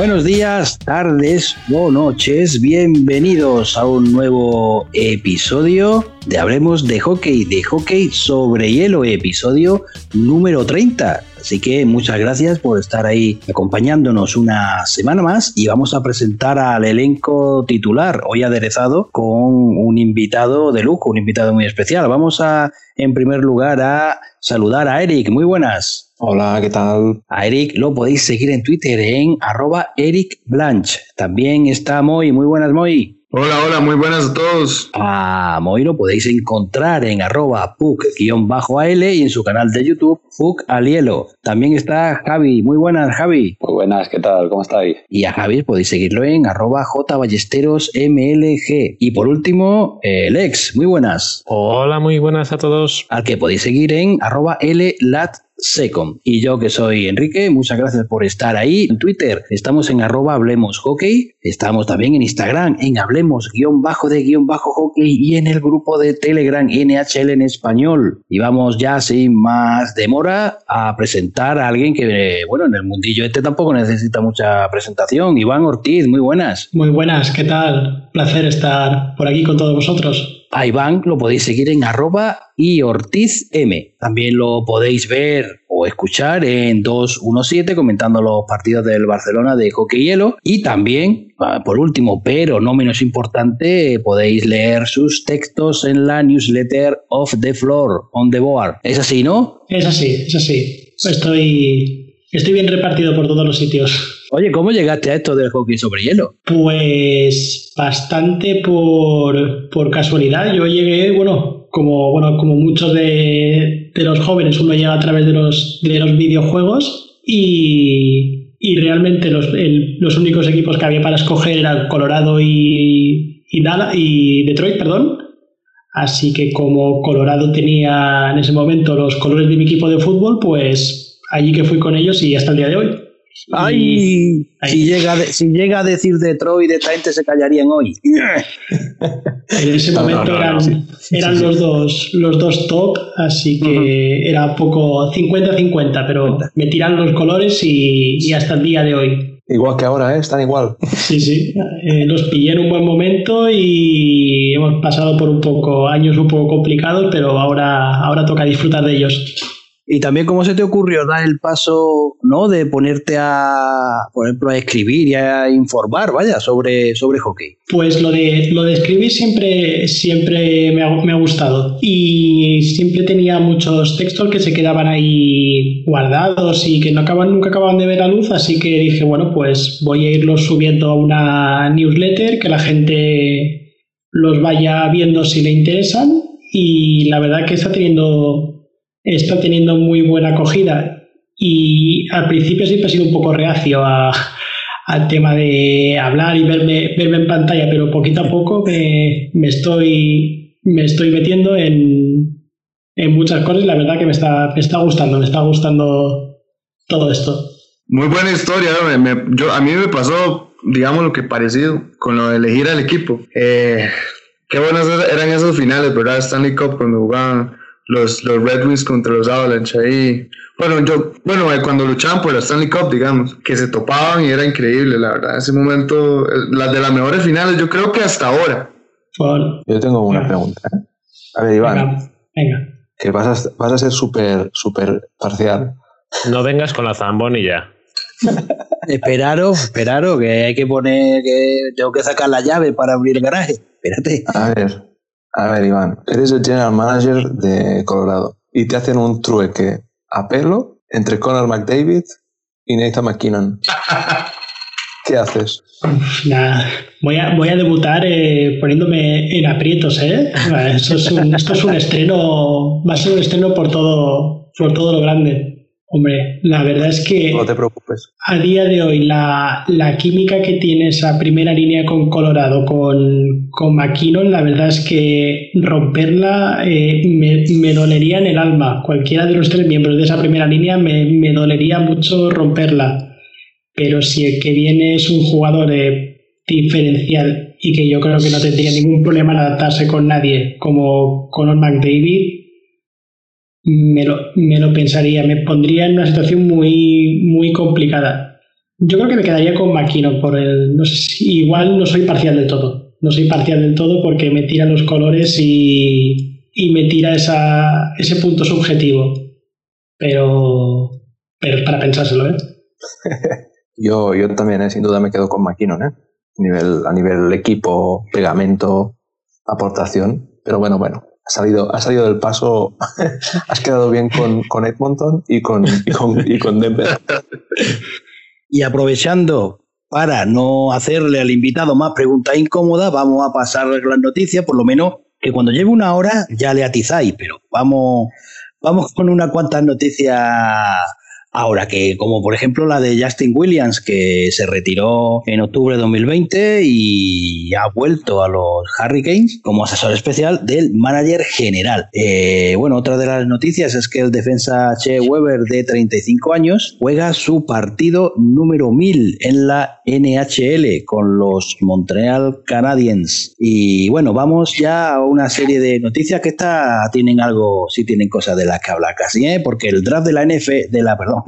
Buenos días, tardes o noches, bienvenidos a un nuevo episodio de Hablemos de Hockey, de Hockey sobre Hielo, episodio número 30. Así que muchas gracias por estar ahí acompañándonos una semana más y vamos a presentar al elenco titular, hoy aderezado con un invitado de lujo, un invitado muy especial. Vamos a, en primer lugar, a saludar a Eric. Muy buenas. Hola, ¿qué tal? A Eric lo podéis seguir en Twitter en arroba Eric Blanche. También está Moy. Muy buenas, Moy. Hola, hola, muy buenas a todos. A Moy lo podéis encontrar en arroba puc-al y en su canal de YouTube Puc Alielo. También está Javi. Muy buenas, Javi. Muy buenas, ¿qué tal? ¿Cómo estáis? Y a Javi podéis seguirlo en arroba jballesterosmlg. Y por último, Lex. Muy buenas. Hola, muy buenas a todos. Al que podéis seguir en arroba lat Secom. Y yo que soy Enrique, muchas gracias por estar ahí. En Twitter estamos en arroba hablemos hockey, estamos también en Instagram en hablemos guion bajo de guion bajo hockey y en el grupo de Telegram NHL en español. Y vamos ya sin más demora a presentar a alguien que, bueno, en el mundillo este tampoco necesita mucha presentación. Iván Ortiz, muy buenas. Muy buenas, ¿qué tal? Placer estar por aquí con todos vosotros. A Iván lo podéis seguir en arroba y. También lo podéis ver o escuchar en 217 comentando los partidos del Barcelona de hockey hielo. Y también, ah, por último, pero no menos importante, podéis leer sus textos en la newsletter of the floor on the board. ¿Es así, no? Es así, es así. Estoy, estoy bien repartido por todos los sitios. Oye, ¿cómo llegaste a esto del hockey sobre hielo? Pues bastante por, por casualidad. Yo llegué, bueno, como, bueno, como muchos de, de, los jóvenes, uno llega a través de los, de los videojuegos y, y realmente los, el, los, únicos equipos que había para escoger eran Colorado y, y, y Detroit, perdón. Así que como Colorado tenía en ese momento los colores de mi equipo de fútbol, pues allí que fui con ellos y hasta el día de hoy. Ay, Si, llega, si llega a decir Detroit, esta gente se callarían hoy. en ese momento eran, eran los, dos, los dos top, así que era poco 50-50, pero me tiran los colores y, y, hasta el día de hoy. Igual que ahora, ¿eh? Están igual. Sí, sí. Eh, los pillé en un buen momento y hemos pasado por un poco años un poco complicados, pero ahora, ahora toca disfrutar de ellos. Y también, ¿cómo se te ocurrió dar el paso, ¿no? De ponerte a, por ejemplo, a escribir y a informar, vaya, sobre, sobre hockey. Pues lo de, lo de escribir siempre, siempre me ha, me ha gustado. Y siempre tenía muchos textos que se quedaban ahí guardados y que no acaban, nunca acababan de ver la luz. Así que dije, bueno, pues voy a irlos subiendo a una newsletter que la gente los vaya viendo si le interesan. Y la verdad que está teniendo está teniendo muy buena acogida y al principio siempre he sido un poco reacio a, al tema de hablar y verme, verme en pantalla, pero poquito a poco me, me estoy, me estoy metiendo en, en, muchas cosas y la verdad que me está, me está gustando, me está gustando todo esto. Muy buena historia, me, yo, a mí me pasó, digamos, lo que parecido con lo de elegir al equipo. Eh, qué buenas eran esos finales, ¿verdad? Stanley Cup cuando jugaban los, los Red Wings contra los Avalanche ahí. Bueno, yo, bueno, eh, cuando luchaban por la Stanley Cup, digamos, que se topaban y era increíble, la verdad. Ese momento, las de las mejores finales, yo creo que hasta ahora. Yo tengo una pregunta. ¿eh? A ver, Iván. Venga. Que vas a, vas a ser súper, súper parcial. No vengas con la zambón y ya. esperaros, esperaros, que hay que poner, que tengo que sacar la llave para abrir el garaje. Espérate. A ver, a ver, Iván, eres el general manager de Colorado y te hacen un trueque a pelo entre Conor McDavid y Nathan McKinnon. ¿Qué haces? Nada, voy a, voy a debutar eh, poniéndome en aprietos, ¿eh? Esto es, un, esto es un estreno, va a ser un estreno por todo, por todo lo grande. Hombre, la verdad es que. No te preocupes. A día de hoy, la, la química que tiene esa primera línea con Colorado, con, con McKinnon, la verdad es que romperla eh, me, me, dolería en el alma. Cualquiera de los tres miembros de esa primera línea me, me dolería mucho romperla. Pero si el que viene es un jugador eh, diferencial y que yo creo que no tendría ningún problema en adaptarse con nadie, como Conor McDavid, me lo, me lo pensaría, me pondría en una situación muy, muy complicada. Yo creo que me quedaría con McKinnon por el. No sé si, igual no soy parcial del todo. No soy parcial del todo porque me tira los colores y, y me tira esa, ese punto subjetivo. Pero, pero para pensárselo, ¿eh? yo, yo también, ¿eh? sin duda, me quedo con McKinnon, ¿eh? A nivel, a nivel equipo, pegamento, aportación. Pero bueno, bueno, ha salido, salido del paso, has quedado bien con, con Edmonton y con, y con, y con Denver. Y aprovechando para no hacerle al invitado más preguntas incómodas, vamos a pasar las noticias, por lo menos que cuando lleve una hora ya le atizáis, pero vamos, vamos con unas cuantas noticias Ahora que, como por ejemplo la de Justin Williams, que se retiró en octubre de 2020 y ha vuelto a los Hurricanes como asesor especial del manager general. Eh, bueno, otra de las noticias es que el defensa Che Weber, de 35 años, juega su partido número 1000 en la NHL con los Montreal Canadiens. Y bueno, vamos ya a una serie de noticias que esta tienen algo, sí tienen cosas de las que hablar casi, ¿eh? porque el draft de la NF, de la, perdón,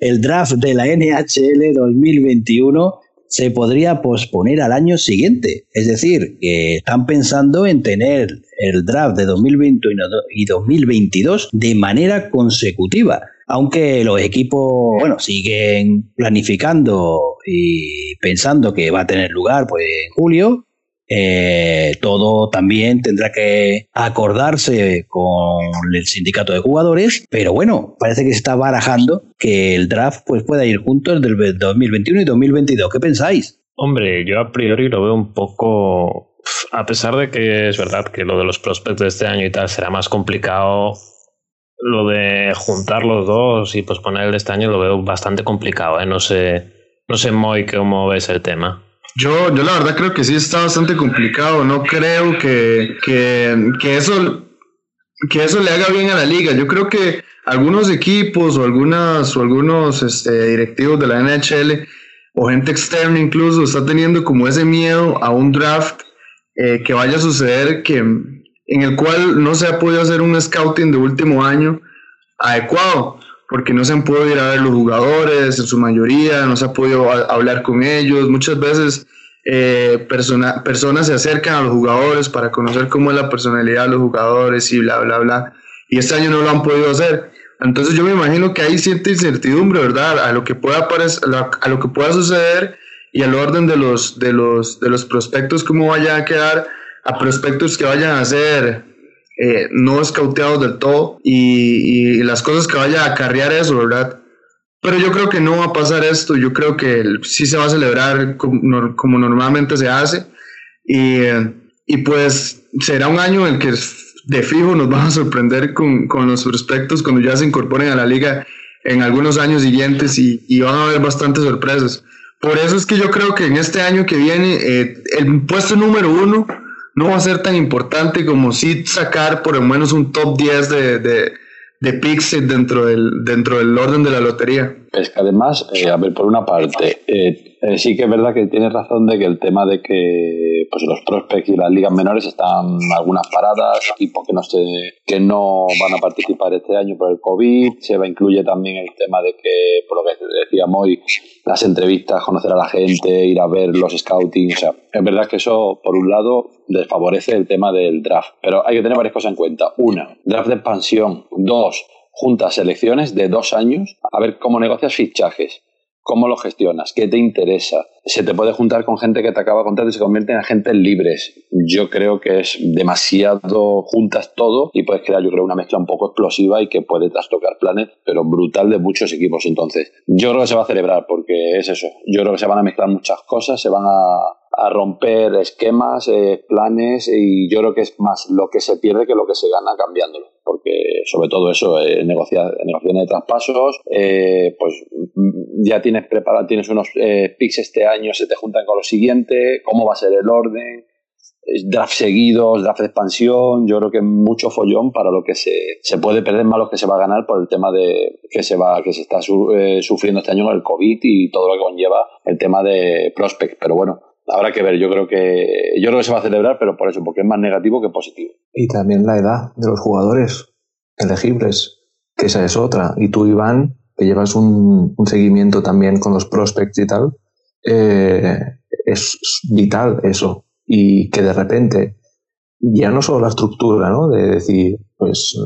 el draft de la NHL 2021 se podría posponer al año siguiente. Es decir, que están pensando en tener el draft de 2021 y 2022 de manera consecutiva. Aunque los equipos, bueno, siguen planificando y pensando que va a tener lugar pues en julio, eh, todo también tendrá que acordarse con el sindicato de jugadores, pero bueno, parece que se está barajando que el draft pues pueda ir juntos del 2021 y 2022. ¿Qué pensáis? Hombre, yo a priori lo veo un poco, a pesar de que es verdad que lo de los prospectos de este año y tal será más complicado, lo de juntar los dos y posponer el de este año lo veo bastante complicado. ¿eh? No sé, no sé, Moy, cómo ves el tema. Yo, yo la verdad creo que sí está bastante complicado. No creo que, que, eso, que eso le haga bien a la liga. Yo creo que algunos equipos o, algunas, o algunos este, directivos de la NHL o gente externa incluso está teniendo como ese miedo a un draft eh, que vaya a suceder que, en el cual no se ha podido hacer un scouting de último año adecuado porque no se han podido ir a ver los jugadores en su mayoría, no se ha podido hablar con ellos. Muchas veces eh, personas se acercan a los jugadores para conocer cómo es la personalidad de los jugadores y bla, bla, bla. Y este año no lo han podido hacer. Entonces yo me imagino que hay cierta incertidumbre, ¿verdad? A lo que pueda, a lo que pueda suceder y al orden de los, de, los, de los prospectos, cómo vayan a quedar, a prospectos que vayan a ser eh, no escauteados del todo y, las cosas que vaya a acarrear eso, ¿verdad? Pero yo creo que no va a pasar esto, yo creo que sí se va a celebrar como, normalmente se hace y, pues será un año en el que de fijo nos vamos a sorprender con, con, los prospectos cuando ya se incorporen a la liga en algunos años siguientes y, y, van a haber bastantes sorpresas. Por eso es que yo creo que en este año que viene eh, el puesto número uno no va a ser tan importante como si sacar por lo menos un top 10 de, de, de dentro del, dentro del orden de la lotería. Es que además, eh, a ver, por una parte, eh, eh, sí que es verdad que tienes razón de que el tema de que pues los prospects y las ligas menores están algunas paradas, equipos que no se, que no van a participar este año por el COVID, se va incluye también el tema de que, por lo que decíamos hoy, las entrevistas, conocer a la gente, ir a ver los scouting, o sea, es verdad que eso, por un lado, desfavorece el tema del draft, pero hay que tener varias cosas en cuenta. Una, draft de expansión. Dos, juntas elecciones de dos años a ver cómo negocias fichajes. ¿Cómo lo gestionas? ¿Qué te interesa? Se te puede juntar con gente que te acaba contrato y se convierte en agentes libres. Yo creo que es demasiado juntas todo y puedes crear, yo creo, una mezcla un poco explosiva y que puede trastocar planes, pero brutal de muchos equipos. Entonces, yo creo que se va a celebrar porque es eso. Yo creo que se van a mezclar muchas cosas, se van a, romper esquemas, eh, planes y yo creo que es más lo que se pierde que lo que se gana cambiándolo porque sobre todo eso, eh, negociaciones de traspasos, eh, pues mm, ya tienes preparado, tienes unos eh, picks este año, se te juntan con lo siguiente, cómo va a ser el orden, draft seguidos, draft de expansión, yo creo que mucho follón para lo que se, se puede perder más lo que se va a ganar por el tema de que se va, que se está eh, sufriendo este año con el COVID y todo lo que conlleva el tema de prospect, pero bueno, habrá que ver. Yo creo que yo creo que se va a celebrar, pero por eso, porque es más negativo que positivo. Y también la edad de los jugadores elegibles, que esa es otra. Y tú, Iván, que llevas un, seguimiento también con los prospects y tal, eh, es vital eso. Y que de repente, ya no solo la estructura, ¿no? De decir, pues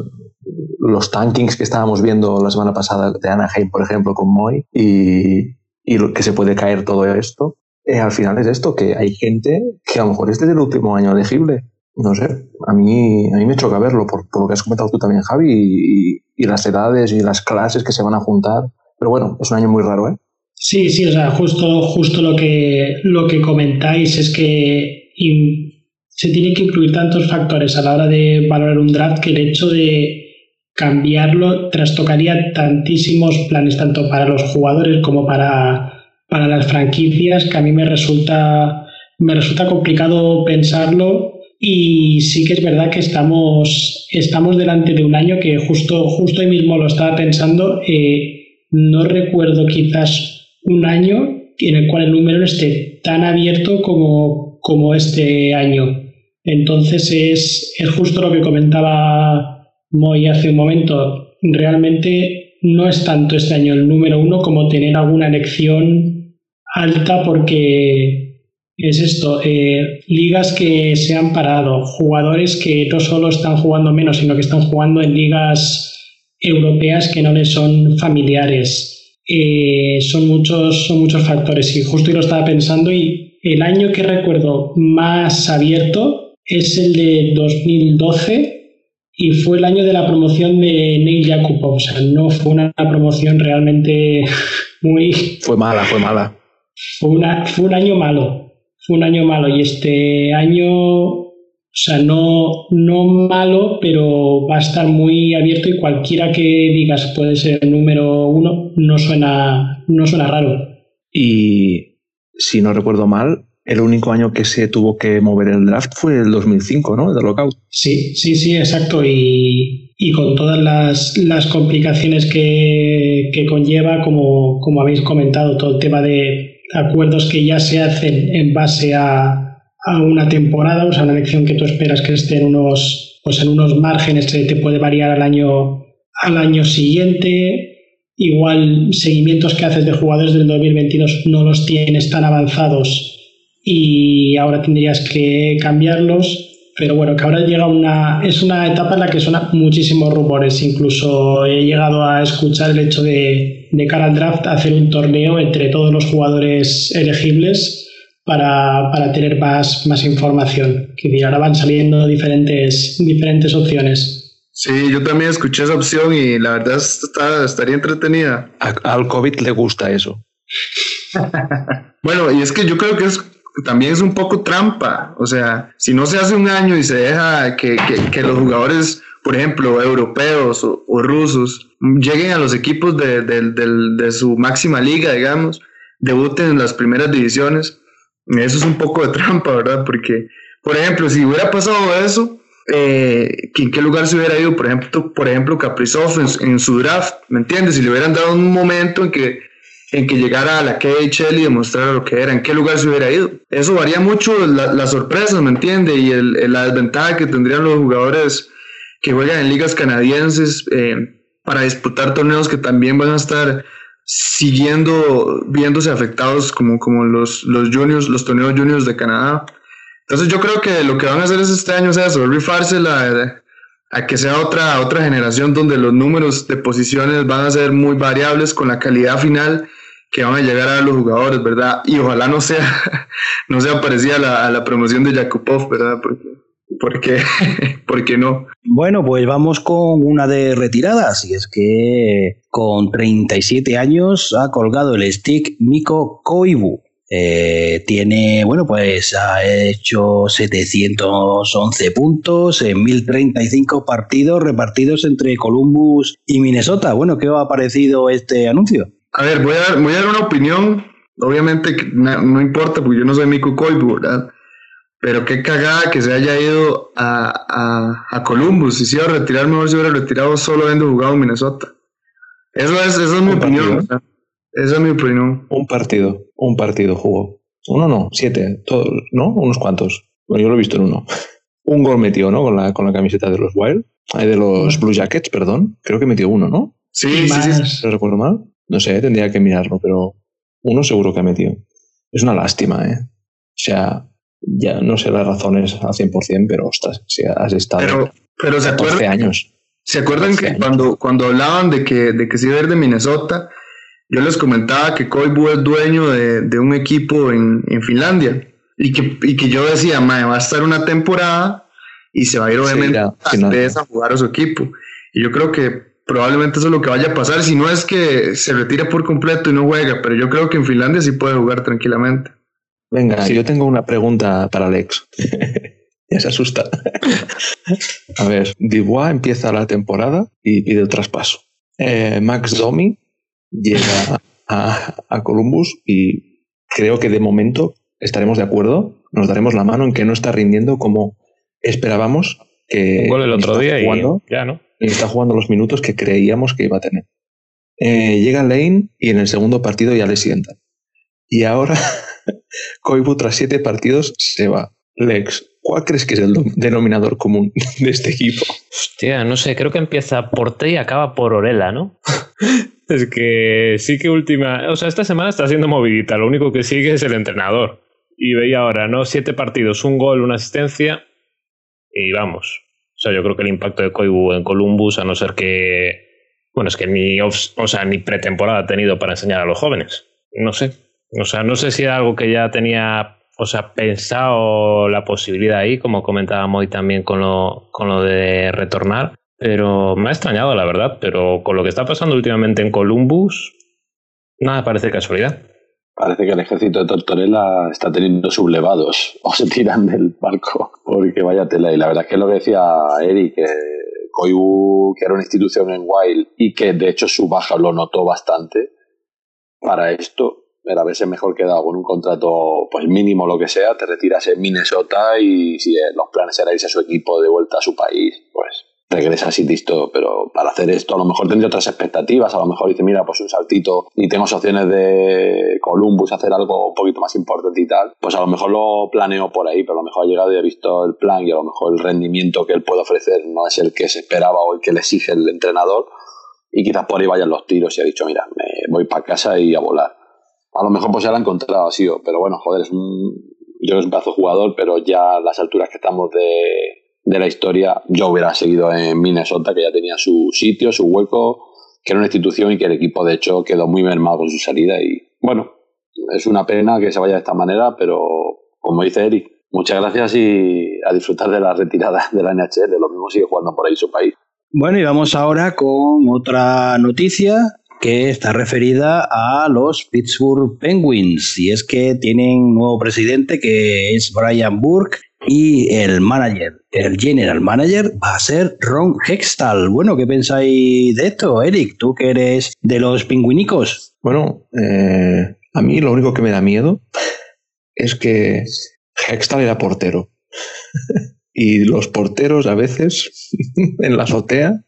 los tankings que estábamos viendo la semana pasada de Anaheim, por ejemplo, con Moy, y, y que se puede caer todo esto, eh, al final es esto, que hay gente que a lo mejor este es el último año elegible. No sé, a mí, a mí me choca verlo, por, lo que has comentado tú también, Javi, y, y, las edades y las clases que se van a juntar. Pero bueno, es un año muy raro, ¿eh? Sí, sí, o sea, justo, justo lo, que, lo que comentáis es que se tienen que incluir tantos factores a la hora de valorar un draft que el hecho de cambiarlo trastocaría tantísimos planes, tanto para los jugadores como para, para las franquicias, que a mí me resulta, me resulta complicado pensarlo. Y sí que es verdad que estamos, estamos delante de un año que justo, justo hoy mismo lo estaba pensando. Eh, no recuerdo quizás un año en el cual el número esté tan abierto como, como este año. Entonces es, es justo lo que comentaba Moy hace un momento, realmente no es tanto este año el número uno como tener alguna elección alta porque es esto, eh, ligas que se han parado, jugadores que no solo están jugando menos, sino que están jugando en ligas europeas que no les son familiares. Eh, son, muchos, son muchos factores y justo yo lo estaba pensando y el año que recuerdo más abierto es el de 2012 y fue el año de la promoción de Neil Jakubov. O sea, no fue una promoción realmente muy. Fue mala, fue mala. Fue, una, fue un año malo. Fue un año malo. Y este año, o sea, no, no malo, pero va a estar muy abierto y cualquiera que digas puede ser el número uno, no suena, no suena raro. Y si no recuerdo mal, el único año que se tuvo que mover el draft fue el 2005, ¿no? El de lockout. Sí, sí, sí, exacto. Y, con todas las, complicaciones que, conlleva, como, como habéis comentado, todo el tema de acuerdos que ya se hacen en base a, una temporada, o sea, una elección que tú esperas que esté en unos, pues en unos márgenes que te puede variar al año, al año siguiente. Igual seguimientos que haces de jugadores del 2022 no los tienes tan avanzados y ahora tendrías que cambiarlos. Pero bueno, que ahora llega una. Es una etapa en la que suenan muchísimos rumores. Incluso he llegado a escuchar el hecho de, de cara al draft, hacer un torneo entre todos los jugadores elegibles para, para tener más, más información. Que ahora van saliendo diferentes, diferentes opciones. Sí, yo también escuché esa opción y la verdad está, estaría entretenida. al COVID le gusta eso. bueno, y es que yo creo que es también es un poco trampa. O sea, si no se hace un año y se deja que, que, los jugadores, por ejemplo, europeos o, rusos, lleguen a los equipos de, de, su máxima liga, digamos, debuten en las primeras divisiones, eso es un poco de trampa, ¿verdad? Porque, por ejemplo, si hubiera pasado eso, eh, ¿en qué lugar se hubiera ido? Por ejemplo, por ejemplo Kaprizov en, en, su draft, ¿me entiendes? Si le hubieran dado un momento en que en que llegara a la KHL y demostrara lo que era, en qué lugar se hubiera ido. Eso varía mucho las la sorpresas, ¿me entiende? Y el, la desventaja que tendrían los jugadores que juegan en ligas canadienses eh, para disputar torneos que también van a estar siguiendo, viéndose afectados como, como los, los juniors, los torneos juniors de Canadá. Entonces yo creo que lo que van a hacer es este año es eso, rifarse la, a que sea otra, otra generación donde los números de posiciones van a ser muy variables con la calidad final que van a llegar a los jugadores, ¿verdad? Y ojalá no sea, no sea parecida a la, promoción de Yakupov, ¿verdad? Porque, porque, porque no. Bueno, pues vamos con una de retiradas, y es que con 37 años ha colgado el stick Miko Koibu. Eh, tiene, bueno, pues ha hecho 711 puntos en 1035 partidos repartidos entre Columbus y Minnesota. Bueno, ¿qué os ha parecido este anuncio? A ver, voy a dar, voy a dar una opinión. Obviamente no, importa, porque yo no soy Miku Koibu, ¿verdad? Pero qué cagada que se haya ido a, a, Columbus. Si se iba a retirar, mejor se hubiera retirado solo habiendo jugado en Minnesota. Eso es, eso es mi opinión. Esa es mi opinión. Un partido, un partido jugó. Uno no, siete, todos, ¿no? Unos cuantos. Bueno, yo lo he visto en uno. Un gol metió, ¿no? Con la, con la camiseta de los Wild. De los Blue Jackets, perdón. Creo que metió uno, ¿no? Sí, sí, sí, sí. más- ¿Lo recuerdo mal? No sé, tendría que mirarlo, pero uno seguro que ha metido. Es una lástima, ¿eh? O sea, ya no sé las razones al 100%, pero ostras, si has estado Pero, pero ¿se 14 acuerdan, años. ¿se acuerdan 14 que años. cuando, cuando hablaban de que, de que se iba a ir de Minnesota, yo les comentaba que Koivu es dueño de, de un equipo en, en Finlandia y que, y que yo decía, "Mae, va a estar una temporada y se va a ir obviamente irá, a Finlandia. Suez a jugar a su equipo. Y yo creo que probablemente eso es lo que vaya a pasar, si no es que se retira por completo y no juega, pero yo creo que en Finlandia sí puede jugar tranquilamente. Venga, yo tengo una pregunta para Alex. ya se asusta. a ver, Dubois empieza la temporada y pide el traspaso. Eh, Max Domi llega a, a Columbus y creo que de momento estaremos de acuerdo, nos daremos la mano en que no está rindiendo como esperábamos que Un gol el otro está día y jugando, ya, ¿no? y está jugando los minutos que creíamos que iba a tener. Eh, llega Lane y en el segundo partido ya le sientan. Y ahora Koivu tras siete partidos se va. Lex, ¿cuál crees que es el do- denominador común de este equipo? Hostia, no sé, creo que empieza por T y acaba por Orela, ¿no? es que sí que última. O sea, esta semana está siendo movidita, lo único que sigue es el entrenador. Y veía ahora, ¿no? Siete partidos, un gol, una asistencia. Y vamos. O sea, yo creo que el impacto de Koibu en Columbus, a no ser que. Bueno, es que ni, off- o sea, ni pretemporada ha tenido para enseñar a los jóvenes. No sé. O sea, no sé si era algo que ya tenía, o sea, pensado la posibilidad ahí, como comentaba Moy también con lo, con lo de retornar. Pero me ha extrañado, la verdad. Pero con lo que está pasando últimamente en Columbus, nada parece casualidad. Parece que el ejército de Tortorella está teniendo sublevados o se tiran del barco porque vaya tela. Y la verdad es que lo que decía Eric, que Koibu, que era una institución en Wild y que de hecho su baja lo notó bastante, para esto era haberse mejor quedado con un contrato pues mínimo lo que sea, te retiras en Minnesota y si eh, los planes era irse a su equipo de vuelta a su país, pues regresas y listo, pero para hacer esto a lo mejor tendría otras expectativas, a lo mejor dice, mira, pues un saltito y tengo opciones de Columbus, hacer algo un poquito más importante y tal, pues a lo mejor lo planeo por ahí, pero a lo mejor ha llegado y ha visto el plan y a lo mejor el rendimiento que él puede ofrecer no es el que se esperaba o el que le exige el entrenador. Y quizás por ahí vayan los tiros y ha dicho, mira, me voy para casa y a volar. A lo mejor pues ya lo ha encontrado así, pero bueno, joder, es un, yo es un de jugador, pero ya a las alturas que estamos de, de la historia, yo hubiera seguido en Minnesota, que ya tenía su sitio, su hueco, que era una institución y que el equipo de hecho quedó muy mermado con su salida y bueno, es una pena que se vaya de esta manera, pero como dice Eric, muchas gracias y a disfrutar de la retirada de la NHL, lo mismo sigue jugando por ahí su país. Bueno, y vamos ahora con otra noticia que está referida a los Pittsburgh Penguins. Y es que tienen nuevo presidente que es Brian Burke y el manager, el general manager va a ser Ron Hextall. Bueno, ¿qué pensáis de esto, Eric? Tú que eres de los pingüinicos. Bueno, eh, a mí lo único que me da miedo es que Hextall era portero. y los porteros a veces en la azotea,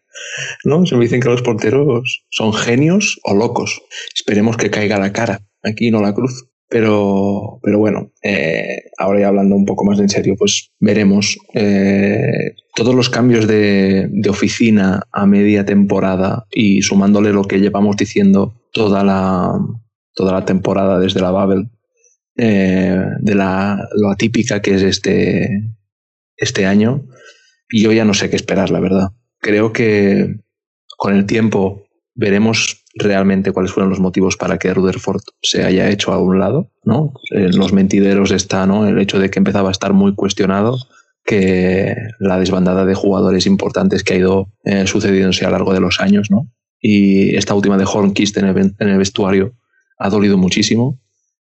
¿no? Se me dicen que los porteros son genios o locos. Esperemos que caiga la cara aquí, no la cruz. Pero, pero bueno, eh, ahora ya hablando un poco más en serio, pues veremos. Eh, todos los cambios de, oficina a media temporada y sumándole lo que llevamos diciendo toda la, toda la temporada desde la Babel, eh, de la, lo atípica que es este, este año, yo ya no sé qué esperar, la verdad. Creo que con el tiempo veremos realmente cuáles fueron los motivos para que Rutherford se haya hecho a un lado, ¿no? En los mentideros está, ¿no? El hecho de que empezaba a estar muy cuestionado, que la desbandada de jugadores importantes que ha ido eh, sucediéndose a lo largo de los años, ¿no? Y esta última de Hornquist en en el vestuario ha dolido muchísimo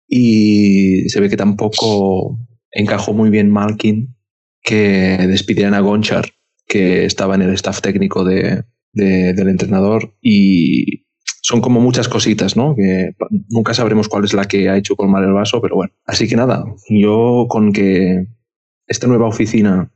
y se ve que tampoco encajó muy bien Malkin que despidieran a Gonchar, que estaba en el staff técnico de, de, del entrenador y son como muchas cositas, ¿no? Que nunca sabremos cuál es la que ha hecho colmar el vaso, pero bueno. Así que nada, yo con que esta nueva oficina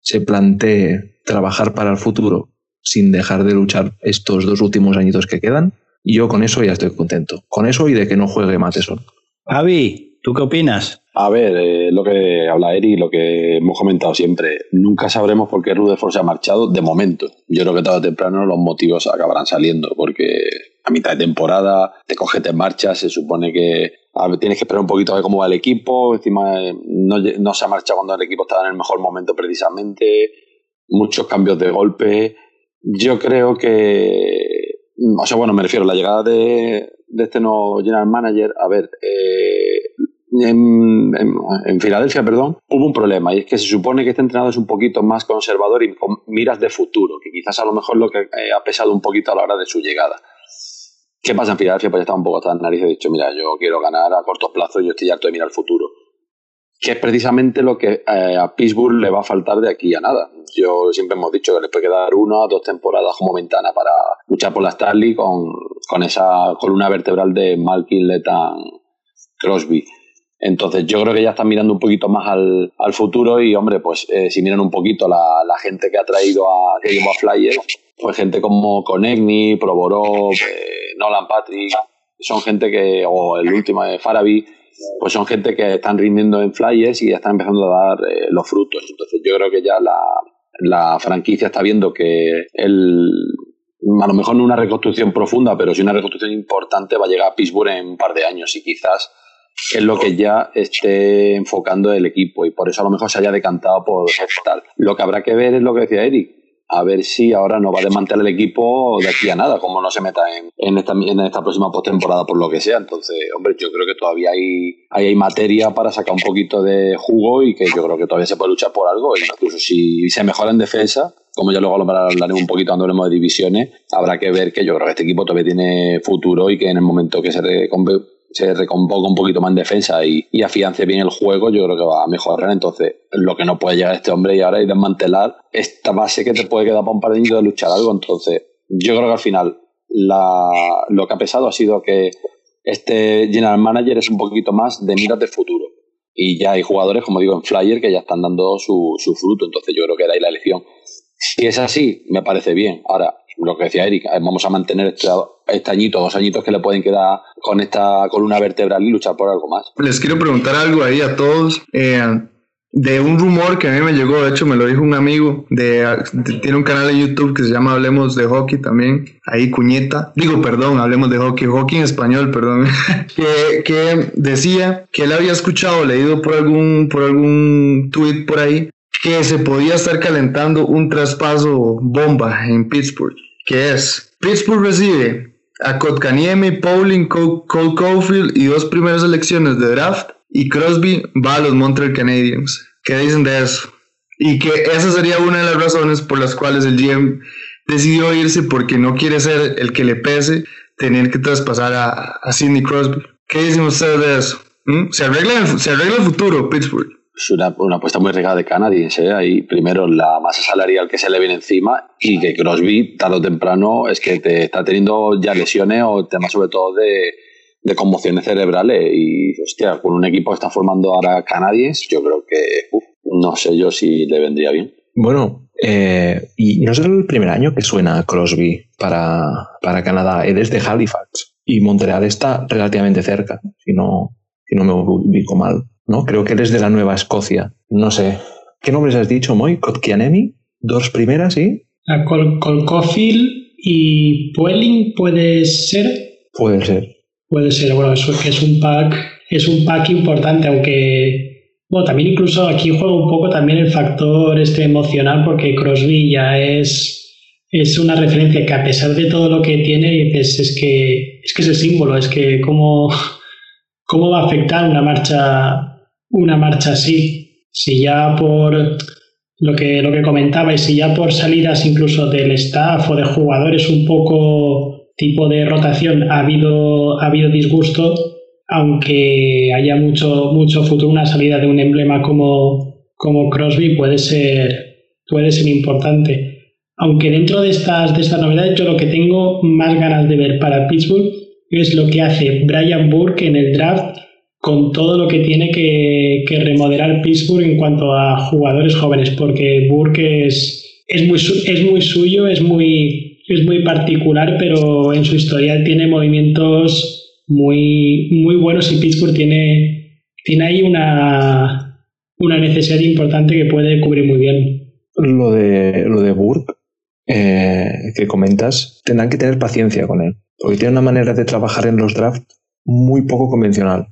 se plantee trabajar para el futuro sin dejar de luchar estos dos últimos añitos que quedan, yo con eso ya estoy contento. Con eso y de que no juegue Mateson. Javi, ¿tú qué opinas? A ver, eh, lo que habla Eri, lo que hemos comentado siempre, nunca sabremos por qué Rutherford se ha marchado de momento. Yo creo que tarde o temprano los motivos acabarán saliendo, porque a mitad de temporada te coges, te marchas, se supone que tienes que esperar un poquito a ver cómo va el equipo, encima eh, no, se ha marchado cuando el equipo estaba en el mejor momento precisamente, muchos cambios de golpe. Yo creo que, o sea, bueno, me refiero a la llegada de, de este nuevo general manager, a ver, eh, en, Filadelfia, perdón, hubo un problema y es que se supone que este entrenador es un poquito más conservador y con miras de futuro, que quizás a lo mejor lo que eh, ha pesado un poquito a la hora de su llegada. ¿Qué pasa en Filadelfia? Pues estaba un poco hasta la nariz y he dicho, mira, yo quiero ganar a corto plazo y yo estoy harto de mirar el futuro. Que es precisamente lo que eh, a Pittsburgh le va a faltar de aquí a nada. Yo siempre hemos dicho que le puede quedar una o dos temporadas como ventana para luchar por la Stanley con, con esa columna vertebral de Malkin, Letan, Crosby. Entonces yo creo que ya están mirando un poquito más al, futuro y hombre, pues eh, si miran un poquito la, gente que ha traído a, que a Flyers, pues gente como Konechny, Provorov, eh, Nolan Patrick, son gente que, o el último de Farabi, pues son gente que están rindiendo en Flyers y ya están empezando a dar eh, los frutos. Entonces yo creo que ya la, la franquicia está viendo que el, a lo mejor no una reconstrucción profunda, pero sí una reconstrucción importante va a llegar a Pittsburgh en un par de años y quizás es lo que ya esté enfocando el equipo y por eso a lo mejor se haya decantado por tal. Lo que habrá que ver es lo que decía Eric, a ver si ahora no va a desmantelar el equipo de aquí a nada, como no se meta en, en, esta, en esta próxima postemporada por lo que sea. Entonces, hombre, yo creo que todavía hay, hay, materia para sacar un poquito de jugo y que yo creo que todavía se puede luchar por algo. incluso si se mejora en defensa, como ya luego hablaremos un poquito cuando hablemos de divisiones, habrá que ver que yo creo que este equipo todavía tiene futuro y que en el momento que se se recomponga un poquito más en defensa y, y, afiance bien el juego, yo creo que va a mejorar. Entonces, lo que no puede llegar este hombre y ahora es desmantelar esta base que te puede quedar para un par de de luchar algo. Entonces, yo creo que al final la, lo que ha pesado ha sido que este general manager es un poquito más de miras de futuro. Y ya hay jugadores, como digo, en Flyer que ya están dando su, su fruto. Entonces, yo creo que da ahí la elección. Si es así, me parece bien. Ahora, lo que decía Eric, eh, vamos a mantener este, este, añito, dos añitos que le pueden quedar con esta columna vertebral y luchar por algo más. Les quiero preguntar algo ahí a todos. Eh, de un rumor que a mí me llegó, de hecho me lo dijo un amigo, de, tiene un canal de YouTube que se llama Hablemos de Hockey también, ahí cuñeta, digo perdón, Hablemos de Hockey, Hockey en español, perdón, que, que, decía que él había escuchado, leído por algún, por algún tweet por ahí, que se podía estar calentando un traspaso bomba en Pittsburgh que es Pittsburgh recibe a Kotkaniemi, Pauling, Cole Caulfield y dos primeras elecciones de draft y Crosby va a los Montreal Canadiens. ¿Qué dicen de eso? Y que esa sería una de las razones por las cuales el GM decidió irse porque no quiere ser el que le pese tener que traspasar a, Sidney Crosby. ¿Qué dicen ustedes de eso? ¿Mm? ¿Se, arregla ¿Se arregla el futuro Pittsburgh? Es una, apuesta muy regada de canadiense. ¿eh? Ahí primero la masa salarial que se le viene encima y que Crosby, tarde o temprano, es que te está teniendo ya lesiones o temas sobre todo de, de conmociones cerebrales. Y, hostia, con un equipo que está formando ahora canadiense, yo creo que no sé yo si le vendría bien. Bueno, eh, y no es el primer año que suena Crosby para, para Canadá. Él es de Halifax y Montreal está relativamente cerca, si no, si no me ubico mal. ¿no? Creo que eres de la Nueva Escocia. No sé. ¿Qué nombres has dicho, Moy? Kotkianemi, dos primeras y. A Col Colcofield y Puelling puede ser. Puede ser. Puede ser, bueno, eso que es un pack, es un pack importante, aunque. Bueno, también incluso aquí juega un poco también el factor este emocional, porque Crosby ya es es una referencia que a pesar de todo lo que tiene, es que es que es el símbolo, es que cómo, cómo va a afectar una marcha una marcha así. Si ya por lo que, lo que comentaba y si ya por salidas incluso del staff o de jugadores un poco tipo de rotación ha habido, ha habido disgusto, aunque haya mucho, mucho futuro, una salida de un emblema como, como Crosby puede ser, puede ser importante. Aunque dentro de estas, de estas novedades, yo lo que tengo más ganas de ver para Pittsburgh es lo que hace Brian Burke en el draft con todo lo que tiene que, remodelar Pittsburgh en cuanto a jugadores jóvenes, porque Burke es, muy, es muy suyo, es muy, es muy particular, pero en su historial tiene movimientos muy, muy buenos y Pittsburgh tiene, tiene ahí una, una necesidad importante que puede cubrir muy bien. Lo de, lo de Burke, eh, que comentas, tendrán que tener paciencia con él, porque tiene una manera de trabajar en los drafts muy poco convencional.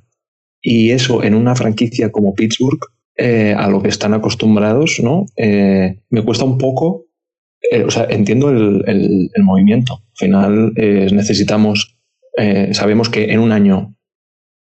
Y eso en una franquicia como Pittsburgh, eh, a lo que están acostumbrados, ¿no? Eh, me cuesta un poco, o sea, entiendo el, el, movimiento. Al final necesitamos, sabemos que en un año,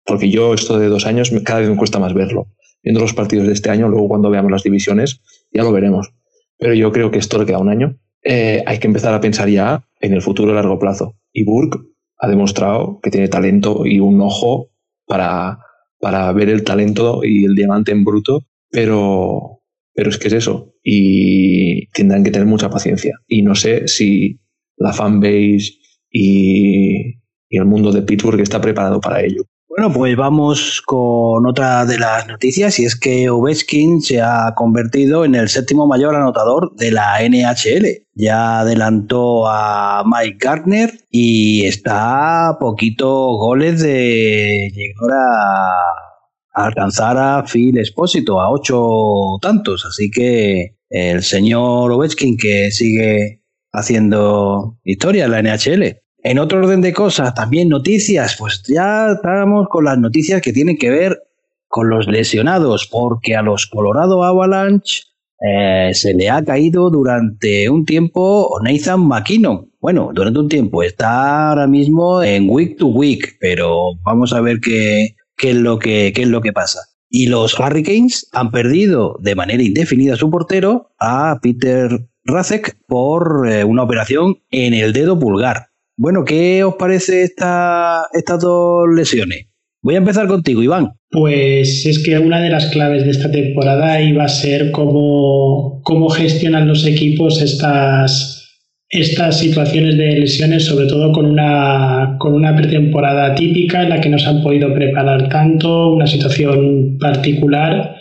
porque yo esto de dos años cada vez me cuesta más verlo. Viendo los partidos de este año, luego cuando veamos las divisiones, ya lo veremos. Pero yo creo que esto le queda un año eh, hay que empezar a pensar ya en el futuro a largo plazo. Y Burke ha demostrado que tiene talento y un ojo para, para ver el talento y el diamante en bruto, pero, pero es que es eso. Y tendrán que tener mucha paciencia. Y no sé si la fanbase y, y el mundo de Pittsburgh está preparado para ello. Bueno, pues vamos con otra de las noticias y es que Ovechkin se ha convertido en el séptimo mayor anotador de la NHL. Ya adelantó a Mike Gardner y está a poquito goles de llegar a alcanzar a Phil Espósito a ocho tantos. Así que el señor Ovechkin que sigue haciendo historia en la NHL. En otro orden de cosas, también noticias, pues ya estamos con las noticias que tienen que ver con los lesionados, porque a los Colorado Avalanche eh, se le ha caído durante un tiempo Nathan McKinnon. Bueno, durante un tiempo, está ahora mismo en week to week, pero vamos a ver qué, es, lo que, es lo que pasa. Y los Hurricanes han perdido de manera indefinida a su portero, a Peter Razek, por eh, una operación en el dedo pulgar. Bueno, ¿qué os parece esta, estas dos lesiones? Voy a empezar contigo, Iván. Pues es que una de las claves de esta temporada iba a ser cómo, cómo gestionan los equipos estas, estas situaciones de lesiones, sobre todo con una, con una pretemporada típica en la que no se han podido preparar tanto, una situación particular.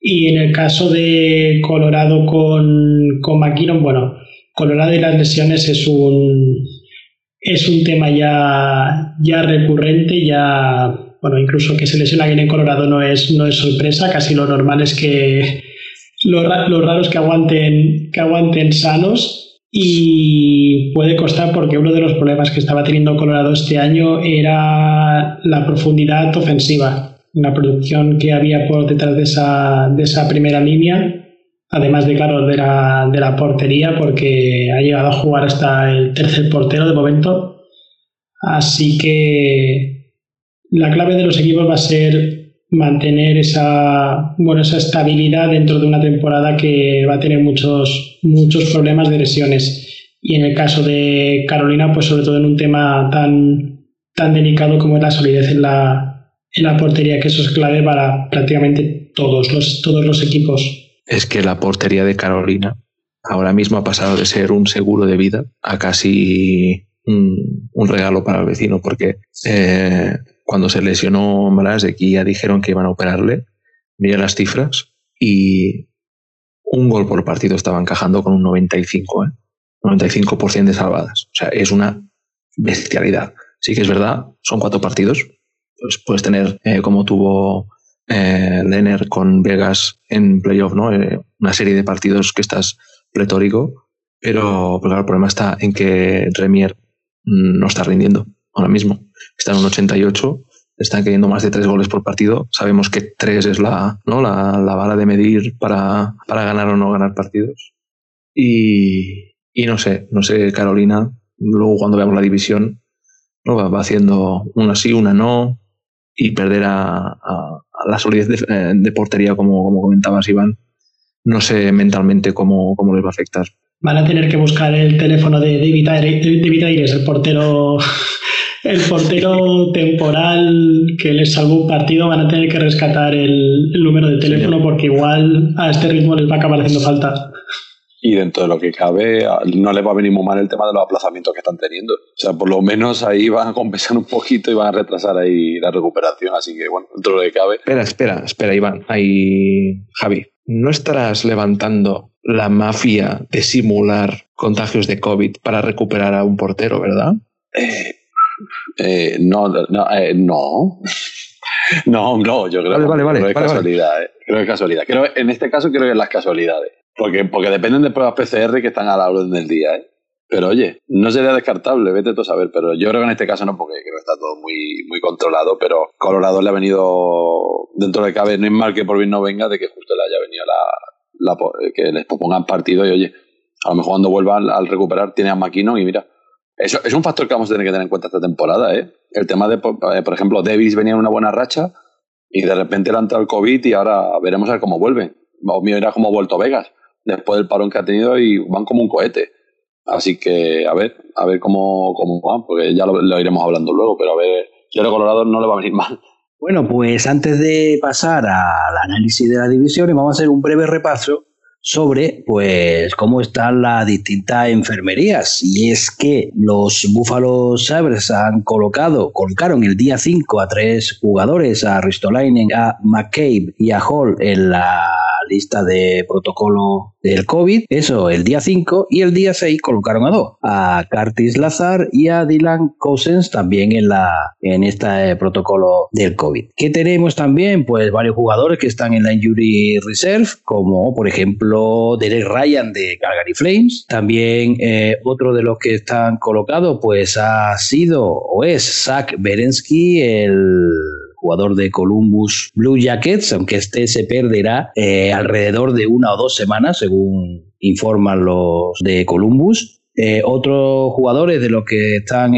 Y en el caso de Colorado con, con McKinnon, bueno, Colorado y las lesiones es un, es un tema ya, ya recurrente, ya, bueno, incluso que se lesiona alguien en Colorado no es, no es sorpresa, casi lo normal es que lo, lo raro es que aguanten, que aguanten sanos. Y puede costar porque uno de los problemas que estaba teniendo Colorado este año era la profundidad ofensiva, la producción que había por detrás de esa, de esa primera línea además de, claro, de la, de la portería, porque ha llegado a jugar hasta el tercer portero de momento. Así que la clave de los equipos va a ser mantener esa, bueno, esa estabilidad dentro de una temporada que va a tener muchos, muchos problemas de lesiones. Y en el caso de Carolina, pues sobre todo en un tema tan, tan delicado como es la solidez en la, en la portería, que eso es clave para prácticamente todos los, todos los equipos es que la portería de Carolina ahora mismo ha pasado de ser un seguro de vida a casi un, regalo para el vecino, porque eh, cuando se lesionó aquí ya dijeron que iban a operarle, mira las cifras, y un gol por partido estaba encajando con un 95, ¿eh? 95% de salvadas. O sea, es una bestialidad. Sí que es verdad, son cuatro partidos. Pues puedes tener, eh, como tuvo eh, con Vegas en playoff, ¿no? Eh, una serie de partidos que estás pletórico, pero, el problema está en que Remier no está rindiendo ahora mismo. Está en un 88, están cayendo más de tres goles por partido. Sabemos que tres es la, ¿no? la, la vara de medir para, para ganar o no ganar partidos. Y, y no sé, no sé, Carolina, luego cuando veamos la división, ¿no? va, haciendo una sí, una no, y perder a, la solidez eh, de, portería, como, como comentabas, Iván, no sé mentalmente cómo, cómo les va a afectar. Van a tener que buscar el teléfono de David, Aires, el portero, el portero temporal que les salvó un partido. Van a tener que rescatar el, número de teléfono porque igual a este ritmo les va a acabar haciendo falta y dentro de lo que cabe no les va a venir muy mal el tema de los aplazamientos que están teniendo. O sea, por lo menos ahí van a compensar un poquito y van a retrasar ahí la recuperación, así que bueno, dentro de lo que cabe. Espera, espera, espera, Iván, ahí Javi, ¿no estarás levantando la mafia de simular contagios de COVID para recuperar a un portero, verdad? Eh, eh, no, no, eh, no. no, no, yo creo, vale, que es casualidad. Eh. Creo que es casualidad. Creo, en este caso creo que es las casualidades. Porque, porque dependen de pruebas PCR que están a la orden del día. ¿eh? Pero oye, no sería descartable, vete tú a saber. Pero yo creo que en este caso no, porque creo que está todo muy, muy controlado. Pero Colorado le ha venido, dentro de cabe, no es mal que por bien no venga, de que justo le haya venido la, la que les pongan partido y oye, a lo mejor cuando vuelva al, recuperar tiene a Maquino y mira. Eso es un factor que vamos a tener que tener en cuenta esta temporada, ¿eh? El tema de, eh, por ejemplo, Davis venía en una buena racha y de repente le ha entrado el COVID y ahora veremos a ver cómo vuelve. O mira cómo ha vuelto Vegas después del parón que ha tenido y van como un cohete. Así que a ver, a ver cómo, cómo van, porque ya lo, iremos hablando luego, pero a ver, si a Colorado no le va a venir mal. Bueno, pues antes de pasar al análisis de la división, vamos a hacer un breve repaso sobre pues cómo están las distintas enfermerías y es que los Buffalo Sabres han colocado colocaron el día 5 a tres jugadores a Ristolainen, a McCabe y a Hall en la lista de protocolo del COVID. Eso el día 5 y el día 6 colocaron a dos, a Curtis Lazar y a Dylan Cousins también en, la, en este protocolo del COVID. ¿Qué tenemos también? Pues varios jugadores que están en la Injury Reserve, como por ejemplo Derek Ryan de Calgary Flames. También eh, otro de los que están colocados pues ha sido o es Zach Berensky, el jugador de Columbus Blue Jackets, aunque este se perderá eh, alrededor de una o dos semanas, según informan los de Columbus. Eh, otros jugadores de los que están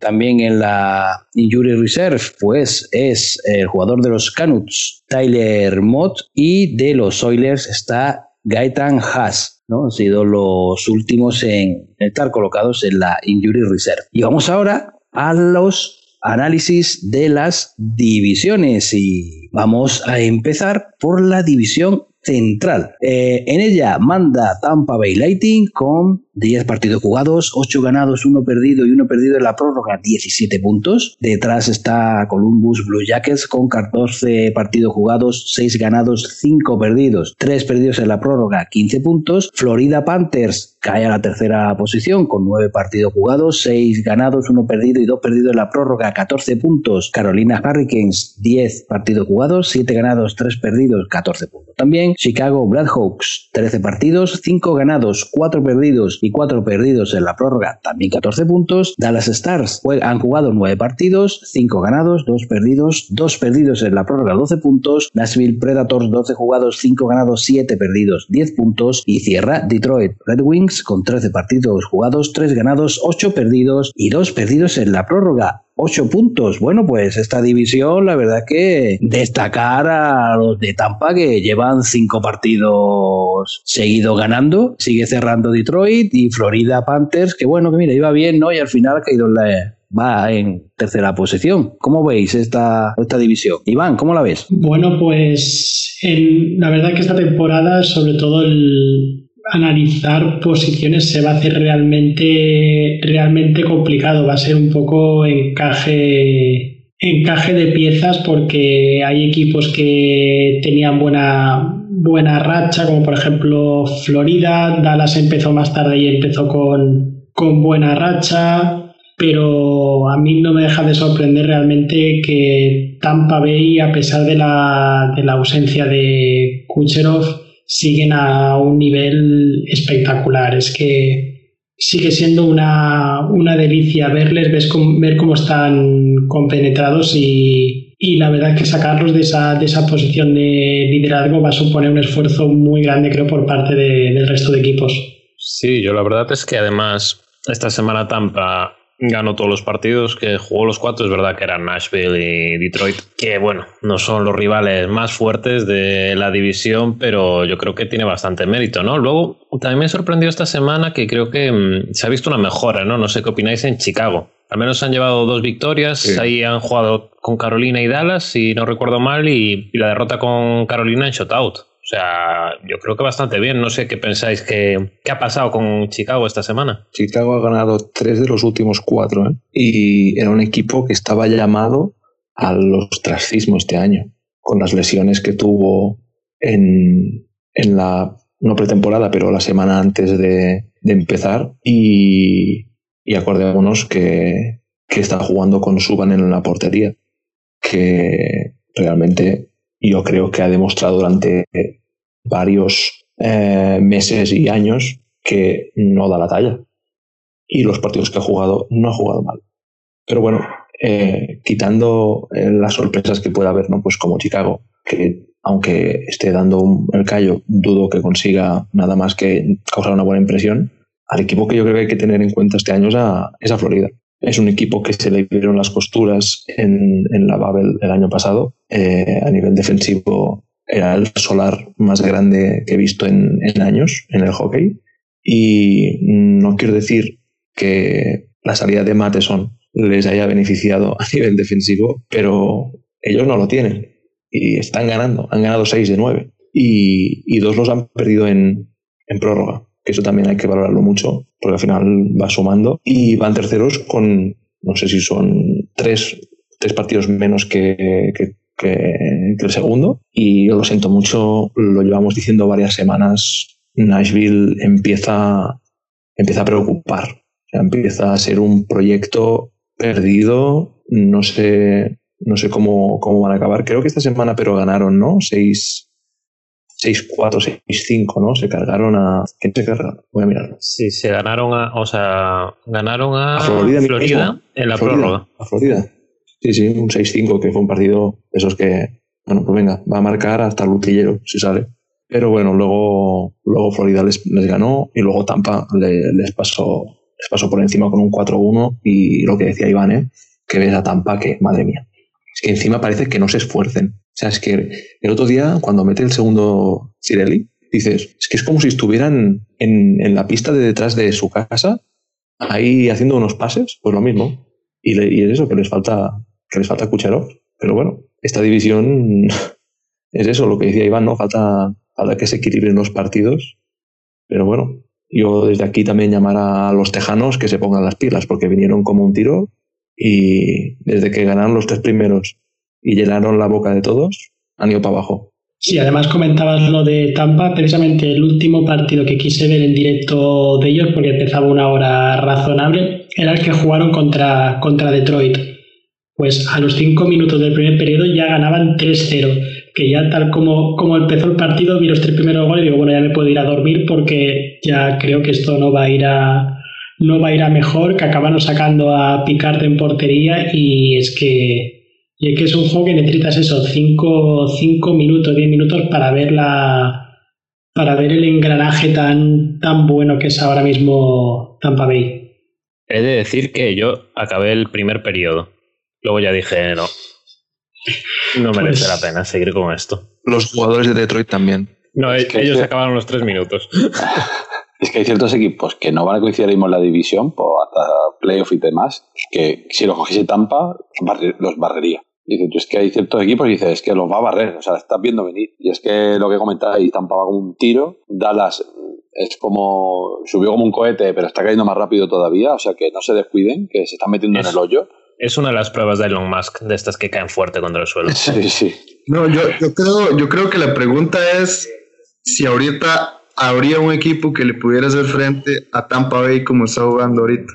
también en la Injury Reserve, pues es el jugador de los Canucks, Tyler Mott, y de los Oilers está Gaetan Haas. ¿no? Han sido los últimos en estar colocados en la Injury Reserve. Y vamos ahora a los análisis de las divisiones y vamos a empezar por la división central. Eh, en ella manda Tampa Bay Lightning con 10 partidos jugados, 8 ganados, 1 perdido y 1 perdido en la prórroga, 17 puntos. Detrás está Columbus Blue Jackets con 14 partidos jugados, 6 ganados, 5 perdidos, 3 perdidos en la prórroga, 15 puntos. Florida Panthers cae a la tercera posición con 9 partidos jugados, 6 ganados, 1 perdido y 2 perdidos en la prórroga, 14 puntos. Carolina Hurricanes, 10 partidos jugados, 7 ganados, 3 perdidos, 14 puntos. También Chicago Blackhawks, 13 partidos, 5 ganados, 4 perdidos y 4 perdidos en la prórroga, también 14 puntos. Dallas Stars han jugado 9 partidos, 5 ganados, 2 perdidos, 2 perdidos en la prórroga, 12 puntos. Nashville Predators, 12 jugados, 5 ganados, 7 perdidos, 10 puntos. Y cierra Detroit Red Wings con 13 partidos jugados, 3 ganados, 8 perdidos y 2 perdidos en la prórroga. 8 puntos. Bueno, pues esta división, la verdad que destacar a los de Tampa que llevan 5 partidos seguidos ganando. Sigue cerrando Detroit y Florida Panthers, que bueno, que mira, iba bien, ¿no? Y al final ha caído en la, va en tercera posición. ¿Cómo veis esta, esta división? Iván, ¿cómo la ves? Bueno, pues la verdad que esta temporada, sobre todo el, analizar posiciones se va a hacer realmente, realmente complicado. Va a ser un poco encaje, encaje de piezas porque hay equipos que tenían buena, buena racha, como por ejemplo Florida. Dallas empezó más tarde y empezó con, con buena racha. Pero a mí no me deja de sorprender realmente que Tampa Bay, a pesar de la, de la ausencia de Kucherov, siguen a un nivel espectacular. Es que sigue siendo una, delicia verles, ver cómo están compenetrados y, y la verdad es que sacarlos de esa, de esa posición de liderazgo va a suponer un esfuerzo muy grande, creo, por parte del resto de equipos. Sí, yo la verdad es que además esta semana Tampa ganó todos los partidos, que jugó los cuatro, es verdad que eran Nashville y Detroit, que bueno, no son los rivales más fuertes de la división, pero yo creo que tiene bastante mérito, ¿no? Luego, también me sorprendió esta semana que creo que mm, se ha visto una mejora, ¿no? No sé qué opináis en Chicago. Al menos han llevado dos victorias, ahí han jugado con Carolina y Dallas, si no recuerdo mal, y, y la derrota con Carolina en shutout. O sea, yo creo que bastante bien. No sé qué pensáis que, qué ha pasado con Chicago esta semana. Chicago ha ganado tres de los últimos cuatro ¿eh? y era un equipo que estaba llamado al ostracismo este año, con las lesiones que tuvo en, en la, no pretemporada, pero la semana antes de, empezar. Y, y acordémonos que, que está jugando con Suban en la portería que realmente yo creo que ha demostrado durante varios eh, meses y años que no da la talla. Y los partidos que ha jugado no ha jugado mal. Pero bueno, eh, quitando eh, las sorpresas que pueda haber, ¿no? Pues como Chicago, que aunque esté dando el callo, dudo que consiga nada más que causar una buena impresión. Al equipo que yo creo que hay que tener en cuenta este año es a, es a Florida. Es un equipo que se le vieron las costuras en, en la Babel el año pasado. Eh, a nivel defensivo era el solar más grande que he visto en, años en el hockey. Y no quiero decir que la salida de Mateson les haya beneficiado a nivel defensivo, pero ellos no lo tienen y están ganando. Han ganado 6 de 9 y, dos los han perdido en, en prórroga, eso también hay que valorarlo mucho, porque al final va sumando y van terceros con, no sé si son tres, tres partidos menos que, que, el segundo. Y yo lo siento mucho, lo llevamos diciendo varias semanas. Nashville empieza, empieza a preocupar. O sea, empieza a ser un proyecto perdido. No sé, no sé cómo, cómo van a acabar. Creo que esta semana, pero ganaron, ¿no? 6, 6-4, 6-5, ¿no? Se cargaron a. ¿Quién se cargaron? Voy a mirarlo. Sí, se ganaron a. O sea, ganaron a, A Florida mismo. en la Florida, prórroga. A Florida. Sí, sí, un 6-5, que fue un partido esos que. Bueno, pues venga, va a marcar hasta el utillero, si sale. Pero bueno, luego, luego Florida les, ganó y luego Tampa le- les, pasó, les pasó por encima con un 4-1 y lo que decía Iván, ¿eh? que ves a Tampa que, madre mía, es que encima parece que no se esfuercen. O sea, es que el otro día, cuando mete el segundo Cirelli, dices, es que es como si estuvieran en, en la pista de detrás de su casa, ahí haciendo unos pases, pues lo mismo. Y es eso, que les falta, que les falta Kucherov. Pero bueno, esta división es eso, lo que decía Iván, ¿no? Falta, falta que se equilibren los partidos. Pero bueno, yo desde aquí también llamar a los tejanos que se pongan las pilas, porque vinieron como un tiro y desde que ganaron los tres primeros y llenaron la boca de todos, han ido para abajo. Sí, además comentabas lo de Tampa, precisamente el último partido que quise ver en directo de ellos, porque empezaba una hora razonable, era el que jugaron contra, contra Detroit. Pues a los cinco minutos del primer periodo ya ganaban 3-0, que ya tal como, como empezó el partido, vi los tres primeros goles y digo, bueno, ya me puedo ir a dormir porque ya creo que esto no va a ir a, no va a ir a mejor, que acabaron sacando a Picard en portería y es que y es que es un juego que necesitas eso, 5 cinco minutos, 10 minutos para ver la para ver el engranaje tan, tan bueno que es ahora mismo Tampa Bay. He de decir que yo acabé el primer periodo. Luego ya dije, no. No merece Pues- la pena seguir con esto. Los jugadores de Detroit también. No, Es e- que- ellos acabaron los tres minutos. Es que hay ciertos equipos que no van a coincidir en la división, por hasta playoff y demás, que si los cogiese Tampa, los barrería. Dice, tú es que hay ciertos equipos y dices, es que los va a barrer, o sea, estás viendo venir. Y es que lo que comentáis, Tampa va como un tiro, Dallas es como, subió como un cohete, pero está cayendo más rápido todavía, o sea, que no se descuiden, que se están metiendo en el hoyo. Es una de las pruebas de Elon Musk, de estas que caen fuerte contra el suelo. Sí, sí. No, yo, yo, creo, yo creo que la pregunta es si ahorita habría un equipo que le pudiera hacer frente a Tampa Bay como está jugando ahorita.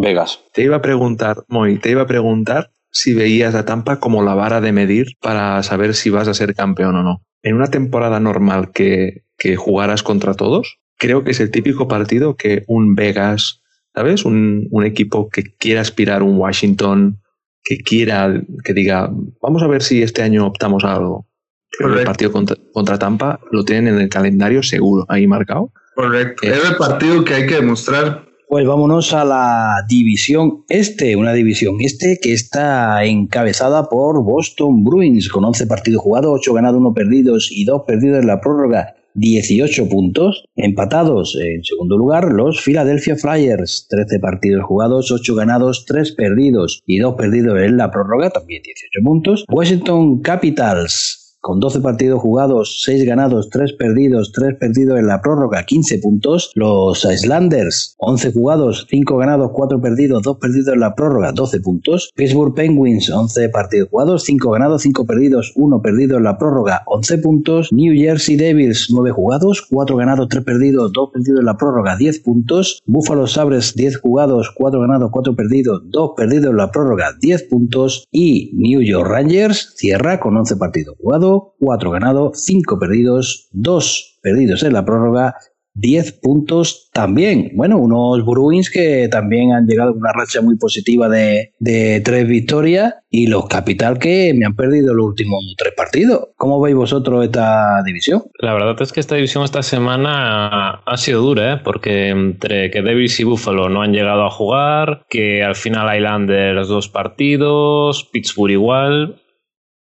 Vegas. Te iba a preguntar, Moy, te iba a preguntar si veías a Tampa como la vara de medir para saber si vas a ser campeón o no. En una temporada normal que, que jugaras contra todos, creo que es el típico partido que un Vegas, ¿sabes? Un, un equipo que quiera aspirar, un Washington, que quiera, que diga, vamos a ver si este año optamos a algo. Que el Correcto. partido contra, contra Tampa lo tienen en el calendario seguro, ahí marcado. Correcto. Eh. Es el partido que hay que demostrar. Pues vámonos a la división este, una división este que está encabezada por Boston Bruins con 11 partidos jugados, 8 ganados, 1 perdidos y 2 perdidos en la prórroga, 18 puntos. Empatados en segundo lugar los Philadelphia Flyers, 13 partidos jugados, 8 ganados, 3 perdidos y 2 perdidos en la prórroga, también 18 puntos. Washington Capitals con 12 partidos jugados, 6 ganados, 3 perdidos, 3 perdidos en la prórroga, 15 puntos. Los Islanders, 11 jugados, 5 ganados, 4 perdidos, 2 perdidos en la prórroga, 12 puntos. Pittsburgh Penguins, 11 partidos jugados, 5 ganados, 5 perdidos, 1 perdido en la prórroga, 11 puntos. New Jersey Devils, 9 jugados, 4 ganados, 3 perdidos, 2 perdidos en la prórroga, 10 puntos. Buffalo Sabres, 10 jugados, 4 ganados, 4 perdidos, 2 perdidos en la prórroga, 10 puntos. Y New York Rangers cierra con 11 partidos jugados, 4 ganados, 5 perdidos, 2 perdidos en la prórroga 10 puntos también. Bueno, unos Bruins que también han llegado a una racha muy positiva de, de tres victorias y los Capital que me han perdido los últimos tres partidos. ¿Cómo veis vosotros esta división? La verdad es que esta división esta semana ha sido dura, ¿eh? porque entre que Davis y Buffalo no han llegado a jugar, que al final Islanders dos partidos, Pittsburgh igual.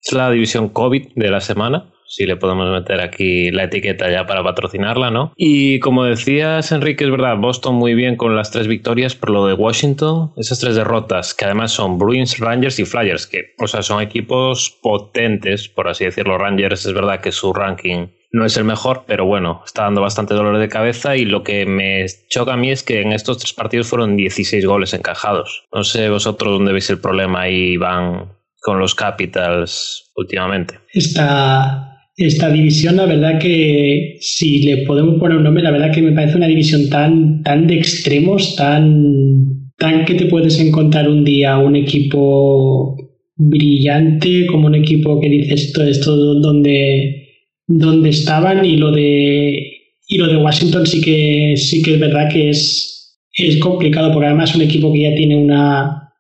Es la división COVID de la semana si le podemos meter aquí la etiqueta ya para patrocinarla, ¿no? Y como decías, Enrique, es verdad, Boston muy bien con las tres victorias, pero lo de Washington, esas tres derrotas, que además son Bruins, Rangers y Flyers, que, o sea, son equipos potentes, por así decirlo. Rangers es verdad que su ranking no es el mejor, pero bueno, está dando bastante dolor de cabeza y lo que me choca a mí es que en estos tres partidos fueron 16 goles encajados. No sé vosotros dónde veis el problema ahí van con los Capitals últimamente. Está esta división, la verdad que si le podemos poner un nombre, la verdad que me parece una división tan, tan de extremos, tan, tan que te puedes encontrar un día un equipo brillante, como un equipo que dices esto, esto donde, donde estaban y lo de y lo de Washington sí que sí que es verdad que es, es complicado porque además es un equipo que ya tiene una,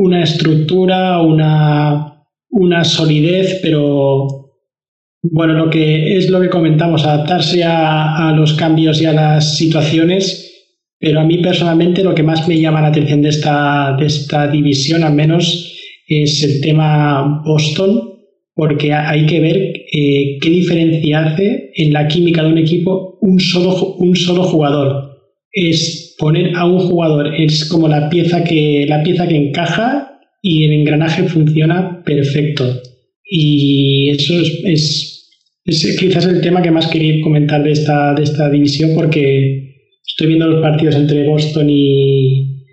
una estructura, una, una solidez, pero bueno, lo que es lo que comentamos, adaptarse a, los cambios y a las situaciones, pero a mí personalmente lo que más me llama la atención de esta, de esta división, al menos, es el tema Boston, porque hay que ver eh, qué diferencia hace en la química de un equipo un solo, un solo jugador. Es poner a un jugador, es como la pieza que, la pieza que encaja y el engranaje funciona perfecto. Y eso es, es, quizás el tema que más quería comentar de esta, de esta división porque estoy viendo los partidos entre Boston y,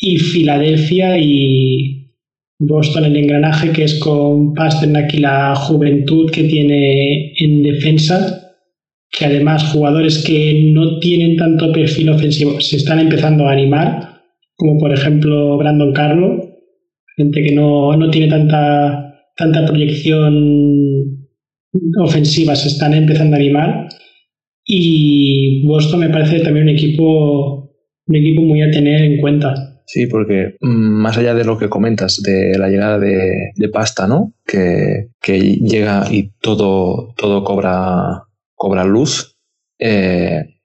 y Filadelfia y Boston el engranaje que es con Pasternak y la juventud que tiene en defensa que además jugadores que no tienen tanto perfil ofensivo se están empezando a animar como por ejemplo Brandon Carlo gente que no, no tiene tanta tanta proyección ofensiva se están empezando a animar y Boston me parece también un equipo un equipo muy a tener en cuenta. Sí, porque mm, más allá de lo que comentas de la llegada de, pasta, ¿no? Que, llega y todo, todo cobra, cobra luz. Eh,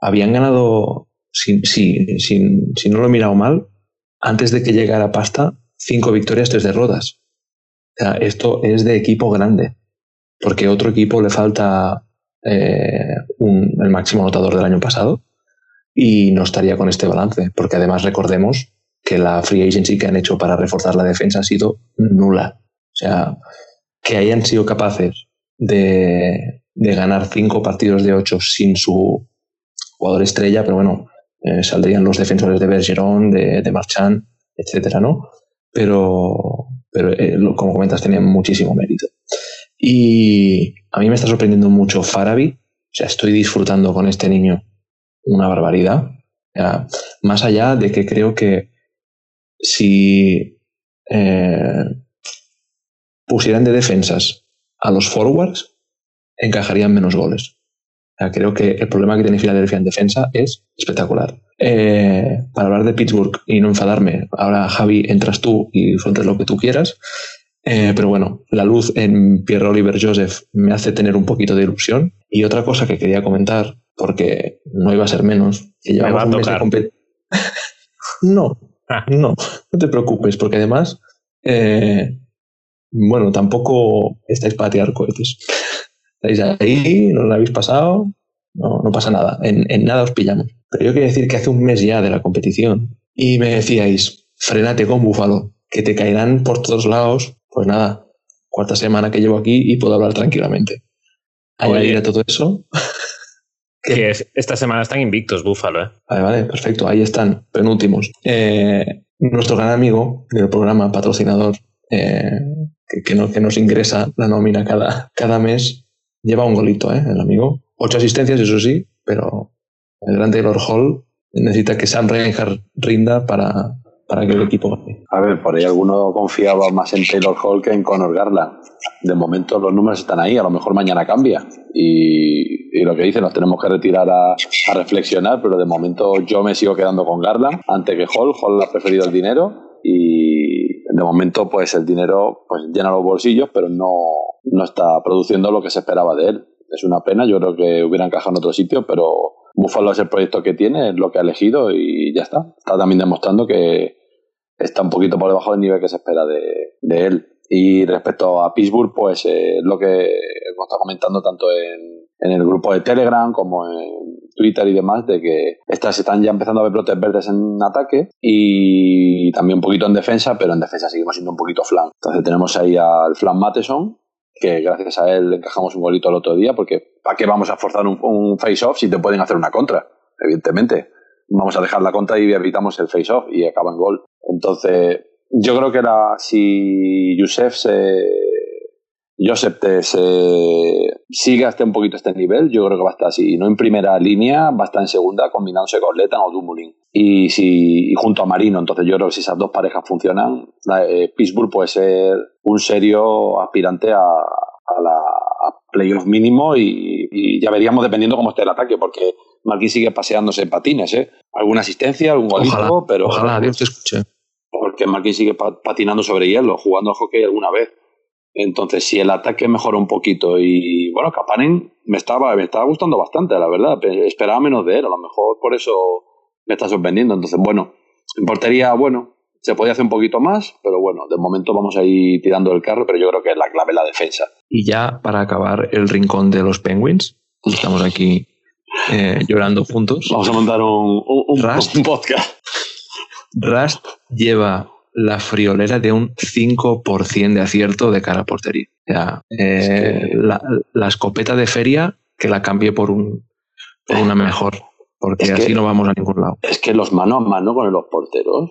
habían ganado, si, si no lo he mirado mal, antes de que llegara pasta, cinco victorias, tres derrotas esto es de equipo grande, porque otro equipo le falta eh, el máximo anotador del año pasado y no estaría con este balance, porque además recordemos que la free agency que han hecho para reforzar la defensa ha sido nula. O sea, que hayan sido capaces de, ganar cinco partidos de ocho sin su jugador estrella, pero bueno, eh, saldrían los defensores de Bergeron, de, de Marchand, etcétera, ¿no? Pero, pero eh, como comentas, tenía muchísimo mérito. Y a mí me está sorprendiendo mucho Farabi, o sea, estoy disfrutando con este niño una barbaridad. más allá de que creo que si eh, pusieran de defensas a los forwards, encajarían menos goles. creo que el problema que tiene Filadelfia en defensa es espectacular. Eh, para hablar de Pittsburgh y no enfadarme, ahora Javi entras tú y sueltas lo que tú quieras. Eh, pero bueno, la luz en Pierre Oliver Joseph me hace tener un poquito de ilusión. Y otra cosa que quería comentar, porque no iba a ser menos, que llevamos un mes de No, ah. no, no te preocupes, porque además, eh, bueno, tampoco estáis para tirar cohetes. Estáis ahí, no lo habéis pasado, no, no pasa nada, en, en nada os pillamos. Pero yo quiero decir que hace un mes ya de la competición y me decíais, frenate con Búfalo, que te caerán por todos lados. Pues nada, cuarta semana que llevo aquí y puedo hablar tranquilamente. Añadir a todo eso. que esta semana están invictos Búfalo, ¿eh? Vale, vale, perfecto. Ahí están, penúltimos. Eh, nuestro gran amigo del programa, patrocinador, eh, que, que, nos ingresa la nómina cada, cada mes, lleva un golito, ¿eh? El amigo. Ocho asistencias, eso sí, pero el gran Taylor Hall necesita que Sam Reinhardt rinda para, para que el equipo gane. A ver, por ahí alguno confiaba más en Taylor Hall que en Conor Garland. De momento los números están ahí, a lo mejor mañana cambia. Y, lo que dice, nos tenemos que retirar a, a, reflexionar, pero de momento yo me sigo quedando con Garland antes que Hall. Hall ha preferido el dinero y de momento pues el dinero pues llena los bolsillos, pero no, no está produciendo lo que se esperaba de él. Es una pena, yo creo que hubiera encajado en otro sitio, pero Buffalo es el proyecto que tiene, es lo que ha elegido y ya está. Está también demostrando que está un poquito por debajo del nivel que se espera de, él. Y respecto a Pittsburgh, pues eh, lo que hemos estado comentando tanto en, en, el grupo de Telegram como en Twitter y demás, de que estas están ya empezando a ver brotes verdes en ataque y también un poquito en defensa, pero en defensa seguimos siendo un poquito flan. Entonces tenemos ahí al flan Matheson, que gracias a él encajamos un golito el otro día, porque ¿para qué vamos a forzar un, face-off si te pueden hacer una contra? Evidentemente. Vamos a dejar la contra y evitamos el face-off y acaba en gol. Entonces, yo creo que era si Joseph se, Joseph te se, sigue hasta un poquito este nivel, yo creo que va a estar así, no en primera línea, va a estar en segunda combinándose con Letan o Dumoulin. Y, si, y junto a Marino, entonces yo creo que si esas dos parejas funcionan, eh, Pittsburgh puede ser un serio aspirante a, a la a playoff mínimo y, y, ya veríamos dependiendo cómo esté el ataque, porque Marquín sigue paseándose en patines, ¿eh? Alguna asistencia, algún golito, pero... Ojalá, Dios te escuche. Porque Marquín sigue patinando sobre hielo, jugando al hockey alguna vez. Entonces, si el ataque mejora un poquito y, bueno, Kapanen me estaba, me estaba gustando bastante, la verdad. Esperaba menos de él, a lo mejor por eso me está sorprendiendo. Entonces, bueno, en portería, bueno, se podía hacer un poquito más, pero bueno, de momento vamos a ir tirando el carro, pero yo creo que es la clave la defensa. Y ya para acabar el rincón de los Penguins, estamos aquí eh, llorando juntos. Vamos a montar un, un, un, Rust. un podcast. Rust lleva la friolera de un 5% de acierto de cara a portería. O sea, eh, la, la, escopeta de feria que la cambie por, un, por una mejor, porque Es que- así no vamos a ningún lado. Es que los mano a mano con los porteros,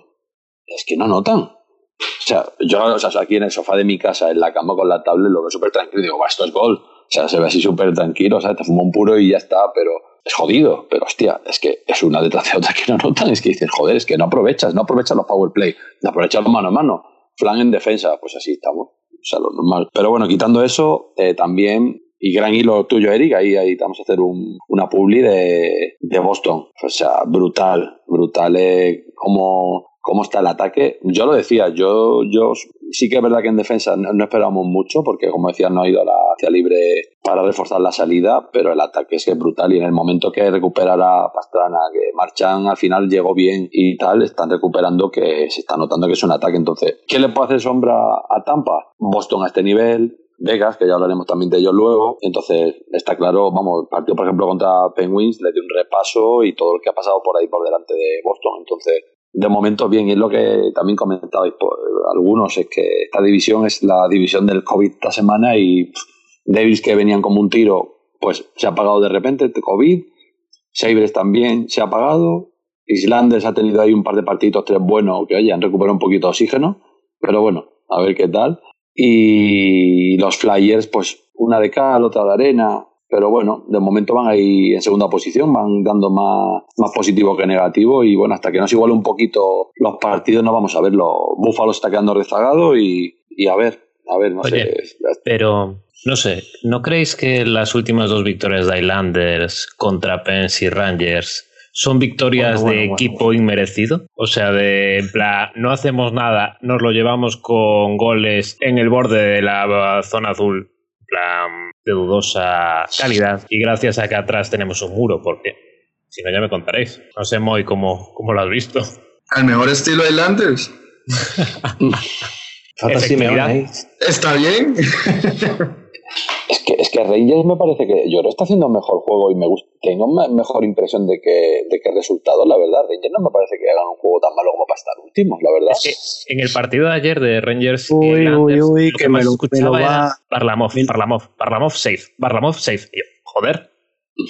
es que no notan. O sea, yo o sea, aquí en el sofá de mi casa, en la cama con la tablet, lo veo súper tranquilo y digo, va, esto es gol. O sea, se ve así súper tranquilo, o sea, te fuma un puro y ya está, pero es jodido. Pero hostia, es que es una detrás de otra que no notan. Es que dices, joder, es que no aprovechas, no aprovechas los power play, no aprovechas los mano a mano. Flan en defensa, pues así estamos. O sea, lo normal. Pero bueno, quitando eso, eh, también, y gran hilo tuyo, Eric, ahí, ahí vamos a hacer un, una publi de, de Boston. O sea, brutal, brutal eh, cómo, cómo está el ataque. Yo lo decía, yo, yo sí que es verdad que en defensa no, no esperábamos mucho, porque como decía, no ha ido a la hacia libre para reforzar la salida, pero el ataque es brutal y en el momento que recuperará Pastrana, que Marchán al final llegó bien y tal, están recuperando que se está notando que es un ataque. Entonces, ¿qué le puede hacer sombra a Tampa? Boston a este nivel, Vegas, que ya hablaremos también de ellos luego. Entonces, está claro, vamos, partido por ejemplo contra Penguins, le dio un repaso y todo lo que ha pasado por ahí por delante de Boston. Entonces, de momento bien, y es lo que también comentabais por algunos, es que esta división es la división del COVID esta semana y pff, Devils que venían como un tiro, pues se ha apagado de repente el COVID, Sabres también se ha apagado, Islanders ha tenido ahí un par de partidos, tres buenos, que oye, han recuperado un poquito de oxígeno, pero bueno, a ver qué tal. Y los Flyers, pues una de cal, otra de arena, pero bueno, de momento van ahí en segunda posición, van dando más, más positivo que negativo y bueno, hasta que nos iguale un poquito los partidos no vamos a verlo. Búfalo está quedando rezagado y, y a ver, a ver, no Oye, sé. Pero, no sé, ¿no creéis que las últimas dos victorias de Islanders contra Pens y Rangers son victorias Bueno, bueno, de bueno, equipo inmerecido? O sea, de en plan, no hacemos nada, nos lo llevamos con goles en el borde de la zona azul, plan, de dudosa calidad, y gracias a que atrás tenemos un muro, porque si no ya me contaréis. No sé, Moy, cómo, cómo lo has visto. Al mejor estilo de Landers. Efectividad. Ahí. Está bien. Es que, es que Rangers me parece que yo lo está haciendo mejor juego y me gusta, tengo mejor impresión de que, de que resultado, la verdad. Rangers no me parece que hagan un juego tan malo como para estar últimos, la verdad. Es que en el partido de ayer de Rangers. Uy, uy, uy, que me lo, me lo va. Barlamov, Barlamov, Barlamov safe, Barlamov safe. joder,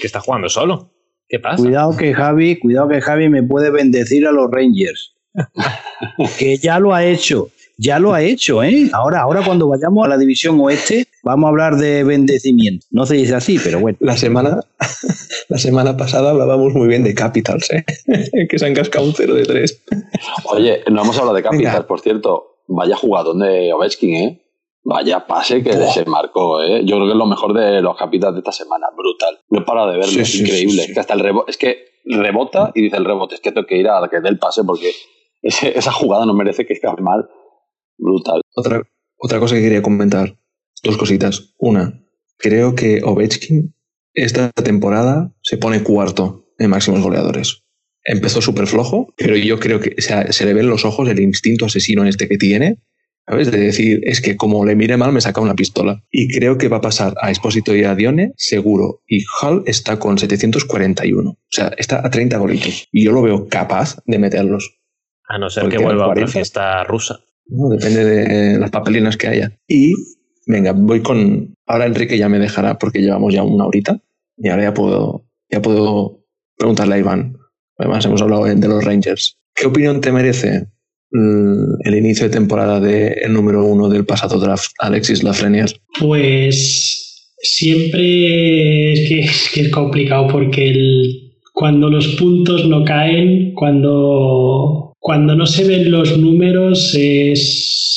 que está jugando solo. ¿Qué pasa? Cuidado que Javi, cuidado que Javi me puede bendecir a los Rangers. que ya lo ha hecho ya lo ha hecho, ¿eh? Ahora, ahora cuando vayamos a la división oeste, vamos a hablar de bendecimiento. No se dice así, pero bueno. La semana, la semana pasada hablábamos muy bien de Capitals, ¿eh? que se han cascado un 0 de 3. Oye, no hemos hablado de Capitals, por cierto. Vaya jugador de Ovechkin, ¿eh? Vaya pase que se marcó, ¿eh? Yo creo que es lo mejor de los Capitals de esta semana. Brutal. No he parado de verlo, es increíble. es que hasta el rebote, es que rebota y dice el rebote, es que tengo que ir a que dé el pase porque esa jugada no merece que esté mal brutal. Otra, otra cosa que quería comentar, dos cositas. Una, creo que Ovechkin esta temporada se pone cuarto en máximos goleadores. Empezó súper flojo, pero yo creo que se le ven los ojos el instinto asesino en este que tiene, ¿sabes? De decir, es que como le mire mal me saca una pistola. Y creo que va a pasar a Expósito y a Dione, seguro. Y Hall está con 741. O sea, está a 30 golitos. Y yo lo veo capaz de meterlos. A no ser que vuelva a una fiesta rusa. Depende de las papelinas que haya. Y venga, voy con. Ahora Enrique ya me dejará porque llevamos ya una horita y ahora ya puedo, ya puedo preguntarle a Iván. Además, hemos hablado de los Rangers. ¿Qué opinión te merece mm, el inicio de temporada del el número uno del pasado draft, Alexis Lafreniere? Pues siempre es que, es que es complicado porque el, cuando los puntos no caen, cuando cuando no se ven los números se,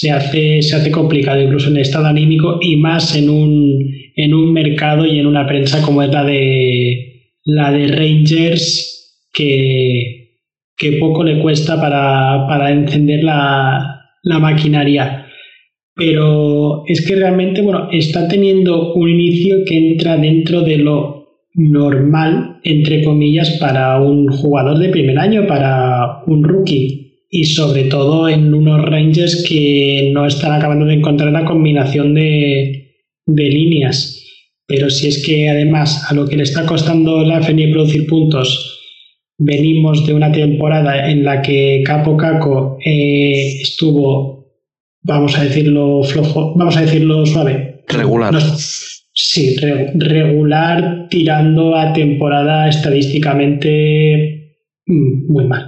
hace, se hace complicado, incluso en estado anímico y más en un, en un mercado y en una prensa como es la de, la de Rangers, que, que poco le cuesta para, encender la, la maquinaria. Pero es que realmente, bueno, está teniendo un inicio que entra dentro de lo normal, entre comillas, para un jugador de primer año, para un rookie. Y sobre todo en unos Rangers que no están acabando de encontrar la combinación de, de líneas. Pero si es que además a lo que le está costando la FNI producir puntos, venimos de una temporada en la que Capo Caco eh, estuvo, vamos a decirlo flojo, vamos a decirlo suave. Regular. Sí, regular tirando a temporada estadísticamente mm, muy mal.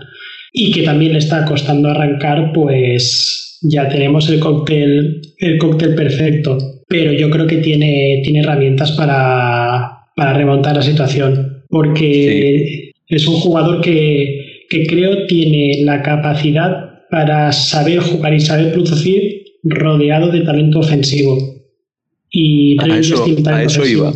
Y que también le está costando arrancar, pues ya tenemos el cóctel, el cóctel perfecto. Pero yo creo que tiene, tiene herramientas para, para remontar la situación. Porque es un jugador que, que creo tiene la capacidad para saber jugar y saber producir rodeado de talento ofensivo y a eso, a eso iba.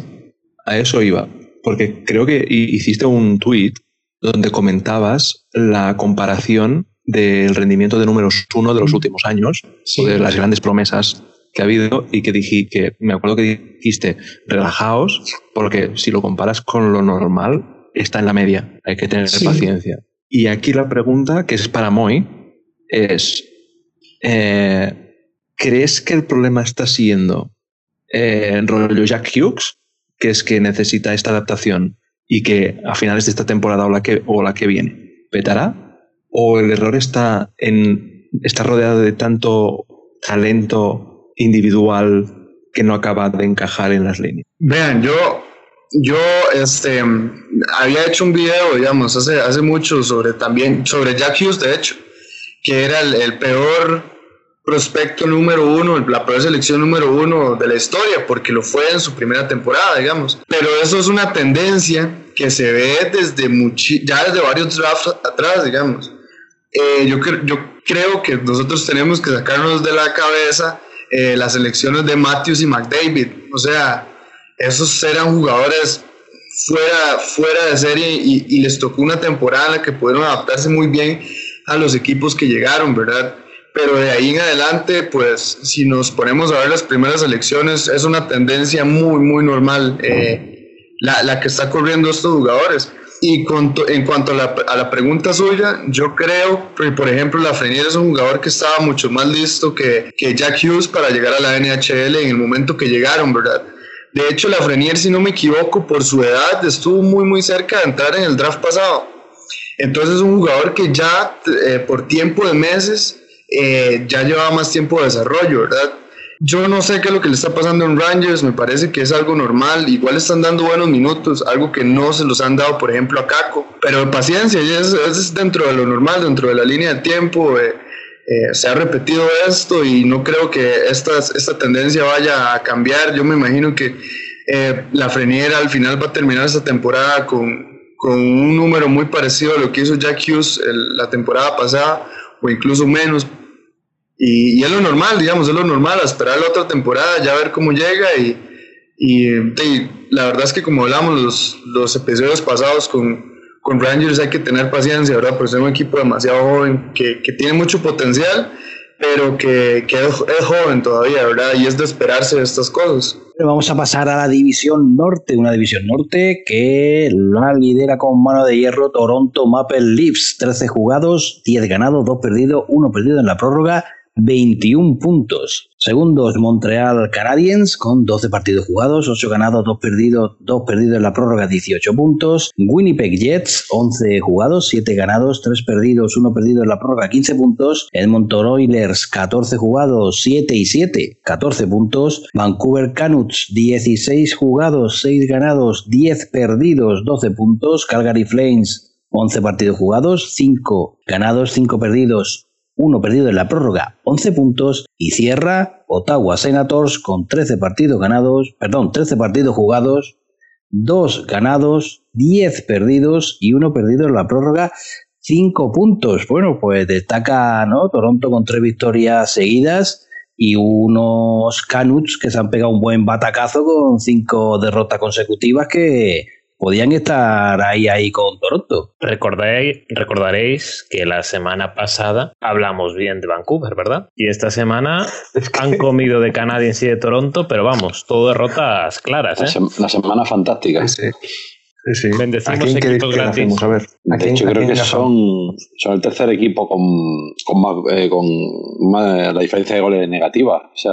A eso iba. Porque creo que hiciste un tweet donde comentabas la comparación del rendimiento de números uno de los últimos años, o de las grandes promesas que ha habido, y que dije que me acuerdo que dijiste, relajaos, porque si lo comparas con lo normal, está en la media. Hay que tener paciencia. Y aquí la pregunta, que es para Moy, es: eh, ¿crees que el problema está siendo en rollo Jack Hughes, que es que necesita esta adaptación y que a finales de esta temporada o la que, o la que viene petará, o el error está en está rodeado de tanto talento individual que no acaba de encajar en las líneas. Vean, yo yo este había hecho un video, digamos, hace, hace mucho sobre también sobre Jack Hughes, de hecho, que era el peor prospecto número uno, la peor selección número uno de la historia, porque lo fue en su primera temporada, digamos. Pero eso es una tendencia que se ve desde ya desde varios drafts atrás, digamos. Eh, yo, yo creo que nosotros tenemos que sacarnos de la cabeza eh, las selecciones de Matthews y McDavid. O sea, esos eran jugadores fuera, fuera de serie y, y les tocó una temporada en la que pudieron adaptarse muy bien a los equipos que llegaron, ¿verdad? Pero de ahí en adelante, pues si nos ponemos a ver las primeras elecciones, es una tendencia muy, muy normal eh, la, la, que está corriendo estos jugadores. Y en cuanto a la, a la, pregunta suya, yo creo que, por ejemplo, la Frenier es un jugador que estaba mucho más listo que, que Jack Hughes para llegar a la NHL en el momento que llegaron, ¿verdad? De hecho, Lafreniere, si no me equivoco, por su edad estuvo muy, muy cerca de entrar en el draft pasado. Entonces es un jugador que ya eh, por tiempo de meses eh, ya llevaba más tiempo de desarrollo, ¿verdad? Yo no sé qué es lo que le está pasando en Rangers, me parece que es algo normal, igual están dando buenos minutos, algo que no se los han dado, por ejemplo, a Caco, pero paciencia, es, es dentro de lo normal, dentro de la línea de tiempo, eh, eh, se ha repetido esto y no creo que esta, esta tendencia vaya a cambiar, yo me imagino que eh, la Freniera al final va a terminar esta temporada con, con un número muy parecido a lo que hizo Jack Hughes la temporada pasada, o incluso menos, y, es lo normal, digamos, es lo normal, esperar la otra temporada, ya ver cómo llega y, y, la verdad es que como hablamos los, los episodios pasados con, con, Rangers hay que tener paciencia, ¿verdad? Porque es un equipo demasiado joven que, que tiene mucho potencial, pero que, que es, joven todavía, ¿verdad? Y es de esperarse de estas cosas. Vamos a pasar a la división norte, una división norte que la lidera con mano de hierro Toronto Maple Leafs, 13 jugados, 10 ganados, 2 perdidos, 1 perdido en la prórroga 21 puntos. Segundos, Montreal Canadiens con 12 partidos jugados, 8 ganados, 2 perdidos, 2 perdidos en la prórroga, 18 puntos. Winnipeg Jets, 11 jugados, 7 ganados, 3 perdidos, 1 perdido en la prórroga, 15 puntos. Edmonton Oilers, 14 jugados, 7 y 7, 14 puntos. Vancouver Canucks, 16 jugados, 6 ganados, 10 perdidos, 12 puntos. Calgary Flames, 11 partidos jugados, 5 ganados, 5 perdidos, uno perdido en la prórroga, 11 puntos, y cierra Ottawa Senators con 13 partidos ganados, perdón, 13 partidos jugados, 2 ganados, 10 perdidos y uno perdido en la prórroga, 5 puntos. Bueno, pues destaca ¿no? Toronto con 3 victorias seguidas y unos Canuts que se han pegado un buen batacazo con 5 derrotas consecutivas que podían estar ahí, ahí con Toronto. Recordaréis, recordaréis que la semana pasada hablamos bien de Vancouver, ¿verdad? Y esta semana han comido de Canadiens y de Toronto, pero vamos, todo derrotas claras. ¿eh? La, semana fantástica. Sí. Sí, sí. Bendecimos equipos gratis. A ver, de hecho, creo que son, son el tercer equipo con, con, más, eh, con más, la diferencia de goles negativa. O sea,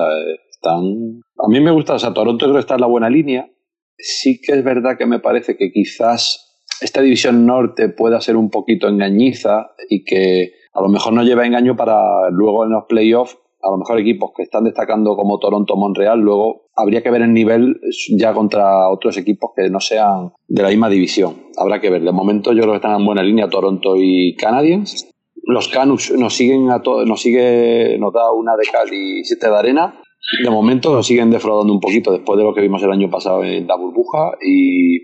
están. A mí me gusta, o sea, Toronto creo que está en la buena línea sí que es verdad que me parece que quizás esta división norte pueda ser un poquito engañiza y que a lo mejor no lleva engaño para luego en los playoffs, a lo mejor equipos que están destacando como Toronto Montreal, luego habría que ver el nivel ya contra otros equipos que no sean de la misma división. Habrá que ver. De momento yo creo que están en buena línea Toronto y Canadiens. Los Canucks nos siguen a todo, nos sigue, nos da una de cal y siete de arena de momento siguen defraudando un poquito después de lo que vimos el año pasado en la burbuja y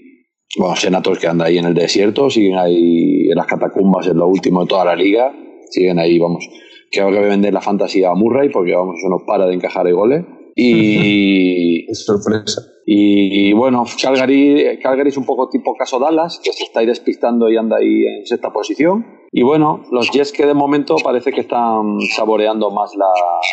bueno, Senators que anda ahí en el desierto, siguen ahí en las catacumbas en lo último de toda la liga, siguen ahí, vamos, creo que voy a vender la fantasía a Murray porque vamos, eso no para de encajar el goles. Y. es sorpresa. Y, bueno, Calgary, Calgary es un poco tipo caso Dallas, que se está ahí despistando y anda ahí en sexta posición. Y bueno, los Jets que de momento parece que están saboreando más la,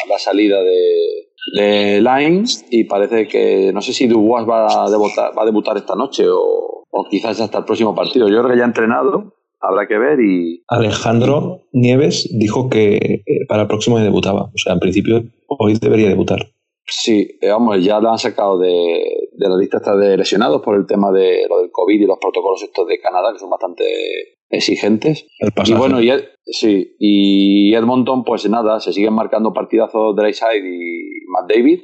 la salida de, de Lines y parece que no sé si Dubois va a debutar, va a debutar esta noche o, o quizás hasta el próximo partido. Yo creo que ya ha entrenado, habrá que ver y... Alejandro Nieves dijo que eh, para el próximo ya debutaba, o sea, en principio hoy debería debutar. Sí, eh, vamos, ya lo han sacado de, de la lista de lesionados por el tema de lo del COVID y los protocolos estos de Canadá, que son bastante exigentes. y bueno, y, sí, y Edmonton, pues nada, se siguen marcando partidazos Dryside y Matt David,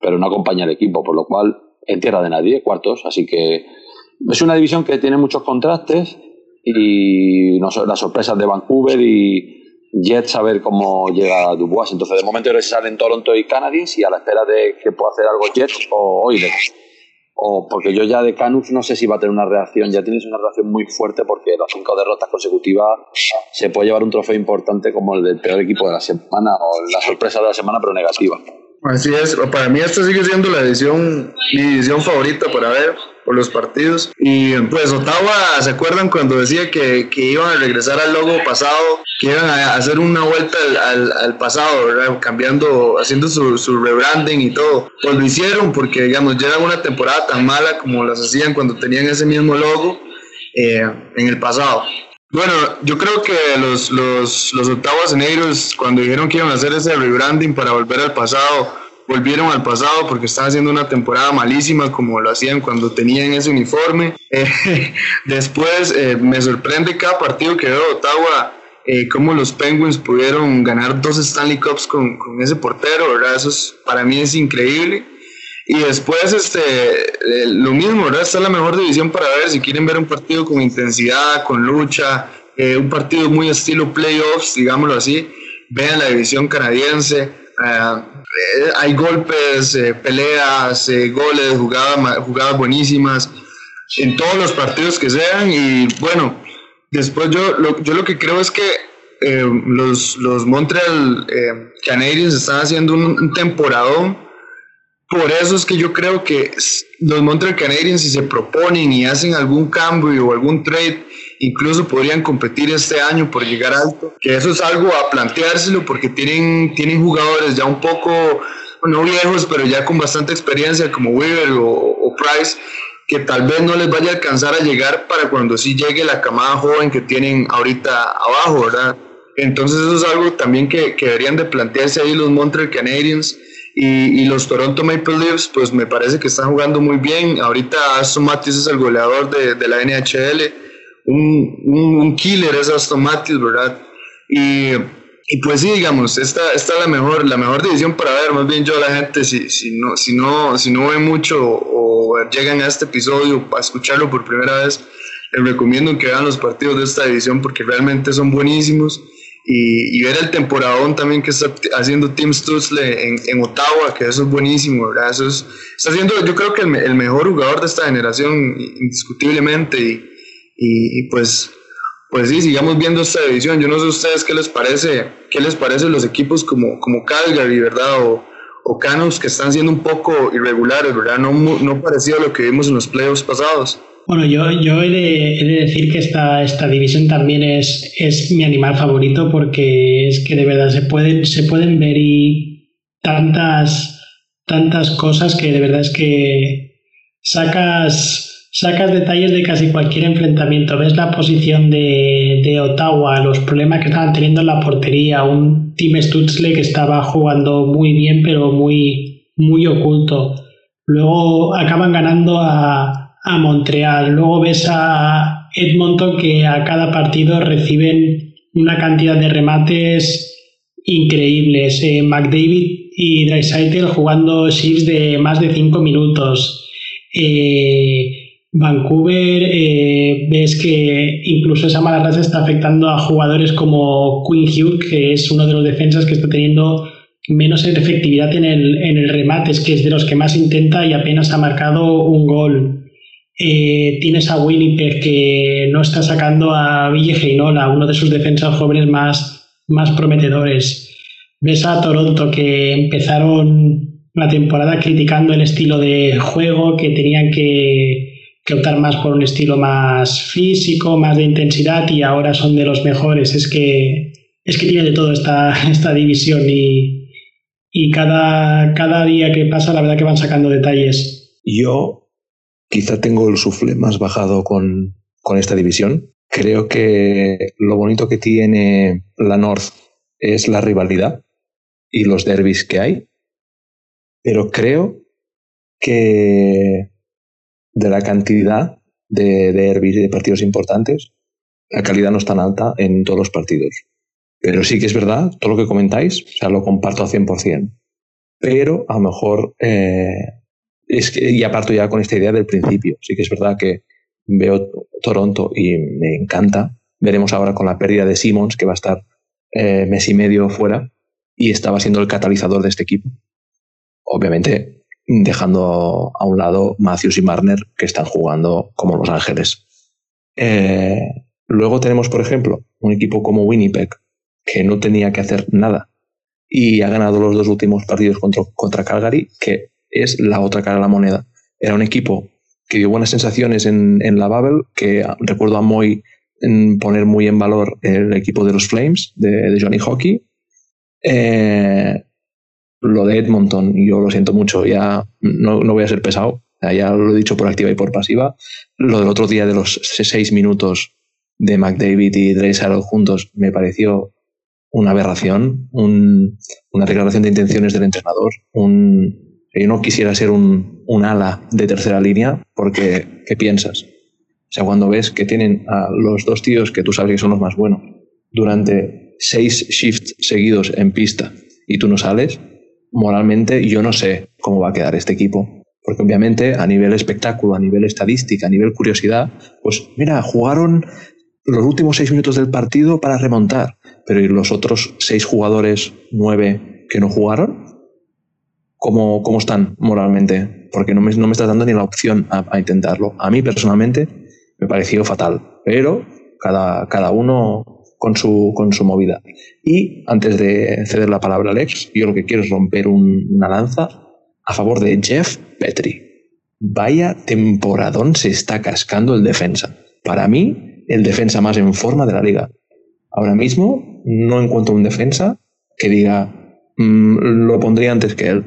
pero no acompaña el equipo, por lo cual en tierra de nadie, cuartos, así que es una división que tiene muchos contrastes y las sorpresas de Vancouver y Jets a ver cómo llega Dubois. Entonces, de momento salen Toronto y Canadiens y a la espera de que pueda hacer algo Jets o Oilers o porque yo ya de Canucks no sé si va a tener una reacción, ya tienes una reacción muy fuerte porque las cinco derrotas consecutivas se puede llevar un trofeo importante como el del peor equipo de la semana o la sorpresa de la semana pero negativa. Así es, para mí esta sigue siendo la edición, mi edición favorita para ver por los partidos. Y pues Ottawa, ¿se acuerdan cuando decía que, que iban a regresar al logo pasado? Que iban a hacer una vuelta al, al, pasado, ¿verdad? Cambiando, haciendo su, su, rebranding y todo. Pues lo hicieron porque, digamos, ya era una temporada tan mala como las hacían cuando tenían ese mismo logo eh, en el pasado. Bueno, yo creo que los, los, los Ottawa cuando dijeron que iban a hacer ese rebranding para volver al pasado, volvieron al pasado porque estaban haciendo una temporada malísima como lo hacían cuando tenían ese uniforme. Eh, después eh, me sorprende cada partido que veo Ottawa, eh, cómo los Penguins pudieron ganar dos Stanley Cups con, con ese portero, ¿verdad? Eso es, para mí es increíble. Y después, este, lo mismo, ¿verdad? Esta es la mejor división para ver si quieren ver un partido con intensidad, con lucha, un partido muy estilo playoffs, digámoslo así. Vean la división canadiense. Eh, hay golpes, eh, peleas, eh, goles, jugadas, jugadas buenísimas en todos los partidos que sean. Y bueno, después yo lo, yo lo que creo es que los, los Montreal Canadiens están haciendo un, un temporadón. Por eso es que yo creo que los Montreal Canadiens, si se proponen y hacen algún cambio o algún trade, incluso podrían competir este año por llegar alto, que eso es algo a planteárselo porque tienen, tienen jugadores ya un poco, no viejos, pero ya con bastante experiencia como Weaver o, Price, que tal vez no les vaya a alcanzar a llegar para cuando sí llegue la camada joven que tienen ahorita abajo, ¿verdad? Entonces eso es algo también que, que deberían de plantearse ahí los Montreal Canadiens. Y, los Toronto Maple Leafs, pues me parece que están jugando muy bien. Ahorita Aston Matthews es el goleador de la NHL un, un, killer es Aston Matthews, ¿verdad? Y, y, pues sí, digamos, esta, esta es la mejor, la mejor división para ver, más bien yo a la gente, si, si, no, si, no, si no ve mucho o, llegan a este episodio a escucharlo por primera vez, les recomiendo que vean los partidos de esta división porque realmente son buenísimos. Y, y, ver el temporadón también que está haciendo Tim Stutzle en, en, Ottawa, que eso es buenísimo, ¿verdad? Eso es, está haciendo, yo creo que el, mejor jugador de esta generación, indiscutiblemente. Y, pues, pues sí, sigamos viendo esta división. Yo no sé a ustedes qué les parece, qué les parece los equipos como, como Calgary, ¿verdad? O, o que están siendo un poco irregulares, ¿verdad? No, no parecido a lo que vimos en los playoffs pasados. Bueno, yo, yo he, de, he, de, decir que esta, esta división también es, es mi animal favorito porque es que de verdad se pueden, se pueden ver y tantas, tantas cosas que de verdad es que sacas sacas detalles de casi cualquier enfrentamiento. Ves la posición de, de, Ottawa, los problemas que estaban teniendo en la portería, un Team Stutzle que estaba jugando muy bien, pero muy, muy oculto. Luego acaban ganando a, a Montreal. Luego ves a Edmonton que a cada partido reciben una cantidad de remates increíbles. Eh, McDavid y Dreisaitl jugando shifts de más de 5 minutos. Eh, Vancouver, eh, ves que incluso esa mala racha está afectando a jugadores como Quinn Hughes, que es uno de los defensas que está teniendo menos efectividad en el, en el remate, es que es de los que más intenta y apenas ha marcado un gol. Eh, tienes a Winnipeg que no está sacando a Ville Heinola, uno de sus defensas jóvenes más, más prometedores. Ves a Toronto que empezaron la temporada criticando el estilo de juego, que tenían que que optar más por un estilo más físico, más de intensidad y ahora son de los mejores. Es que, es que tiene de todo esta, esta división y, y cada, cada día que pasa la verdad que van sacando detalles. Yo quizá tengo el sufle más bajado con, con esta división. Creo que lo bonito que tiene la North es la rivalidad y los derbis que hay, pero creo que de la cantidad de derbis y de partidos importantes, la calidad no es tan alta en todos los partidos. Pero sí que es verdad, todo lo que comentáis, o sea, lo comparto al 100%. Pero a lo mejor, eh, es que, y aparto ya con esta idea del principio, sí que es verdad que veo Toronto y me encanta. Veremos ahora con la pérdida de Simmons, que va a estar eh, mes y medio fuera, y estaba siendo el catalizador de este equipo. Obviamente, dejando a un lado Matthews y Marner, que están jugando como Los Ángeles. Eh, luego tenemos, por ejemplo, un equipo como Winnipeg, que no tenía que hacer nada y ha ganado los dos últimos partidos contra, contra Calgary, que es la otra cara de la moneda. Era un equipo que dio buenas sensaciones en, en la Bubble, que recuerdo a Moy poner muy en valor el equipo de los Flames, de, de Johnny Hockey. Eh, lo de Edmonton, yo lo siento mucho, ya no, no voy a ser pesado, ya lo he dicho por activa y por pasiva. Lo del otro día de los seis minutos de McDavid y Drake juntos me pareció una aberración, una declaración de intenciones del entrenador, un, yo no quisiera ser un, un, ala de tercera línea porque, ¿qué piensas? O sea, cuando ves que tienen a los dos tíos que tú sabes que son los más buenos durante seis shifts seguidos en pista y tú no sales, moralmente yo no sé cómo va a quedar este equipo. Porque obviamente a nivel espectáculo, a nivel estadística, a nivel curiosidad, pues mira, jugaron los últimos seis minutos del partido para remontar, pero ¿y los otros seis jugadores, nueve que no jugaron? ¿Cómo, cómo están moralmente? Porque no me, no me estás dando ni la opción a, a, intentarlo. A mí personalmente me pareció fatal, pero cada, cada uno con su, con su movida. Y antes de ceder la palabra a Alex, yo lo que quiero es romper un, una lanza a favor de Jeff Petri. Vaya temporadón se está cascando el defensa. Para mí, el defensa más en forma de la liga. Ahora mismo no encuentro un defensa que diga mmm, lo pondría antes que él.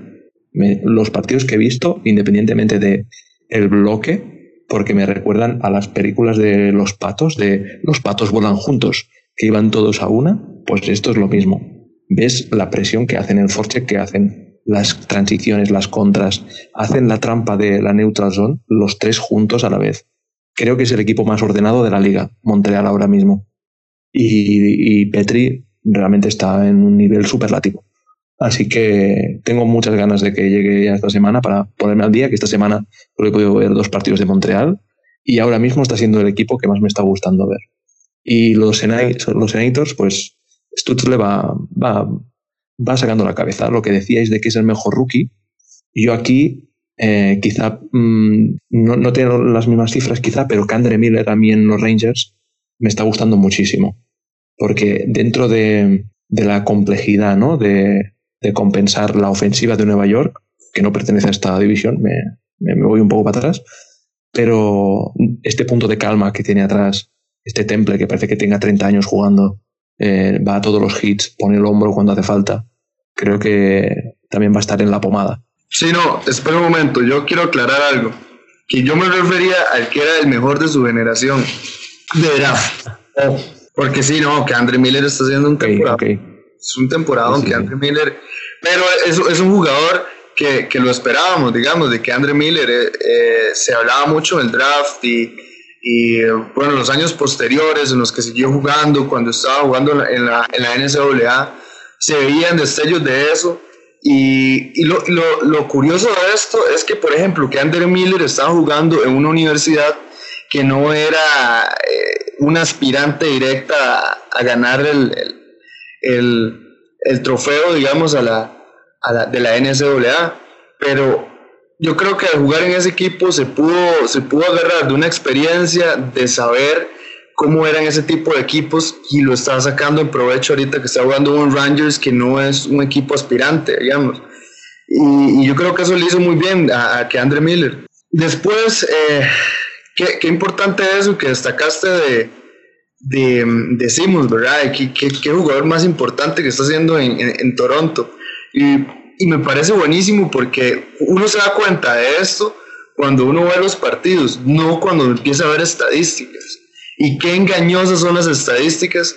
Los partidos que he visto, independientemente de el bloque, porque me recuerdan a las películas de los patos, de los patos volan juntos que iban todos a una, pues esto es lo mismo. Ves la presión que hacen el forecheck, que hacen las transiciones, las contras, hacen la trampa de la neutral zone, los tres juntos a la vez. Creo que es el equipo más ordenado de la liga, Montreal ahora mismo. Y, y Petri realmente está en un nivel superlativo. Así que tengo muchas ganas de que llegue ya esta semana para ponerme al día, que esta semana solo he podido ver dos partidos de Montreal y ahora mismo está siendo el equipo que más me está gustando ver. Y los, los Senators, pues Stutz le va, va, va sacando la cabeza. Lo que decíais de que es el mejor rookie, yo aquí eh, quizá mmm, no, no, tengo las mismas cifras, quizá, pero Candre Miller a mí en los Rangers me está gustando muchísimo. Porque dentro de, de la complejidad ¿no? de, de, compensar la ofensiva de Nueva York, que no pertenece a esta división, me, me, me voy un poco para atrás, pero este punto de calma que tiene atrás este temple que parece que tenga 30 años jugando, eh, va a todos los hits, pone el hombro cuando hace falta. Creo que también va a estar en la pomada. Sí, no, espera un momento, yo quiero aclarar algo. Que yo me refería al que era el mejor de su generación. De draft. Porque sí, no, que Andre Miller está haciendo un temporada. Okay, okay. Es un temporada sí, que Andre Miller. Pero es, es un jugador que, que, lo esperábamos, digamos, de que Andre Miller eh, eh, se hablaba mucho del draft y y bueno, los años posteriores en los que siguió jugando, cuando estaba jugando en la, en la NCAA, se veían destellos de eso. Y, y lo, lo, lo, curioso de esto es que, por ejemplo, que Andrew Miller estaba jugando en una universidad que no era eh, una aspirante directa a, a ganar el, el, el, el, trofeo, digamos, a la, a la, de la NCAA, pero yo creo que al jugar en ese equipo se pudo, se pudo agarrar de una experiencia de saber cómo eran ese tipo de equipos y lo está sacando en provecho ahorita que está jugando un Rangers que no es un equipo aspirante, digamos. Y, y yo creo que eso le hizo muy bien a, a que Andre Miller. Después, eh, qué, qué, importante eso que destacaste de, de, de Simmons, ¿verdad? ¿Qué, qué, qué, jugador más importante que está haciendo en, en, en Toronto. Y y me parece buenísimo porque uno se da cuenta de esto cuando uno ve los partidos, no cuando empieza a ver estadísticas. Y qué engañosas son las estadísticas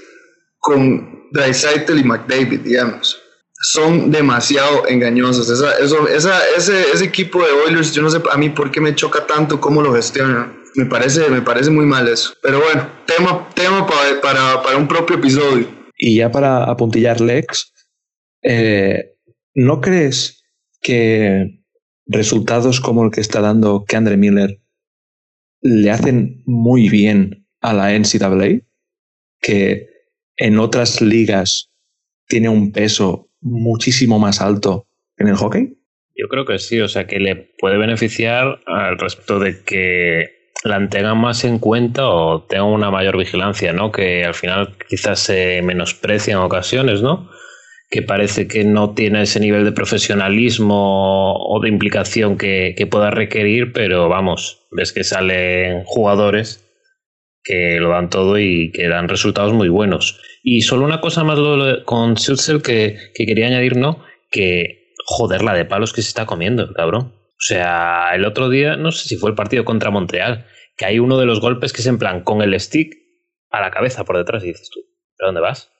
con Dreisaitl y McDavid, digamos. Son demasiado engañosas. Esa, eso, esa, ese, ese equipo de Oilers, yo no sé a mí por qué me choca tanto cómo lo gestionan. Me parece, me parece muy mal eso. Pero bueno, tema, tema para, para, para un propio episodio. Y ya para apuntillar Lex, eh, ¿no crees que resultados como el que está dando Kendra Miller le hacen muy bien a la NCAA? Que en otras ligas tiene un peso muchísimo más alto en el hockey? Yo creo que sí, o sea, que le puede beneficiar al respecto de que la tengan más en cuenta o tengan una mayor vigilancia, ¿no? Que al final quizás se menosprecia en ocasiones, ¿no? Que parece que no tiene ese nivel de profesionalismo o de implicación que, que pueda requerir, pero vamos, ves que salen jugadores que lo dan todo y que dan resultados muy buenos. Y solo una cosa más con Schutzel que, que quería añadir, ¿no? Que joder la de palos que se está comiendo, cabrón. O sea, el otro día, no sé si fue el partido contra Montreal, que hay uno de los golpes que es en plan con el stick a la cabeza por detrás y dices tú, ¿pero dónde vas?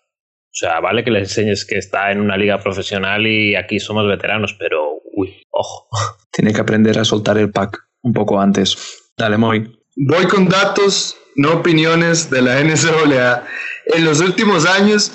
O sea, vale que le enseñes que está en una liga profesional y aquí somos veteranos, pero uy, ojo. Tiene que aprender a soltar el pack un poco antes. Dale, Moy. Voy con datos, no opiniones de la NCAA. En los últimos años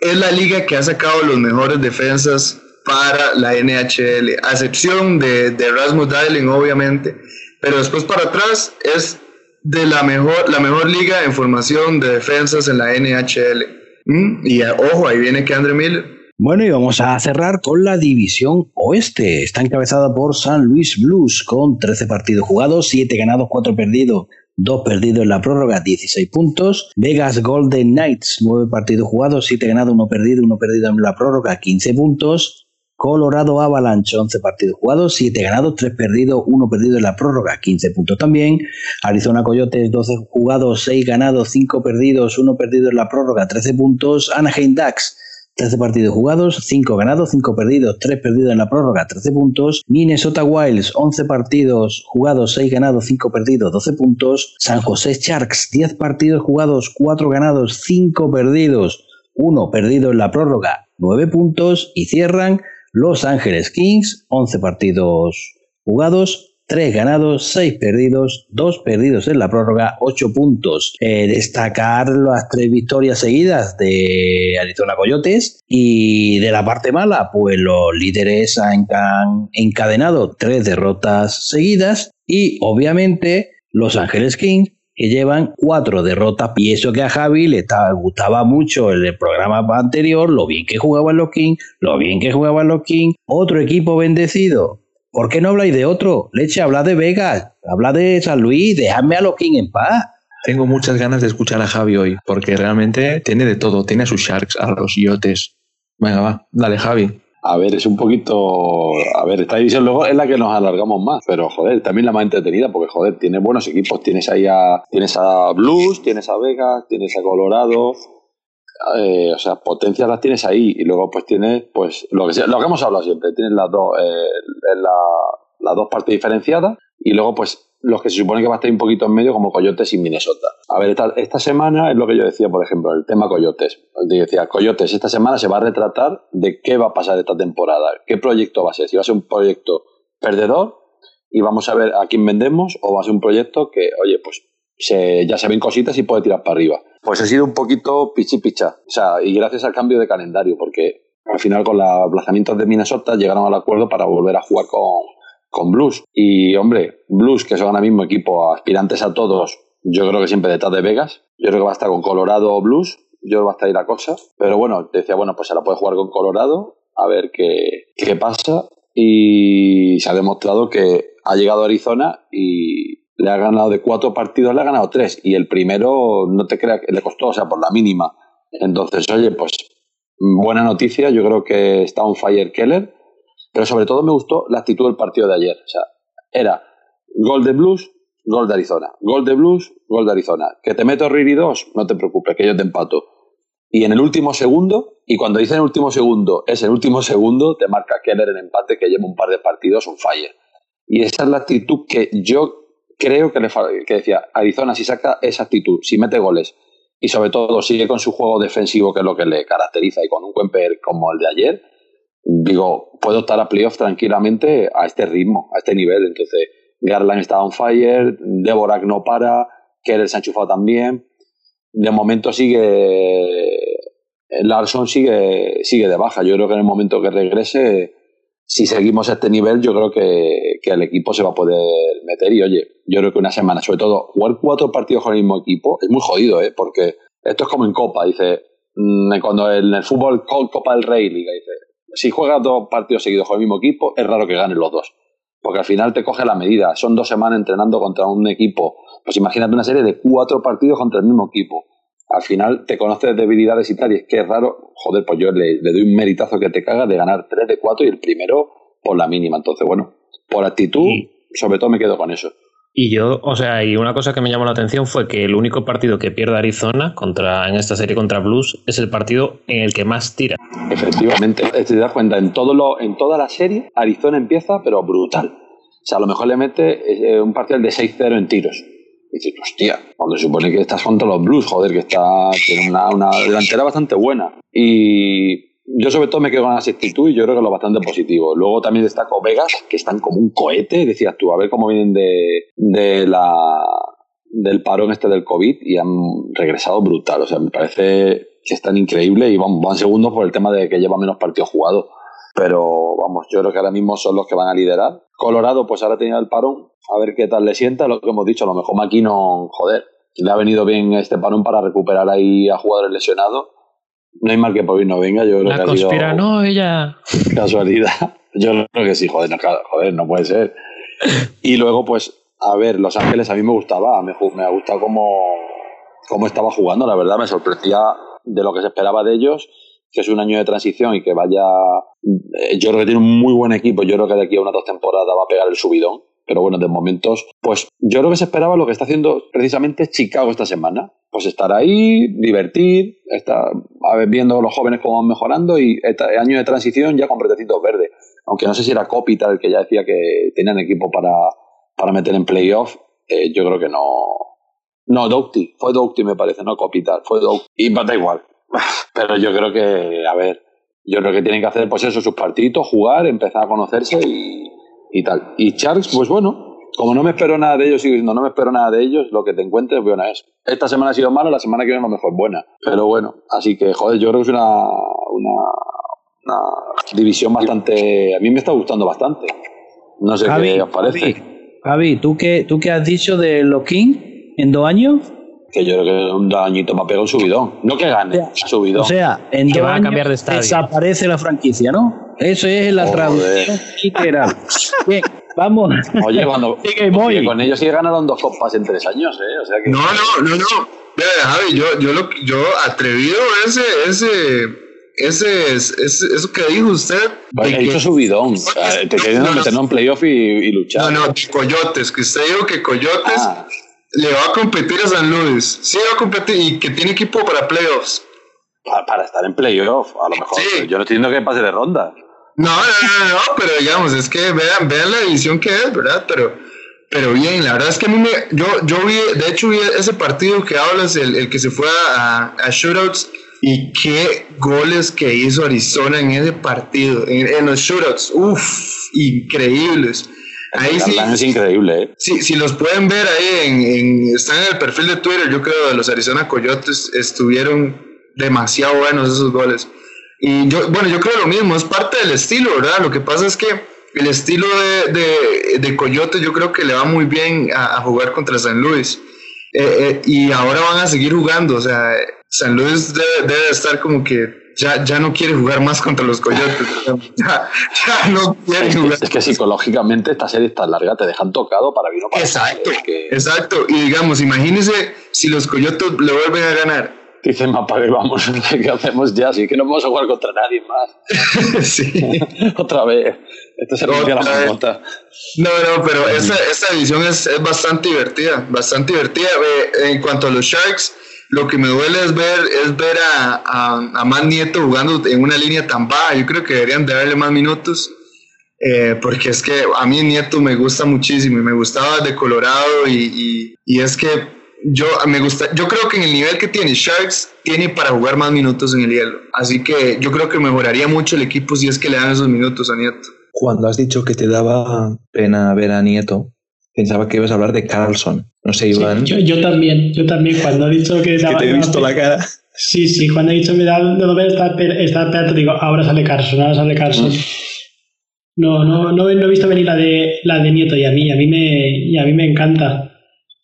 es la liga que ha sacado los mejores defensas para la NHL, a excepción de, de Rasmus Dahlin, obviamente, pero después para atrás es de la mejor, la mejor liga en formación de defensas en la NHL. ¿Mm? Y ojo, ahí viene que Andre Miller. Bueno, y vamos a cerrar con la división oeste. Está encabezada por San Luis Blues con 13 partidos jugados, 7 ganados, 4 perdidos, 2 perdidos en la prórroga, 16 puntos. Vegas Golden Knights, 9 partidos jugados, 7 ganados, 1 perdido, 1 perdido en la prórroga, 15 puntos. Colorado Avalanche, 11 partidos jugados, 7 ganados, 3 perdidos, 1 perdido en la prórroga, 15 puntos también. Arizona Coyotes, 12 jugados, 6 ganados, 5 perdidos, 1 perdido en la prórroga, 13 puntos. Anaheim Ducks, 13 partidos jugados, 5 ganados, 5 perdidos, 3 perdidos en la prórroga, 13 puntos. Minnesota Wilds, 11 partidos jugados, 6 ganados, 5 perdidos, 12 puntos. San José Sharks, 10 partidos jugados, 4 ganados, 5 perdidos, 1 perdido en la prórroga, 9 puntos. Y cierran los Ángeles Kings, 11 partidos jugados, 3 ganados, 6 perdidos, 2 perdidos en la prórroga, 8 puntos. Eh, destacar las 3 victorias seguidas de Arizona Coyotes y de la parte mala, pues los líderes han encadenado 3 derrotas seguidas y obviamente los Ángeles Kings que llevan cuatro derrotas. Y eso que a Javi le gustaba mucho el programa anterior, lo bien que jugaban los Kings, lo bien que jugaban los Kings. Otro equipo bendecido. ¿Por qué no habláis de otro? Leche, habla de Vegas, habla de San Luis, dejadme a los Kings en paz. Tengo muchas ganas de escuchar a Javi hoy, porque realmente tiene de todo. Tiene a sus Sharks, a los Yotes. Venga, va, dale, Javi. A ver, es un poquito. A ver, esta división luego es la que nos alargamos más, pero joder, también la más entretenida, porque joder, tiene buenos equipos. Tienes ahí a. Tienes a Blues, tienes a Vegas, tienes a Colorado. Eh, o sea, potencias las tienes ahí. Y luego, pues tienes, pues, lo que, hemos hablado siempre, tienes las dos, eh, la, las dos partes diferenciadas. Y luego, pues, los que se supone que va a estar un poquito en medio, como Coyotes y Minnesota. A ver, esta, semana es lo que yo decía, por ejemplo, el tema Coyotes. Yo decía, Coyotes, esta semana se va a retratar de qué va a pasar esta temporada, qué proyecto va a ser. Si va a ser un proyecto perdedor y vamos a ver a quién vendemos, o va a ser un proyecto que, oye, pues ya se ven cositas y puede tirar para arriba. Pues ha sido un poquito pichi picha. O sea, y gracias al cambio de calendario, porque al final con los aplazamientos de Minnesota llegaron al acuerdo para volver a jugar con con Blues. Y hombre, Blues, que son ahora mismo equipo aspirantes a todos, yo creo que siempre detrás de Vegas. Yo creo que va a estar con Colorado o Blues. Yo creo que va a estar ahí la cosa. Pero bueno, decía, bueno, pues se la puede jugar con Colorado, a ver qué, qué pasa. Y se ha demostrado que ha llegado a Arizona y le ha ganado de cuatro partidos, le ha ganado tres. Y el primero, no te creas, le costó, o sea, por la mínima. Entonces, oye, pues buena noticia. Yo creo que está un fire Keller pero sobre todo me gustó la actitud del partido de ayer. O sea, era gol de Blues, gol de Arizona. Gol de Blues, gol de Arizona. Que te meto Riri 2, no te preocupes, que yo te empato. Y en el último segundo, y cuando dice en el último segundo, es el último segundo, te marca Keller en empate que lleva un par de partidos un fire. Y esa es la actitud que yo creo que le que decía, Arizona si saca esa actitud, si mete goles y sobre todo sigue con su juego defensivo que es lo que le caracteriza y con un Kemper como el de ayer, digo, puedo estar a playoff tranquilamente a este ritmo, a este nivel. Entonces, Garland está on fire, Dvorak no para, Keller se ha enchufado también. De momento sigue. Larson sigue, sigue de baja. Yo creo que en el momento que regrese, si seguimos a este nivel, yo creo que, que el equipo se va a poder meter. Y oye, yo creo que una semana, sobre todo, jugar cuatro partidos con el mismo equipo es muy jodido, ¿eh? porque esto es como en Copa. Dice, mm, cuando en el fútbol Copa del Rey, Liga, dice, si juegas dos partidos seguidos con el mismo equipo, es raro que ganen los dos. Porque al final te coge la medida. Son dos semanas entrenando contra un equipo. Pues imagínate una serie de cuatro partidos contra el mismo equipo. Al final te conoces debilidades y tal, y es que es raro. Joder, pues yo le, doy un meritazo que te caga de ganar tres de cuatro y el primero por la mínima. Entonces, bueno, por actitud, sobre todo me quedo con eso. Y yo, o sea, y una cosa que me llamó la atención fue que el único partido que pierde Arizona contra, en esta serie contra Blues es el partido en el que más tira. Efectivamente, te das cuenta, en, todo lo, en toda la serie, Arizona empieza, pero brutal. O sea, a lo mejor le mete eh, un partido de 6-0 en tiros. Y dices, hostia, cuando se supone que estás contra los Blues, joder, que está, tiene una, una delantera bastante buena. Y yo sobre todo me quedo con la actitud y yo creo que lo bastante positivo. Luego también destaco Vegas, que están como un cohete, decías tú, a ver cómo vienen de, de la del parón este del COVID y han regresado brutal. O sea, me parece que están increíbles y van, van segundos por el tema de que lleva menos partidos jugados. Pero vamos, yo creo que ahora mismo son los que van a liderar. Colorado, pues ahora tenía el parón, a ver qué tal le sienta. Lo que hemos dicho, a lo mejor Maquino, joder, le ha venido bien este parón para recuperar ahí a jugadores lesionados. No hay mal que por hoy no venga, yo creo La que ha conspira, sido no, ella. casualidad. Yo creo que sí, joder, no, joder, no puede ser. Y luego, pues, a ver, Los Ángeles a mí me gustaba, me, me ha gustado cómo, cómo estaba jugando, la verdad, me sorprendía de lo que se esperaba de ellos, que es un año de transición y que vaya... eh, Yo creo que tiene un muy buen equipo, yo creo que de aquí a unas dos temporadas va a pegar el subidón, pero bueno, de momentos, pues yo creo que se esperaba lo que está haciendo precisamente Chicago esta semana. Pues estar ahí, divertir, estar viendo a los jóvenes cómo van mejorando y este año de transición ya con bretecitos verdes. Aunque no sé si era Kopitar el que ya decía que tenían equipo para, para meter en playoff, eh, yo creo que no. No, Doughty, fue Doughty me parece, no Kopitar, fue Doughty. Y da igual. Pero yo creo que, a ver, yo creo que tienen que hacer pues eso, sus partiditos, jugar, empezar a conocerse y, y tal. Y Sharks, pues bueno, como no me espero nada de ellos, sigo diciendo, no me espero nada de ellos, lo que te encuentres, bueno es. Esta semana ha sido mala, la semana que viene a lo mejor buena. Pero bueno, así que, joder, yo creo que es una, una, una división bastante. A mí me está gustando bastante. No sé Javi, qué os parece. Javi, Javi, ¿tú qué, ¿tú qué has dicho de Loquín en dos años? Que yo creo que un dañito me ha pegado un subidón. No que gane, subidón. O sea, en Que dos va a cambiar de estadio. desaparece la franquicia, ¿no? Eso es la Joder. traducción literal. Bien, vamos. Oye, cuando Sigue, con ellos sí ganaron dos copas en tres años, ¿eh? O sea que. No, no, no, no. Javi, yo, yo, lo, yo atrevido ese, ese, ese, ese, eso que dijo usted. Vaya, de que- hizo subidón. O sea, te querían No, no. meternos en playoff y, y luchar. no, no, Coyotes, que usted dijo que Coyotes Ah, le va a competir a San Luis. Sí, va a competir y que tiene equipo para playoffs. para, para estar en playoff, a lo mejor. Sí. Yo no estoy diciendo que pase de ronda. No, no, no, no, no, pero digamos, es que vean, vean la división que es, ¿verdad? Pero, pero bien, la verdad es que a mí me, yo, yo vi, de hecho vi ese partido que hablas, el, el que se fue a, a shootouts, y qué goles que hizo Arizona en ese partido, en, en los shootouts, uff, increíbles. Ahí sí, es increíble, ¿eh? si, si los pueden ver ahí, en, en- están en el perfil de Twitter, yo creo, de los Arizona Coyotes, estuvieron demasiado buenos esos goles. Y yo, bueno, yo creo lo mismo, es parte del estilo, ¿verdad? Lo que pasa es que el estilo de, de, de Coyotes yo creo que le va muy bien a, a jugar contra San Luis. Eh, eh, y ahora van a seguir jugando, o sea, San Luis debe, debe estar como que ya, ya no quiere jugar más contra los Coyotes, ya, ya no quiere Es jugar. que, es que psicológicamente esta serie tan larga te dejan tocado para bien o para mal. Exacto, que exacto. Y digamos, imagínense si los Coyotes le vuelven a ganar. dicen, mapa, vamos, ¿qué hacemos ya? Así que no vamos a jugar contra nadie más. sí. Otra vez. Esto se la vez. No, no, pero esta, esta edición es, es bastante divertida, bastante divertida. Eh, en cuanto a los Sharks, lo que me duele es ver, es ver a, a, a Matt Nieto jugando en una línea tan baja. Yo creo que deberían de darle más minutos. eh, porque es que a mí Nieto me gusta muchísimo y me gustaba de Colorado y, y, y es que yo me gusta, yo creo que en el nivel que tiene Sharks tiene para jugar más minutos en el hielo. Así que yo creo que mejoraría mucho el equipo si es que le dan esos minutos a Nieto. Cuando has dicho que te daba pena ver a Nieto, pensaba que ibas a hablar de Carlson. No sé, Sí, Iván. yo, yo también, yo también, cuando he dicho que... que te he visto la cara. Sí, sí, cuando he dicho me da ver está está esperando, digo, ahora sale Carson, ahora sale Carson. No, no, no, no he visto venir la de la de Nieto y a mí, a mí me y a mí me encanta.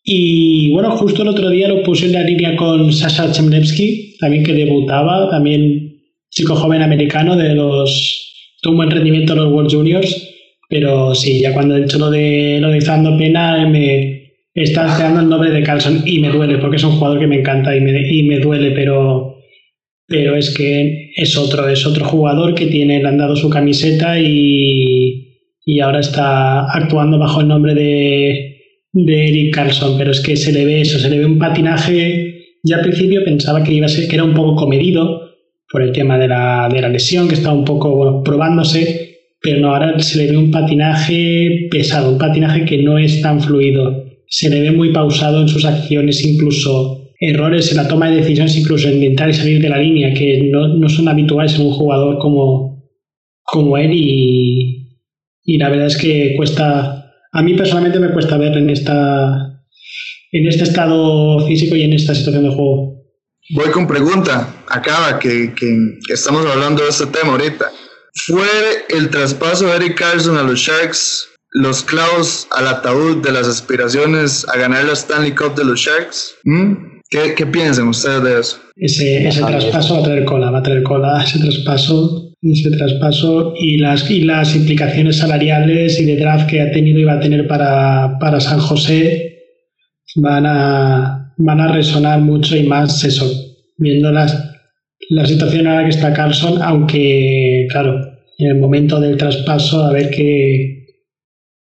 Y bueno, justo el otro día lo puse en la línea con Sasha Chemlevsky, también que debutaba, también chico joven americano de los tuvo un buen rendimiento en los World Juniors, pero sí, ya cuando he hecho lo de lo de dando pena me está esperando el nombre de Carlson y me duele porque es un jugador que me encanta y me, y me duele, pero pero es que es otro, es otro jugador que tiene, le han dado su camiseta y, y ahora está actuando bajo el nombre de, de Eric Carlson, pero es que se le ve eso, se le ve un patinaje, ya al principio pensaba que iba a ser, que era un poco comedido por el tema de la, de la lesión, que estaba un poco probándose, pero no, ahora se le ve un patinaje pesado, un patinaje que no es tan fluido. se le ve muy pausado en sus acciones, incluso errores en la toma de decisiones, incluso en entrar y salir de la línea, que no, no son habituales en un jugador como, como él y, y la verdad es que cuesta, a mí personalmente me cuesta ver en esta en este estado físico y en esta situación de juego. Voy con pregunta, acaba, que, que, estamos hablando de este tema ahorita. ¿Fue el traspaso de Eric Carlson a los Sharks los clavos al ataúd de las aspiraciones a ganar la Stanley Cup de los Sharks? ¿Mm? ¿Qué, ¿Qué, piensan ustedes de eso? Ese, ese traspaso va a traer cola, va a traer cola ese traspaso, ese traspaso y las, y las implicaciones salariales y de draft que ha tenido y va a tener para, para San José van a, van a resonar mucho y más eso, viendo las, la situación ahora que está Carlson, aunque, claro, en el momento del traspaso, a ver qué,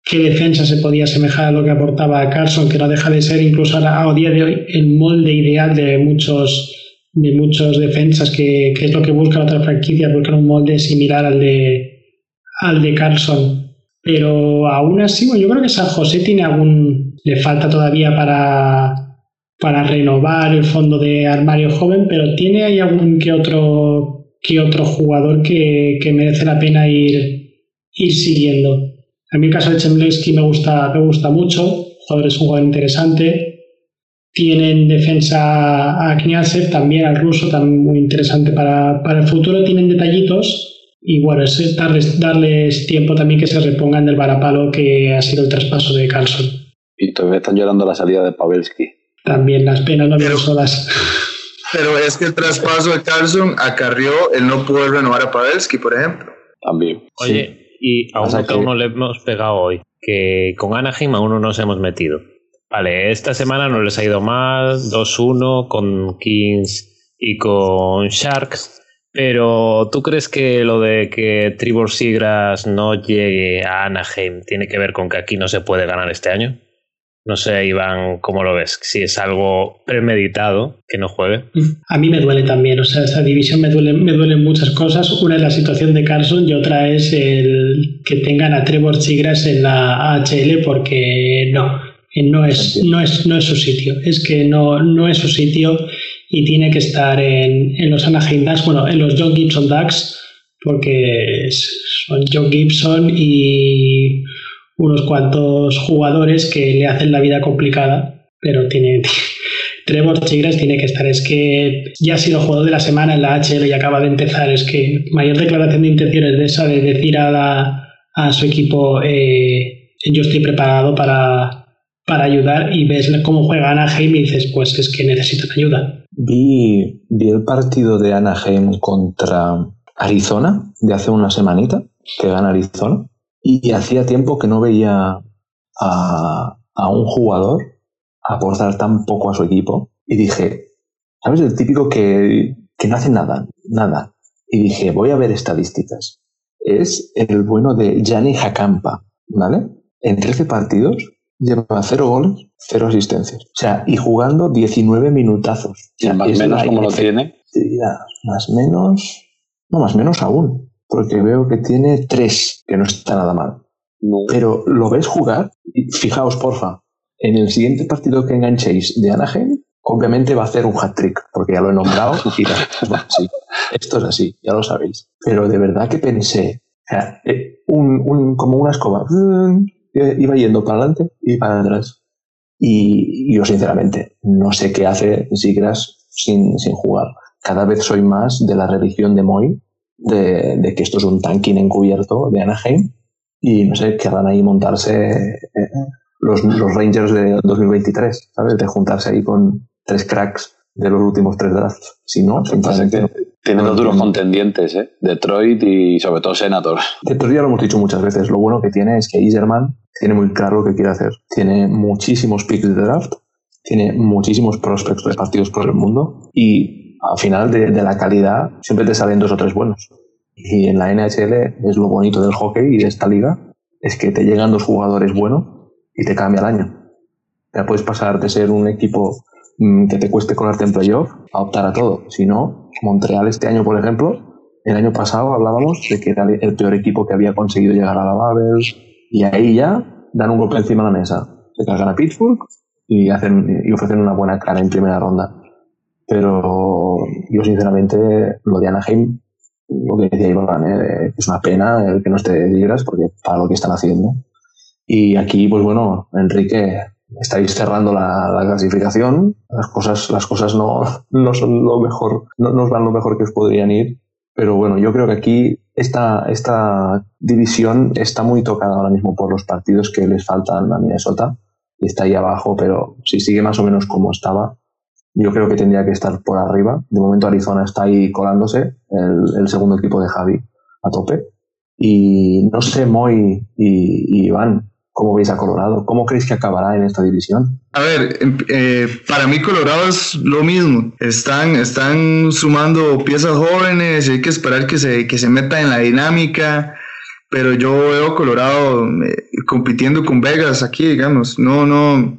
qué defensa se podía asemejar a lo que aportaba Carlson, que no deja de ser incluso a, día de hoy el molde ideal de muchos de muchos defensas, que, que es lo que busca otra franquicia, buscar un molde similar al de, al de Carlson. Pero aún así, bueno, yo creo que San José tiene algún, le falta todavía para, para renovar el fondo de armario joven, pero tiene ahí algún que otro, que otro jugador que, merece la pena ir, ir siguiendo. A mí el caso de Chemlensky me gusta, me gusta mucho, jugador es un jugador interesante. Tienen defensa a Kniazev, también al ruso, también muy interesante para, para el futuro. Tienen detallitos y bueno, es darles, darles tiempo también que se repongan del varapalo que ha sido el traspaso de Carlson. Y todavía están llorando la salida de Pavelski. También las penas no vienen solas. Pero es que el traspaso de Carlson acarrió el no poder renovar a Pavelski, por ejemplo. También. Oye, y a uno que aún no le hemos pegado hoy, que con Anaheim aún no nos hemos metido. Vale, esta semana no les ha ido mal, 2-1 con Kings y con Sharks. Pero ¿tú crees que lo de que Trevor Sigras no llegue a Anaheim tiene que ver con que aquí no se puede ganar este año? No sé, Iván, ¿cómo lo ves? Si es algo premeditado que no juegue. A mí me duele también, o sea, esta división me duele, me duelen muchas cosas. Una es la situación de Carson y otra es el que tengan a Trevor Chigras en la AHL porque no, no es, no es, no es su sitio. Es que no, no es su sitio y tiene que estar en, en los Anaheim Ducks, bueno, en los John Gibson Ducks, porque son John Gibson y unos cuantos jugadores que le hacen la vida complicada, pero tiene, Trevor Chigras tiene que estar. Es que ya ha sido jugador de la semana en la HL y acaba de empezar. Es que mayor declaración de intenciones de esa, de decir a, a su equipo, eh, yo estoy preparado para, para ayudar y ves cómo juega Anaheim y dices, pues es que necesitan ayuda. Vi, vi el partido de Anaheim contra Arizona de hace una semanita, que gana Arizona. Y hacía tiempo que no veía a, un jugador aportar tan poco a su equipo. Y dije, ¿sabes? El típico que, no hace nada, nada. Y dije, voy a ver estadísticas. Es el bueno de Gianni Jacampa, ¿vale? En 13 partidos lleva 0 goles, 0 asistencias. O sea, y jugando 19 minutazos. ¿Y más o menos como lo tiene? Más menos, no, más menos aún porque veo que tiene tres, que no está nada mal. Pero lo ves jugar, y fijaos, porfa, en el siguiente partido que enganchéis de Anaheim, obviamente va a hacer un hat-trick, porque ya lo he nombrado y sí, esto es así, ya lo sabéis. Pero de verdad que pensé, o sea, eh, un, como una escoba, iba yendo para adelante y para atrás. Y yo, sinceramente, no sé qué hace Sigras sin, sin jugar. Cada vez soy más de la religión de Moy de, que esto es un tanking encubierto de Anaheim y no sé, querrán ahí montarse eh, los, los, Rangers de 2023, ¿sabes? De juntarse ahí con tres cracks de los últimos tres drafts. Si no, simplemente... Tienen dos duros contendientes, ¿eh? Detroit y sobre todo Senator. Detroit ya lo hemos dicho muchas veces. Lo bueno que tiene es que Iserman tiene muy claro lo que quiere hacer. Tiene muchísimos picks de draft, tiene muchísimos prospects repartidos por el mundo y al final de, la calidad siempre te salen dos o tres buenos. Y en la NHL es lo bonito del hockey y de esta liga, es que te llegan dos jugadores buenos y te cambia el año. Ya puedes pasar de ser un equipo mm, que te cueste colarte en playoff a optar a todo. Si no, Montreal este año, por ejemplo, el año pasado hablábamos de que era el peor equipo que había conseguido llegar a la Babel y ahí ya dan un golpe encima de la mesa. se cargan a Pittsburgh y, hacen, y ofrecen una buena cara en primera ronda. Pero yo, sinceramente, lo de Anaheim, lo que decía Iván, ¿eh? es una pena el que no esté de Libras porque para lo que están haciendo. Y aquí, pues bueno, Enrique, estáis cerrando la, clasificación, las cosas, las cosas no, no son lo mejor, no nos van lo mejor que os podrían ir, pero bueno, yo creo que aquí esta, esta división está muy tocada ahora mismo por los partidos que les faltan a Minnesota y está ahí abajo, pero si sigue más o menos como estaba, yo creo que tendría que estar por arriba. De momento Arizona está ahí colándose, el, el segundo equipo de Javi a tope. Y no sé, Moy y, y Iván, ¿Cómo veis a Colorado? ¿Cómo creéis que acabará en esta división? A ver, em, eh, para mí Colorado es lo mismo. Están, están sumando piezas jóvenes hay que esperar que se, que se meta en la dinámica. Pero yo veo Colorado eh, compitiendo con Vegas aquí, digamos. No, no,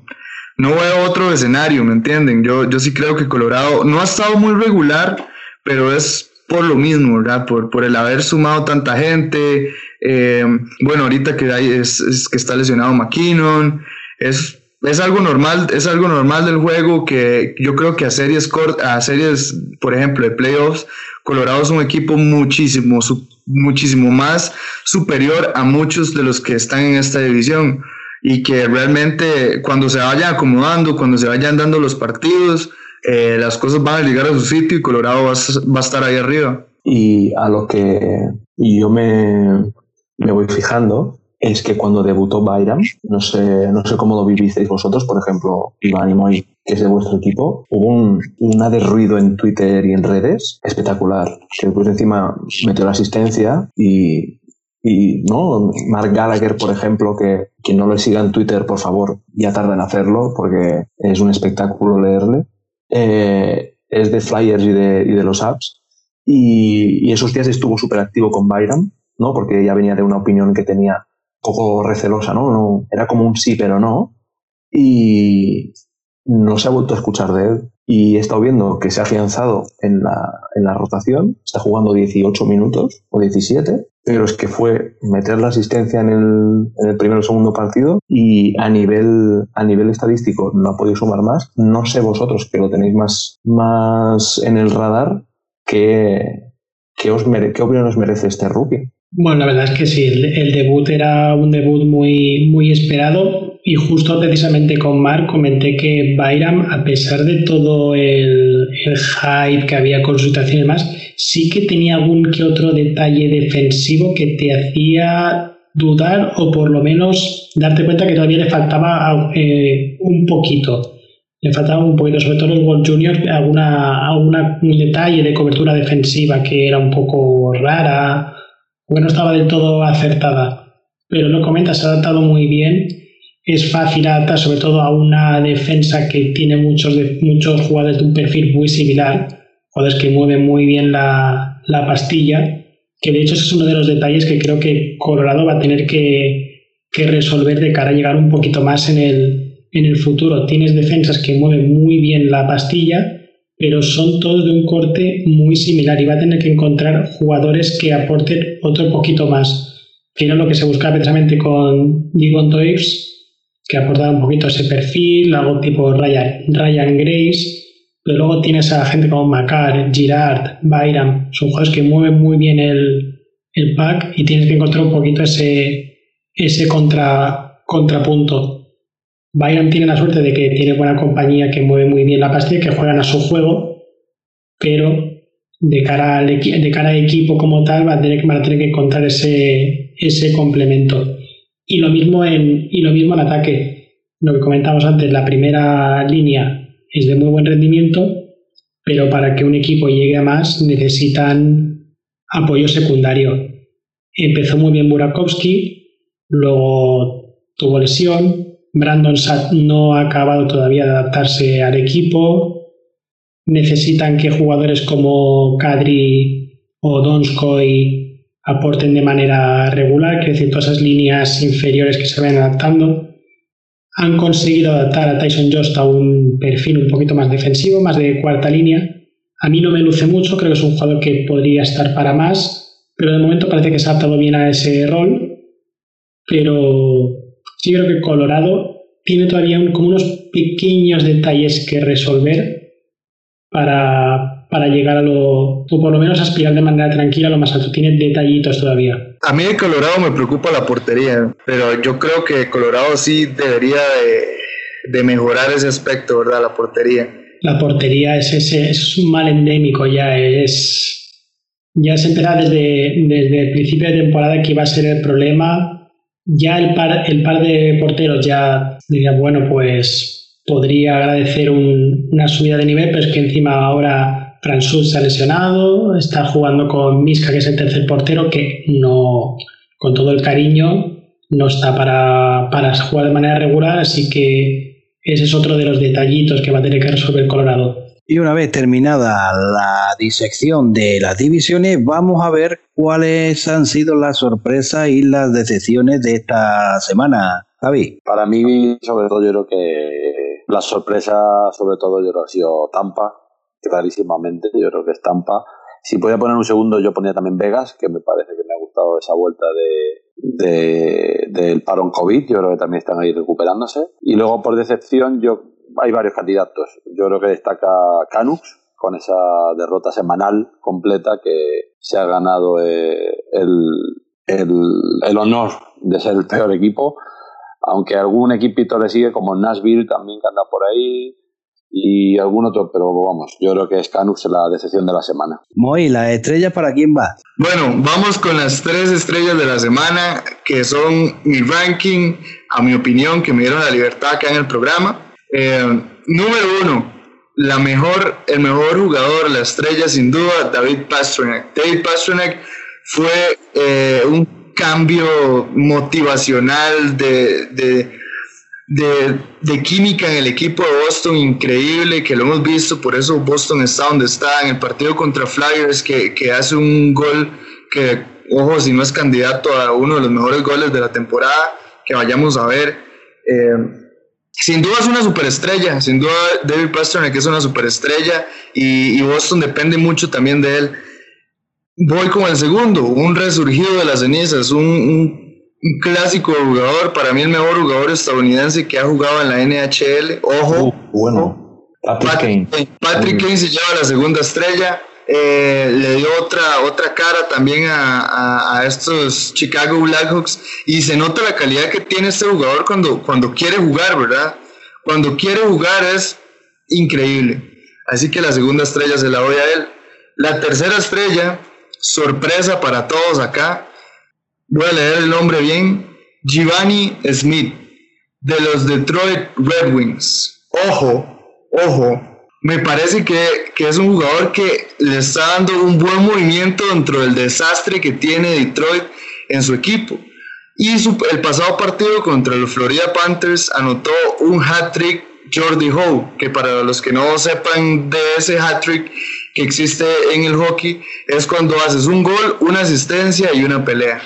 no veo otro escenario, ¿me entienden? Yo, yo sí creo que Colorado no ha estado muy regular, pero es por lo mismo, ¿verdad? Por, por el haber sumado tanta gente, eh, bueno, ahorita que, hay, es, que está lesionado McKinnon, es, es algo normal, es algo normal del juego que yo creo que a series, a series, por ejemplo, de playoffs, Colorado es un equipo muchísimo, muchísimo más superior a muchos de los que están en esta división y que realmente cuando se vayan acomodando, cuando se vayan dando los partidos, eh, las cosas van a llegar a su sitio y Colorado va, va, a estar ahí arriba. Y a lo que yo me, me voy fijando es que cuando debutó Byram, no sé, no sé cómo lo vivisteis vosotros, por ejemplo, Iván y Moy, que es de vuestro equipo, hubo un, una de ruido en Twitter y en redes espectacular, que después encima metió la asistencia y, y no Mark Gallagher, por ejemplo, que quien no lo siga en Twitter, por favor, ya tarda en hacerlo porque es un espectáculo leerle. Eh, es de Flyers y de, y de los apps. Y, y esos días estuvo súper activo con Byram ¿no? Porque ya venía de una opinión que tenía poco recelosa, ¿no? Era como un sí, pero no. Y no se ha vuelto a escuchar de él. Y he estado viendo que se ha afianzado en la, en la rotación, está jugando 18 minutos o 17, pero es que fue meter la asistencia en el, en el primer o segundo partido y a nivel, a nivel estadístico no ha podido sumar más. No sé vosotros que lo tenéis más, más en el radar, ¿qué, qué, os qué opinión os merece este rookie? Bueno, la verdad es que sí, el, debut era un debut muy, muy esperado y justo precisamente con Mark comenté que Byram, a pesar de todo el, el hype que había con su y demás, sí que tenía algún que otro detalle defensivo que te hacía dudar o por lo menos darte cuenta que todavía le faltaba eh, un poquito. Le faltaba un poquito, sobre todo en World Junior, alguna, alguna, un detalle de cobertura defensiva que era un poco rara porque no estaba del todo acertada. Pero lo comentas, se ha adaptado muy bien. Es fácil adaptar, sobre todo a una defensa que tiene muchos, de, muchos jugadores de un perfil muy similar, jugadores que mueven muy bien la, la pastilla, que de hecho es uno de los detalles que creo que Colorado va a tener que, que resolver de cara a llegar un poquito más en el, en el futuro. Tienes defensas que mueven muy bien la pastilla, pero son todos de un corte muy similar y va a tener que encontrar jugadores que aporten otro poquito más, que era lo que se buscaba precisamente con Digon Toys, que aportaba un poquito ese perfil, algo tipo Ryan, Ryan Grace, pero luego tienes a gente como Macar, Girard, Byram, son jugadores que mueven muy bien el, el pack y tienes que encontrar un poquito ese, ese contra, contrapunto. Byron tiene la suerte de que tiene buena compañía que mueve muy bien la pastilla, que juegan a su juego, pero de cara al de cara equipo como tal va a tener, van a tener que encontrar ese, ese complemento. Y lo mismo en, y lo mismo en ataque. Lo que comentamos antes, la primera línea es de muy buen rendimiento, pero para que un equipo llegue a más necesitan apoyo secundario. Empezó muy bien Burakovsky, luego tuvo lesión, Brandon Satt no ha acabado todavía de adaptarse al equipo. Necesitan que jugadores como Kadri o Donskoy aporten de manera regular, que decir, todas esas líneas inferiores que se ven adaptando. Han conseguido adaptar a Tyson Jost a un perfil un poquito más defensivo, más de cuarta línea. A mí no me luce mucho, creo que es un jugador que podría estar para más, pero de momento parece que se ha adaptado bien a ese rol. Pero sí creo que Colorado tiene todavía como unos pequeños detalles que resolver para, para llegar a lo, o por lo menos aspirar de manera tranquila a lo más alto. Tiene detallitos todavía. A mí de Colorado me preocupa la portería, pero yo creo que Colorado sí debería de, de mejorar ese aspecto, ¿verdad? La portería. La portería es, ese, es un mal endémico ya, es... Ya se empezaba desde, desde el principio de temporada que iba a ser el problema. Ya el par, el par de porteros ya diría, bueno, pues podría agradecer un, una subida de nivel, pero es que encima ahora Fransus se ha lesionado, está jugando con Miska, que es el tercer portero, que no, con todo el cariño, no está para, para jugar de manera regular, así que ese es otro de los detallitos que va a tener que resolver Colorado. Y una vez terminada la disección de las divisiones, vamos a ver cuáles han sido las sorpresas y las decepciones de esta semana. Javi. Para mí, sobre todo, yo creo que la sorpresa, sobre todo, yo creo que ha sido Tampa, clarísimamente. Yo creo que es Tampa. Si podía poner un segundo, yo ponía también Vegas, que me parece que me ha gustado esa vuelta de, de, del parón COVID. Yo creo que también están ahí recuperándose. Y luego, por decepción, yo hay varios candidatos. Yo creo que destaca Canucks con esa derrota semanal completa que se ha ganado eh, el, el, el, honor de ser el peor equipo. Aunque algún equipito le sigue, como Nashville también que anda por ahí, y algún otro, pero vamos, yo creo que es Canucks la decepción de la semana. Moy, ¿la estrella para quién va? Bueno, vamos con las tres estrellas de la semana, que son mi ranking, a mi opinión, que me dieron la libertad acá en el programa. Eh, número uno, la mejor, el mejor jugador, la estrella sin duda, David Pastrnak. David Pastrnak fue eh, un cambio motivacional de, de de, de, química en el equipo de Boston increíble, que lo hemos visto, por eso Boston está donde está, en el partido contra Flyers, que, que hace un gol que, ojo, si no es candidato a uno de los mejores goles de la temporada, que vayamos a ver. Eh, sin duda es una superestrella, sin duda David Pastrnak es una superestrella y, y Boston depende mucho también de él. Voy con el segundo, un resurgido de las cenizas, un, un un clásico jugador, para mí el mejor jugador estadounidense que ha jugado en la NHL. Ojo, uh, bueno, Patrick, Patrick Kane. Patrick Kane se lleva la segunda estrella. Eh, le dio otra, otra cara también a, estos Chicago Blackhawks y se nota la calidad que tiene este jugador cuando, cuando quiere jugar, ¿verdad? Cuando quiere jugar es increíble. Así que la segunda estrella se la doy a él. La tercera estrella, sorpresa para todos acá, voy a leer el nombre bien, Giovanni Smith, de los Detroit Red Wings. Ojo, ojo, me parece que, que, es un jugador que le está dando un buen movimiento dentro del desastre que tiene Detroit en su equipo. Y el pasado partido contra los Florida Panthers anotó un hat-trick Jordi Howe, que para los que no sepan de ese hat-trick que existe en el hockey, es cuando haces un gol, una asistencia y una pelea.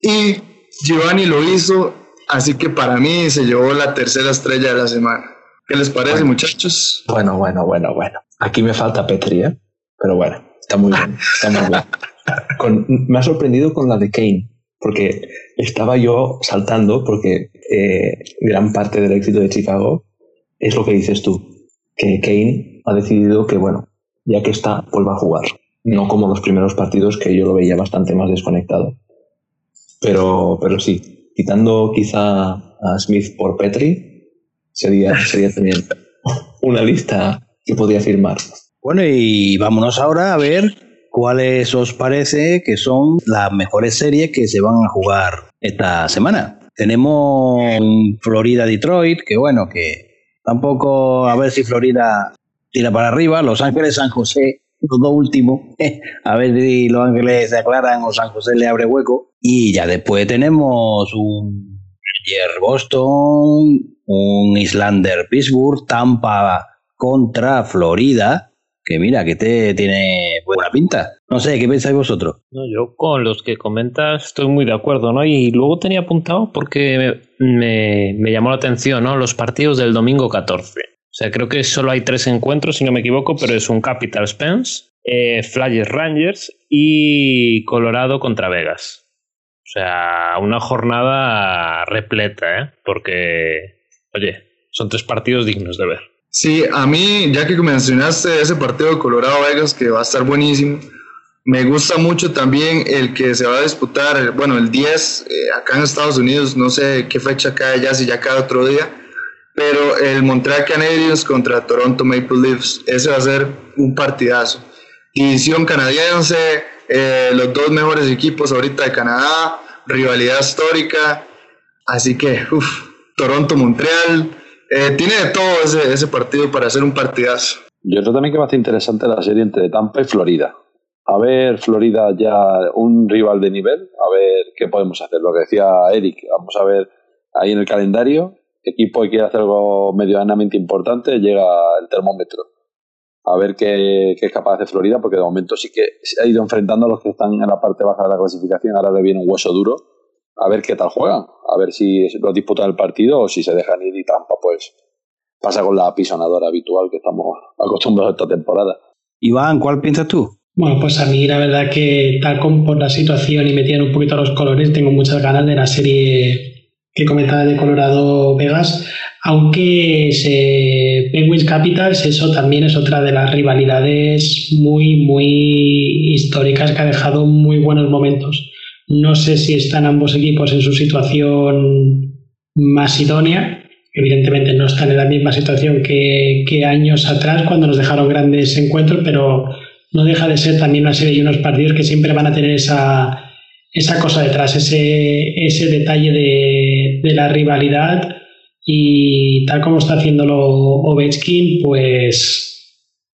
Y Giovanni lo hizo, así que para mí se llevó la tercera estrella de la semana. ¿Qué les parece, bueno, muchachos? Bueno, bueno, bueno, bueno. Aquí me falta Petri, ¿eh? Pero bueno, está muy bien, está muy bien. Con, me ha sorprendido con la de Kane, porque estaba yo saltando, porque eh, gran parte del éxito de Chicago es lo que dices tú, que Kane ha decidido que, bueno, ya que está, vuelva a jugar. No como los primeros partidos que yo lo veía bastante más desconectado. Pero, pero sí, quitando quizá a Smith por Petri, sería, sería también una lista que podía firmar. Bueno, y vámonos ahora a ver cuáles os parece que son las mejores series que se van a jugar esta semana. Tenemos Florida-Detroit, que bueno, que tampoco a ver si Florida tira para arriba, Los Ángeles-San José, los dos últimos, a ver si Los Ángeles se aclaran o San José le abre hueco. Y ya después tenemos un Ranger Boston, un Islander Pittsburgh, Tampa contra Florida, que mira, que te tiene buena pinta. No sé, ¿qué pensáis vosotros? Yo con los que comentas estoy muy de acuerdo, ¿no? Y luego tenía apuntado porque me, me llamó la atención, ¿no? Los partidos del domingo 14. O sea, creo que solo hay tres encuentros, si no me equivoco, pero es un Capital Spence, eh, Flyers Rangers y Colorado contra Vegas. O sea, una jornada repleta, ¿eh? Porque oye, son tres partidos dignos de ver. Sí, a mí, ya que mencionaste ese partido de Colorado Vegas, que va a estar buenísimo, me gusta mucho también el que se va a disputar, bueno, el 10 eh, acá en Estados Unidos, no sé qué fecha cae ya, si ya cada otro día, pero el Montreal Canadiens contra Toronto Maple Leafs, ese va a ser un partidazo. División canadiense, eh, los dos mejores equipos ahorita de Canadá, rivalidad histórica, así que, uff, Toronto-Montreal, eh, tiene de todo ese, ese partido para hacer un partidazo. Yo creo también que va a ser interesante la serie entre Tampa y Florida. A ver, Florida ya un rival de nivel, a ver qué podemos hacer. Lo que decía Eric, vamos a ver ahí en el calendario, equipo que quiere hacer algo medianamente importante, llega el termómetro. A ver qué, qué, es capaz de hacer Florida, porque de momento sí que se ha ido enfrentando a los que están en la parte baja de la clasificación, ahora le viene un hueso duro a ver qué tal juegan, a ver si lo disputan el partido o si se dejan ir y Tampa pues pasa con la pisonadora habitual que estamos acostumbrados a esta temporada. Iván, ¿cuál piensas tú? Bueno, pues a mí la verdad que tal como por la situación y metiendo un poquito los colores, tengo muchas ganas de la serie que comentaba de Colorado Vegas, aunque se, Penguins Capitals, eso también es otra de las rivalidades muy, muy históricas que ha dejado muy buenos momentos. No sé si están ambos equipos en su situación más idónea. Evidentemente no están en la misma situación que, años atrás cuando nos dejaron grandes encuentros, pero no deja de ser también una serie y unos partidos que siempre van a tener esa, esa cosa detrás, ese, ese detalle de, de la rivalidad y tal como está haciéndolo Ovechkin, pues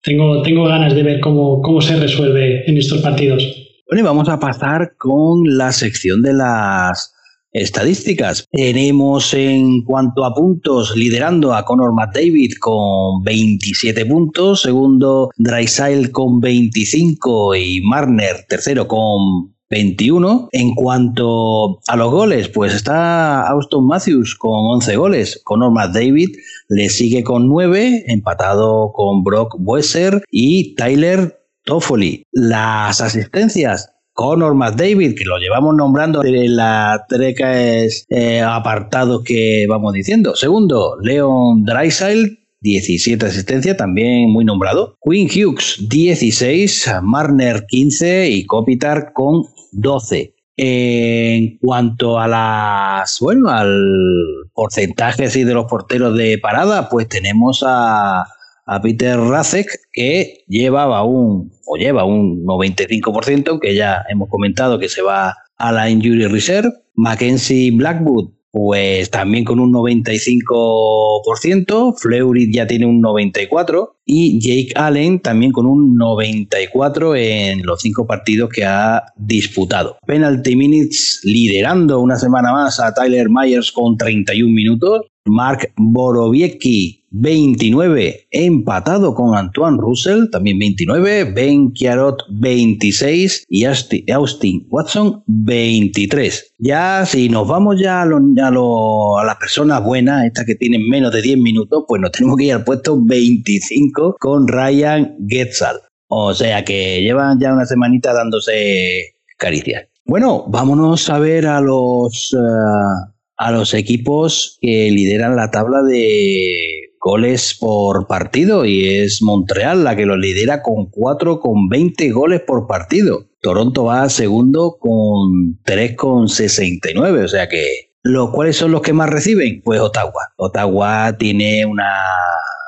tengo, tengo ganas de ver cómo, cómo se resuelve en estos partidos. Bueno, y vamos a pasar con la sección de las estadísticas. Tenemos en cuanto a puntos liderando a Conor McDavid con 27 puntos, segundo Draisail con 25 y Marner tercero con 21. En cuanto a los goles, pues está Austin Matthews con 11 goles. Conor McDavid le sigue con 9, empatado con Brock Boeser y Tyler Toffoli. Las asistencias, Conor McDavid, que lo llevamos nombrando en la tres eh, apartados que vamos diciendo. Segundo, Leon Dreisaitl, 17 asistencias, también muy nombrado. Quinn Hughes, 16, Marner, 15 y Kopitar con 12. En cuanto a las, bueno, al porcentaje de los porteros de parada, pues tenemos a a Peter Racek, que llevaba un, o lleva un 95%, que ya hemos comentado que se va a la Injury Reserve. Mackenzie Blackwood, pues también con un 95%. Fleury ya tiene un 94%. Y Jake Allen también con un 94% en los cinco partidos que ha disputado. Penalty Minutes liderando una semana más a Tyler Myers con 31 minutos. Mark Borowiecki 29, empatado con Antoine Russell, también 29, Ben Chiarot 26 y Austin Watson 23. Ya si nos vamos ya a, las personas buenas, estas que tienen menos de 10 minutos, pues nos tenemos que ir al puesto 25 con Ryan Getzal. O sea que llevan ya una semanita dándose caricias. Bueno, vámonos a ver a los... Eh, a los equipos que lideran la tabla de goles por partido y es Montreal la que lo lidera con 4 con 20 goles por partido. Toronto va segundo con 3 con 69, o sea que los cuáles son los que más reciben? Pues Ottawa. Ottawa tiene una,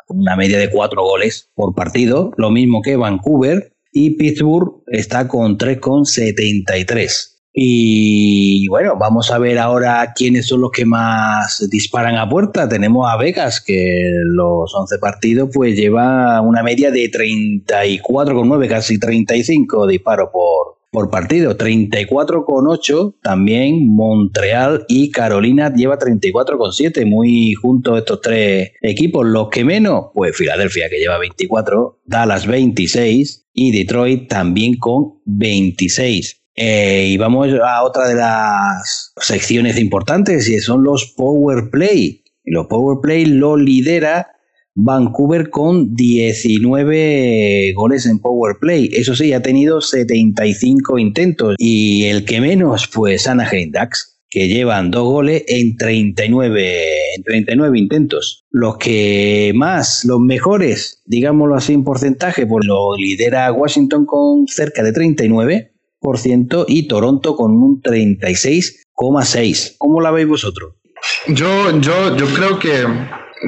una media de 4 goles por partido, lo mismo que Vancouver y Pittsburgh está con 3 con 73. Y bueno, vamos a ver ahora quiénes son los que más disparan a puerta. Tenemos a Vegas, que los 11 partidos pues lleva una media de 34,9, casi 35 disparos por, por partido. 34,8 también Montreal y Carolina lleva 34,7, muy juntos estos tres equipos. Los que menos, pues Filadelfia que lleva 24, Dallas 26 y Detroit también con 26. Eh, y vamos a otra de las secciones importantes y son los Power Play. Y los Power Play lo lidera Vancouver con 19 goles en Power Play. Eso sí, ha tenido 75 intentos. Y el que menos, pues Anaheim Ducks, que llevan dos goles en 39, en 39 intentos. Los que más, los mejores, digámoslo así en porcentaje, pues lo lidera Washington con cerca de 39% y Toronto con un 36,6%. ¿Cómo la veis vosotros? Yo, yo, yo creo que,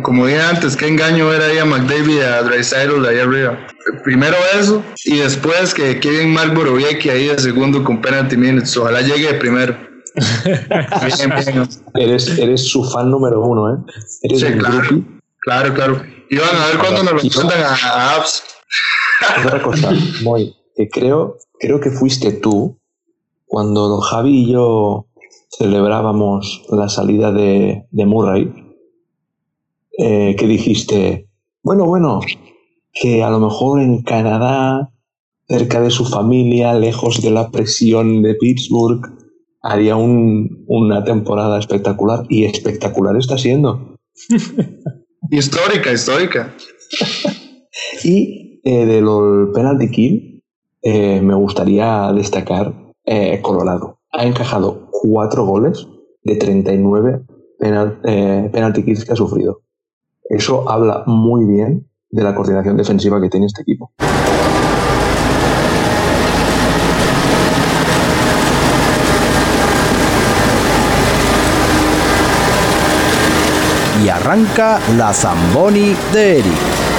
como dije antes, qué engaño era ahí a McDavid y a Drysdale ahí arriba. Primero eso, y después que Kevin Mark Borowiecki ahí de segundo con penalty minutes. Ojalá llegue de primero. Eres, eres su fan número uno, ¿eh? Eres Sí, claro. Claro, claro. Y van a ver cuándo nos lo cuentan a, a Abs. Otra cosa, Moy, que creo, creo que fuiste tú cuando Javi y yo celebrábamos la salida de, de Murray, eh, que dijiste, bueno, bueno, que a lo mejor en Canadá, cerca de su familia, lejos de la presión de Pittsburgh, haría un- una temporada espectacular. Y espectacular está siendo. Histórica, histórica. Y eh, de lo penalty kill, eh, me gustaría destacar eh, Colorado. Ha encajado cuatro goles de 39 penal- eh, penalty kills que ha sufrido. Eso habla muy bien de la coordinación defensiva que tiene este equipo. Y arranca la Zamboni de Eric.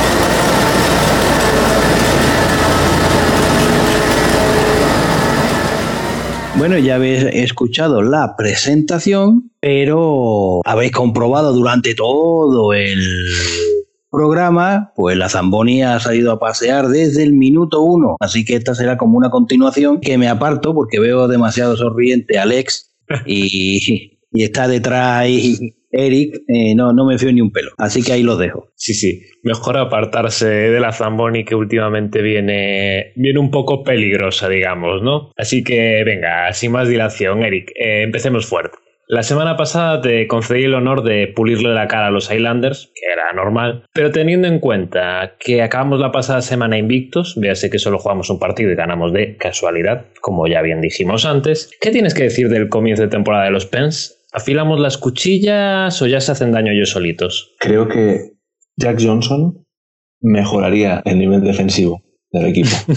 Bueno, ya habéis escuchado la presentación, pero habéis comprobado durante todo el programa, pues la Zamboni ha salido a pasear desde el minuto uno. Así que esta será como una continuación que me aparto porque veo demasiado sonriente a Alex y, está detrás Eric. eh, no, no me fío ni un pelo. Así que ahí los dejo. Sí, sí. Mejor apartarse de la Zamboni que últimamente viene, viene un poco peligrosa, digamos, ¿no? Así que venga, sin más dilación, Eric, eh, empecemos fuerte. La semana pasada te concedí el honor de pulirle la cara a los Highlanders, que era normal, pero teniendo en cuenta que acabamos la pasada semana invictos, véase que solo jugamos un partido y ganamos de casualidad, como ya bien dijimos antes, ¿qué tienes que decir del comienzo de temporada de los Pens? ¿Afilamos las cuchillas o ya se hacen daño ellos solitos? Creo que Jack Johnson mejoraría el nivel defensivo del equipo.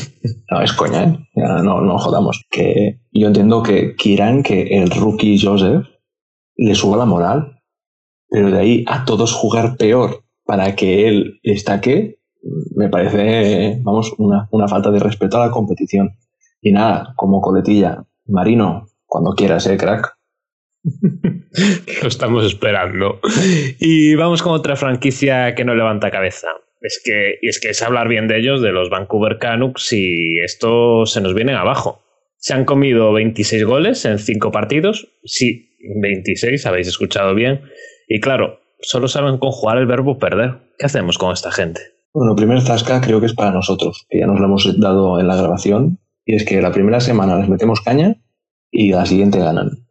No, es coña, ¿eh? No, no jodamos. Que yo entiendo que quieran que el rookie Joseph le suba la moral, pero de ahí a todos jugar peor para que él destaque, me parece, vamos, una, una falta de respeto a la competición. Y nada, como coletilla, Marino, cuando quieras, eh, crack. Lo estamos esperando. Y vamos con otra franquicia que no levanta cabeza. Es que, es que es hablar bien de ellos, de los Vancouver Canucks, y esto se nos viene abajo. Se han comido 26 goles en 5 partidos. Sí, 26, habéis escuchado bien. Y claro, solo saben conjugar el verbo perder. ¿Qué hacemos con esta gente? Bueno, primer zasca creo que es para nosotros, que ya nos lo hemos dado en la grabación, y es que la primera semana les metemos caña y la siguiente ganan.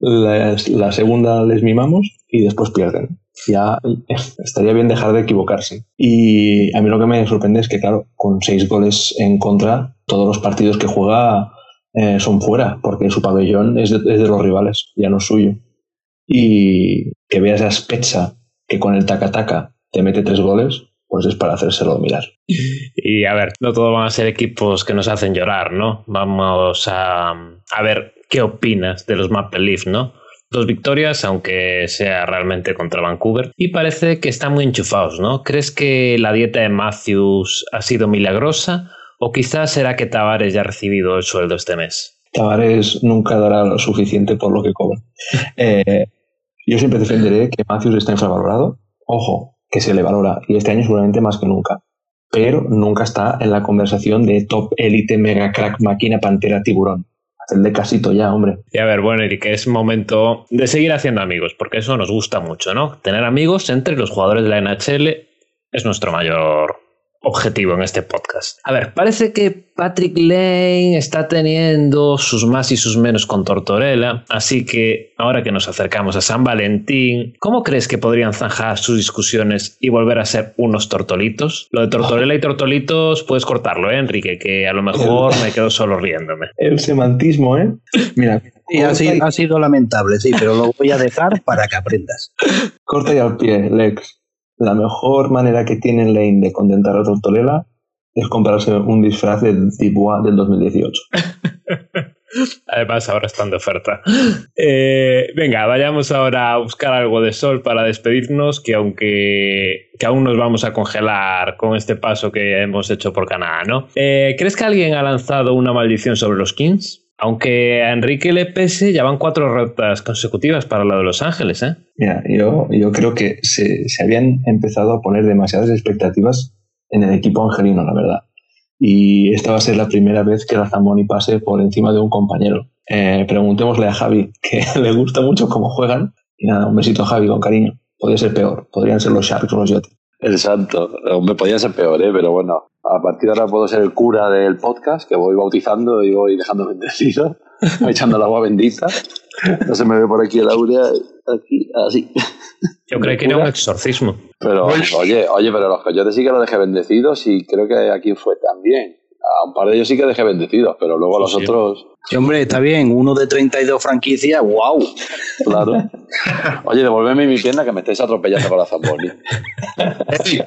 La, segunda les mimamos y después pierden. Ya estaría bien dejar de equivocarse. Y a mí lo que me sorprende es que, claro, con seis goles en contra, todos los partidos que juega eh, son fuera, porque su pabellón es de, es de los rivales, ya no es suyo. Y que veas a Spezza que con el taca-taca te mete tres goles, pues es para hacérselo mirar. Y a ver, no todos van a ser equipos que nos hacen llorar, ¿no? Vamos a, a ver qué opinas de los Maple Leaf, ¿no? Dos victorias, aunque sea realmente contra Vancouver, y parece que están muy enchufados, ¿no? ¿Crees que la dieta de Matthews ha sido milagrosa? ¿O quizás será que Tavares ya ha recibido el sueldo este mes? Tavares nunca dará lo suficiente por lo que cobra. Eh, yo siempre defenderé que Matthews está infravalorado. Ojo, que se le valora, y este año seguramente más que nunca. Pero nunca está en la conversación de top élite, mega crack, máquina, pantera, tiburón. El de casito ya, hombre. Y a ver, bueno, Eric, es momento de seguir haciendo amigos, porque eso nos gusta mucho, ¿no? Tener amigos entre los jugadores de la NHL es nuestro mayor objetivo en este podcast. A ver, parece que Patrick Lane está teniendo sus más y sus menos con Tortorella, así que ahora que nos acercamos a San Valentín, ¿cómo crees que podrían zanjar sus discusiones y volver a ser unos tortolitos? Lo de Tortorella y tortolitos puedes cortarlo, ¿eh, Enrique? Que a lo mejor me quedo solo riéndome. El semantismo, ¿eh? Mira. Y ha, sido, ha sido lamentable, sí, pero lo voy a dejar para que aprendas. Corta y al pie, Lex la mejor manera que tiene Lane de contentar a Tortorella es comprarse un disfraz de Dubois del 2018. Además, ahora están de oferta. Eh, venga, vayamos ahora a buscar algo de sol para despedirnos, que aunque que aún nos vamos a congelar con este paso que hemos hecho por Canadá, ¿no? Eh, ¿Crees que alguien ha lanzado una maldición sobre los Kings? Aunque a Enrique le pese, ya van cuatro rotas consecutivas para la de Los Ángeles, ¿eh? Mira, yo, yo creo que se, se habían empezado a poner demasiadas expectativas en el equipo angelino, la verdad. Y esta va a ser la primera vez que la Zamboni pase por encima de un compañero. Eh, preguntémosle a Javi, que le gusta mucho cómo juegan. Y nada, un besito a Javi con cariño. Podría ser peor, podrían ser los Sharks o los Yates. El santo. Me podía ser peor, ¿eh? pero bueno, a partir de ahora puedo ser el cura del podcast, que voy bautizando y voy dejando bendecido, echando el agua bendita. No se me ve por aquí el aurea, aquí, así. Yo creo que era un exorcismo. Pero, oye, oye, pero los coyotes sí que los dejé bendecidos y creo que aquí fue también. A un par de ellos sí que dejé bendecidos, pero luego los otros. Sí, hombre, está bien. Uno de 32 franquicias, wow. Claro. Oye, devolveme mi pierna que me estáis atropellando con la Zamboni. Eric,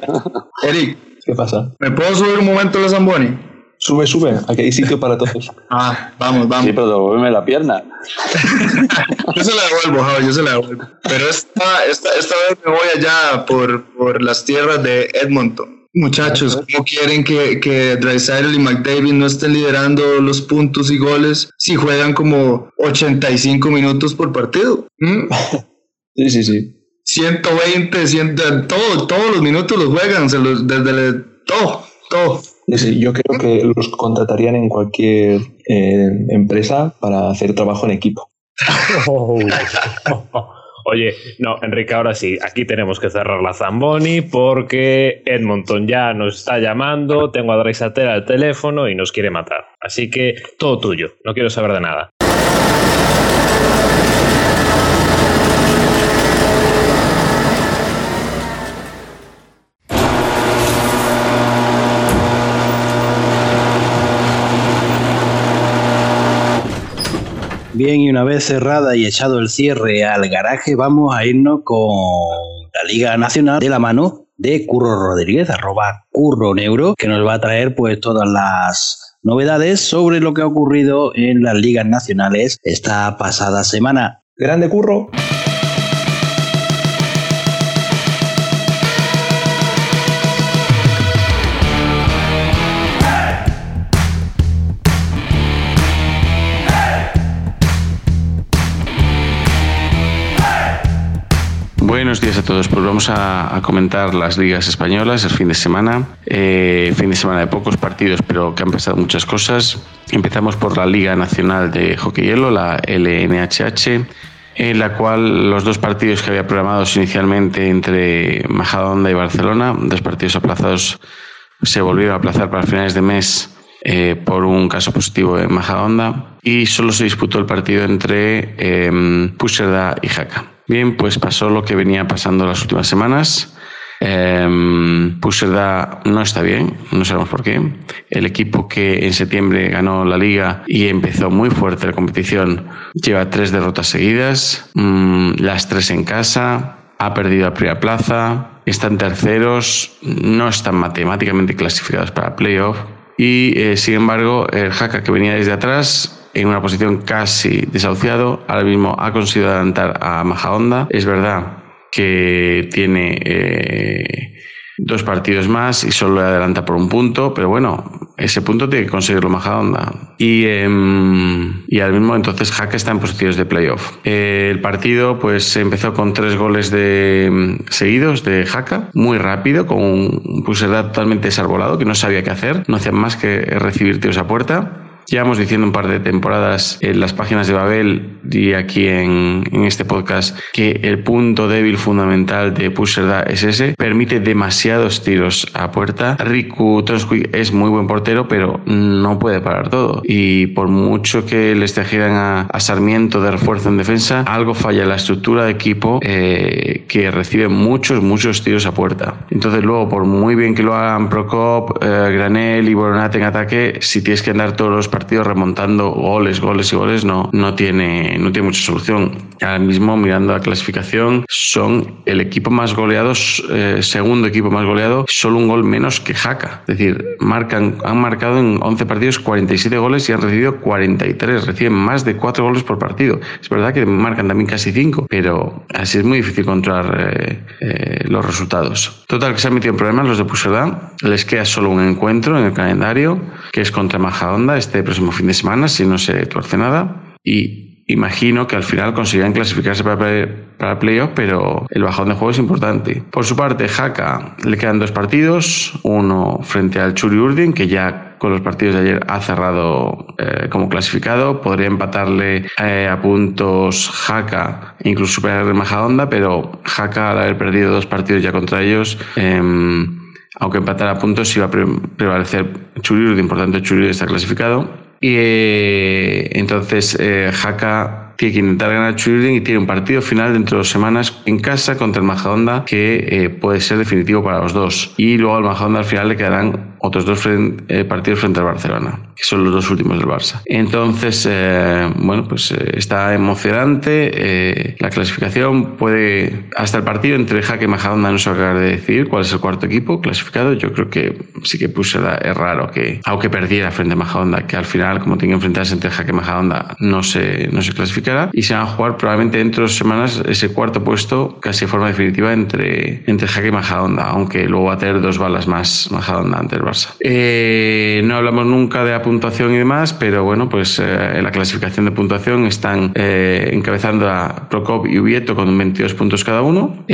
Eric, ¿Qué pasa? ¿me puedo subir un momento a la Zamboni? Sube, sube. Aquí hay sitio para todos. Ah, vamos, vamos. Sí, pero devolveme la pierna. Yo se la devuelvo, Javi, yo se la devuelvo. Pero esta, esta, esta vez me voy allá por, por las tierras de Edmonton. Muchachos, ¿cómo quieren que, que Drysdale y McDavid no estén liderando los puntos y goles si juegan como 85 minutos por partido? ¿Mm? Sí, sí, sí. 120, 100, todo, todos los minutos los juegan, se los, desde el- todo, todo. Sí, sí, Yo creo que los contratarían en cualquier eh, empresa para hacer trabajo en equipo. Oye, no, Enrique, ahora sí, aquí tenemos que cerrar la Zamboni porque Edmonton ya nos está llamando, tengo a Drysatera al teléfono y nos quiere matar. Así que todo tuyo, no quiero saber de nada. Bien, y una vez cerrada y echado el cierre al garaje, vamos a irnos con la Liga Nacional de la mano de Curro Rodríguez, arroba Curro Neuro, que nos va a traer pues todas las novedades sobre lo que ha ocurrido en las ligas nacionales esta pasada semana. Grande curro. Buenos días a todos. Pues vamos a, a comentar las ligas españolas el fin de semana. Eh, fin de semana de pocos partidos, pero que han pasado muchas cosas. Empezamos por la Liga Nacional de Hockey Hielo, la LNHH, en la cual los dos partidos que había programados inicialmente entre Majadahonda y Barcelona, dos partidos aplazados, se volvieron a aplazar para finales de mes eh, por un caso positivo en Majadahonda y solo se disputó el partido entre eh, y Jaca. Bien, pues pasó lo que venía pasando las últimas semanas. Eh, Puigcerdá no está bien, no sabemos por qué. El equipo que en septiembre ganó la liga y empezó muy fuerte la competición lleva tres derrotas seguidas, mm, las tres en casa, ha perdido la primera plaza, están terceros, no están matemáticamente clasificados para playoff y eh, sin embargo el Jaca que venía desde atrás en una posición casi desahuciado, ahora mismo ha conseguido adelantar a Majahonda. Es verdad que tiene eh, dos partidos más y solo le adelanta por un punto, pero bueno, ese punto tiene que conseguirlo Majadahonda. Y, eh, y al mismo entonces Jaca está en posiciones de playoff. El partido pues empezó con tres goles de, seguidos de Jaca, muy rápido, con un Puigcerdá totalmente desarbolado, que no sabía qué hacer, no hacía más que recibir tiros a puerta. Llevamos diciendo un par de temporadas en las páginas de Babel y aquí en, en este podcast que el punto débil fundamental de Pusherda es ese. Permite demasiados tiros a puerta. Riku Tonsquick es muy buen portero, pero no puede parar todo. Y por mucho que les trajeran a, a Sarmiento de refuerzo en defensa, algo falla en la estructura de equipo eh, que recibe muchos, muchos tiros a puerta. Entonces luego, por muy bien que lo hagan Procop, eh, Granel y Boronat en ataque, si tienes que andar todos los partidos remontando goles, goles y goles, no, no, tiene, no tiene mucha solución. Ahora mismo, mirando la clasificación, son el equipo más goleado, eh, segundo equipo más goleado, solo un gol menos que Jaca. Es decir, marcan, han marcado en 11 partidos 47 goles y han recibido 43. Reciben más de 4 goles por partido. Es verdad que marcan también casi 5, pero así es muy difícil controlar eh, eh, los resultados. Total, que se han metido en problemas los de Puseda. Les queda solo un encuentro en el calendario, que es contra Majadahonda este próximo fin de semana, si no se tuerce nada. Y imagino que al final conseguirán clasificarse para, para playoff, pero el bajón de juego es importante. Por su parte, Haka le quedan dos partidos, uno frente al Churi Urdin, que ya con los partidos de ayer ha cerrado eh, como clasificado. Podría empatarle eh, a puntos Haka, incluso superar Majadonda, pero Haka al haber perdido dos partidos ya contra ellos, em, aunque empatara a puntos, iba a prevalecer Churi por tanto Churi está clasificado. Y eh, entonces Haka tiene que intentar ganar Churiurdin y tiene un partido final dentro de dos semanas en casa contra el Majadonda que eh, puede ser definitivo para los dos. Y luego al Majadonda al final le quedarán otros dos eh, partidos frente al Barcelona, que son los dos últimos del Barça. Entonces, eh, bueno, pues está emocionante. la clasificación puede, hasta el partido entre Jaque y Majadonda no se va a acabar de decidir cuál es el cuarto equipo clasificado. Yo creo que sí que puse, es raro que, aunque perdiera frente a Majadonda, que al final, como tiene que enfrentarse entre Jaque y Majadonda, no se, no se clasifica y se van a jugar probablemente dentro de dos semanas ese cuarto puesto casi de forma definitiva entre, entre Jaque y Majadonda, aunque luego va a tener dos balas más Majadonda ante el Barça. Eh, no hablamos nunca de la puntuación y demás, pero bueno, pues eh, la clasificación de puntuación están eh, encabezando a Procop y Ubieto con 22 puntos cada uno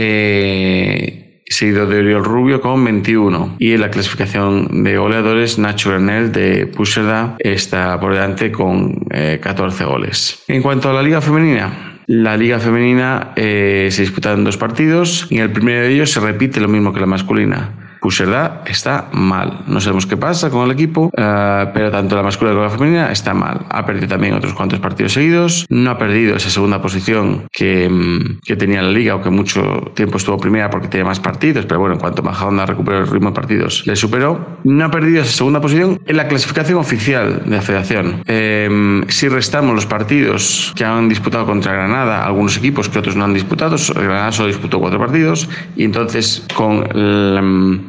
seguido de Oriol Rubio con 21. Y en la clasificación de goleadores, Nacho Granel de Puseda está por delante con 14 eh, goles. En cuanto a la Liga Femenina, la Liga Femenina eh, se disputa en dos partidos y en el primero de ellos se repite lo mismo que la masculina. Pusherda está mal. No sabemos qué pasa con el equipo, eh, pero tanto la masculina como la femenina está mal. Ha perdido también otros cuantos partidos seguidos. No ha perdido esa segunda posición que, mm, que tenía la liga, aunque mucho tiempo estuvo primera porque tenía más partidos. Pero bueno, en cuanto Majadahonda recuperó el ritmo de partidos, le superó. No ha perdido esa segunda posición en la clasificación oficial de la federación. Eh, si restamos los partidos que han disputado contra Granada, algunos equipos que otros no han disputado, Granada solo disputó cuatro partidos, y entonces con la,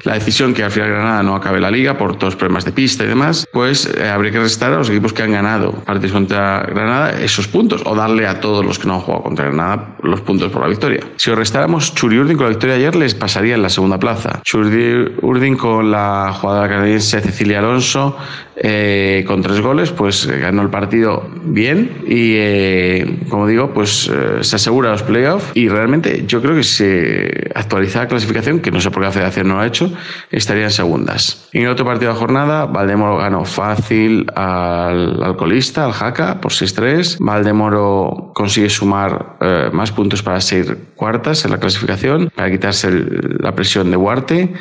la decisión que al final Granada no acabe la liga por todos los problemas de pista y demás, pues eh, habría que restar a los equipos que han ganado partidos contra Granada esos puntos o darle a todos los que no han jugado contra Granada los puntos por la victoria. Si os restáramos Churi Urdin con la victoria de ayer, les pasaría en la segunda plaza. Churi Urdin con la jugadora canadiense Cecilia Alonso eh, con tres goles, pues eh, ganó el partido bien y, eh, como digo, pues se asegura los playoffs y realmente yo creo que si actualiza la clasificación, que no sé por qué la federación no lo ha hecho, estarían segundas. En el otro partido de la jornada, Valdemoro ganó fácil al alcoholista, al Jaca, por 6-3. Valdemoro consigue sumar más puntos para ser cuartas en la clasificación, para quitarse la presión de Huarte.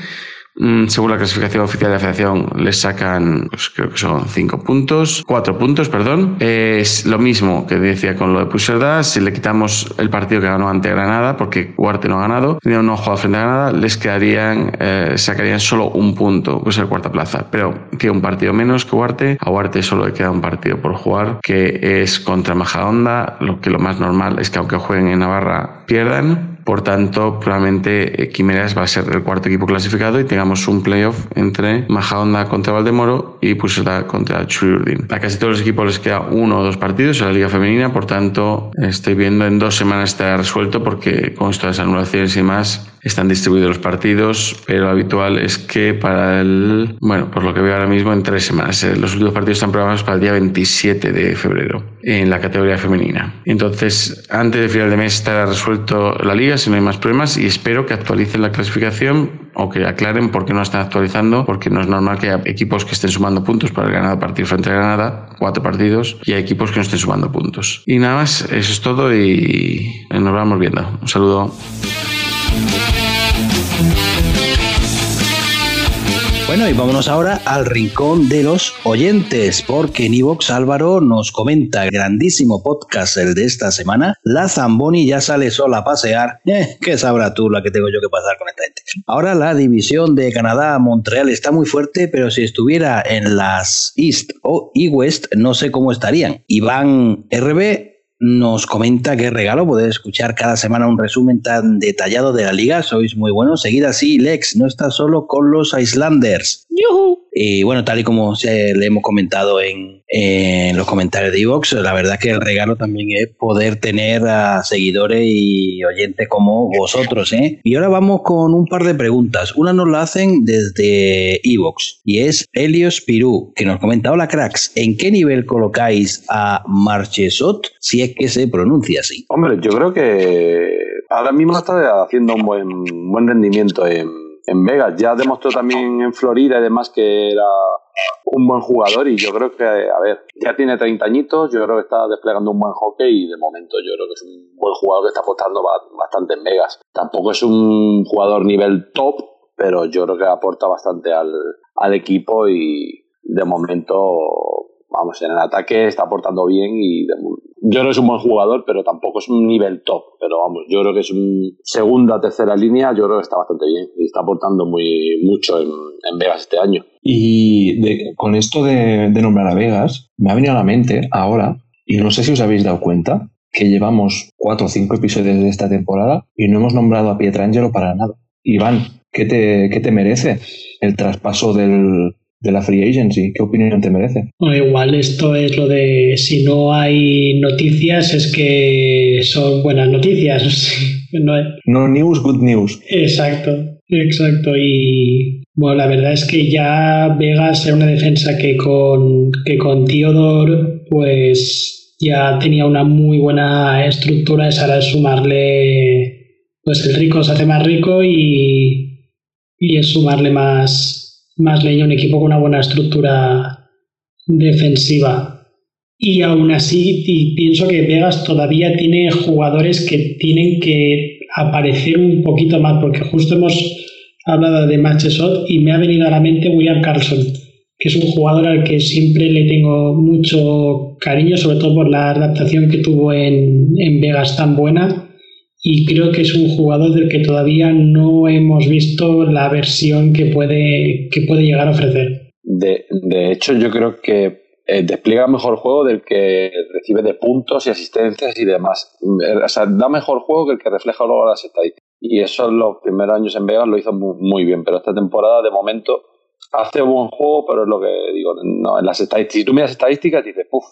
Mm, según la clasificación oficial de la federación, les sacan, pues creo que son cinco puntos, cuatro puntos, perdón. Es lo mismo que decía con lo de Puigcerdá. Si le quitamos el partido que ganó ante Granada, porque Huarte no ha ganado, no ha jugado frente a Granada, les quedarían, eh, sacarían solo un punto, pues el cuarta plaza. Pero tiene un partido menos que Huarte. A Huarte solo le queda un partido por jugar, que es contra Majadahonda. Lo que lo más normal es que aunque jueguen en Navarra, pierdan por tanto, probablemente eh, Quimeras va a ser el cuarto equipo clasificado y tengamos un playoff entre Majadahonda contra Valdemoro y Puseta contra Churiurdin. A casi todos los equipos les queda uno o dos partidos en la Liga Femenina, por tanto, estoy viendo en dos semanas estará resuelto porque con estas anulaciones y más están distribuidos los partidos, pero lo habitual es que para el, bueno, por lo que veo ahora mismo, en tres semanas. Eh, los últimos partidos están programados para el día 27 de febrero en la categoría femenina. Entonces, antes de final de mes estará resuelto la liga, si no hay más problemas, y espero que actualicen la clasificación o que aclaren por qué no están actualizando, porque no es normal que haya equipos que estén sumando puntos para el Granada partido frente a Granada, cuatro partidos, y hay equipos que no estén sumando puntos. Y nada más, eso es todo y nos vamos viendo. Un saludo. Bueno, y vámonos ahora al rincón de los oyentes, porque en Ivox Álvaro nos comenta, grandísimo podcast el de esta semana, la Zamboni ya sale sola a pasear. Eh, ¿qué sabrá tú la que tengo yo que pasar con esta gente? Ahora la división de Canadá-Montreal está muy fuerte, pero si estuviera en las East o E West, no sé cómo estarían. Iván RB nos comenta qué regalo poder escuchar cada semana un resumen tan detallado de la liga. Sois muy buenos. Seguida así, Lex, no está solo con los Islanders. Y bueno, tal y como se, le hemos comentado en, en los comentarios de Evox, la verdad que el regalo también es poder tener a seguidores y oyentes como vosotros. ¿eh? Y ahora vamos con un par de preguntas. Una nos la hacen desde Evox y es Helios Pirú, que nos comenta, hola cracks, ¿en qué nivel colocáis a Marchesot si es que se pronuncia así? Hombre, yo creo que ahora mismo está haciendo un buen, buen rendimiento en, en Vegas. Ya demostró también en Florida y demás que era un buen jugador y yo creo que, a ver, ya tiene 30 añitos, yo creo que está desplegando un buen hockey y de momento yo creo que es un buen jugador que está apostando bastante en Vegas. Tampoco es un jugador nivel top, pero yo creo que aporta bastante al, al equipo y de momento vamos, en el ataque está aportando bien y de, yo que es un buen jugador, pero tampoco es un nivel top. Pero vamos, yo creo que es un segunda, tercera línea, yo creo que está bastante bien y está aportando muy mucho en, Vegas este año. Y con esto de, de nombrar a Vegas, me ha venido a la mente ahora, y no sé si os habéis dado cuenta, que llevamos cuatro o cinco episodios de esta temporada y no hemos nombrado a Pietrangelo para nada. Iván, ¿qué te, qué te merece el traspaso del, de la free agency? ¿Qué opinión te merece? Igual esto es lo de si no hay noticias es que son buenas noticias. No hay- No news, good news. Exacto, exacto. Y bueno, la verdad es que ya Vegas era una defensa que con, que con Theodore pues ya tenía una muy buena estructura. Es ahora sumarle, pues el rico se hace más rico y, y es sumarle más, más leña un equipo con una buena estructura defensiva. Y aún así pienso que Vegas todavía tiene jugadores que tienen que aparecer un poquito más, porque justo hemos hablado de Manchester y me ha venido a la mente William Carlson, que es un jugador al que siempre le tengo mucho cariño, sobre todo por la adaptación que tuvo en, en Vegas tan buena. Y creo que es un jugador del que todavía no hemos visto la versión que puede, que puede llegar a ofrecer. De, de hecho, yo creo que eh, despliega mejor juego del que recibe de puntos y asistencias y demás. Eh, O sea, da mejor juego que el que refleja luego las estadísticas. Y eso en los primeros años en Vegas lo hizo muy, bien, pero esta temporada de momento hace buen juego, pero es lo que digo, no, en las estadísticas, si tú miras estadísticas dices, puff,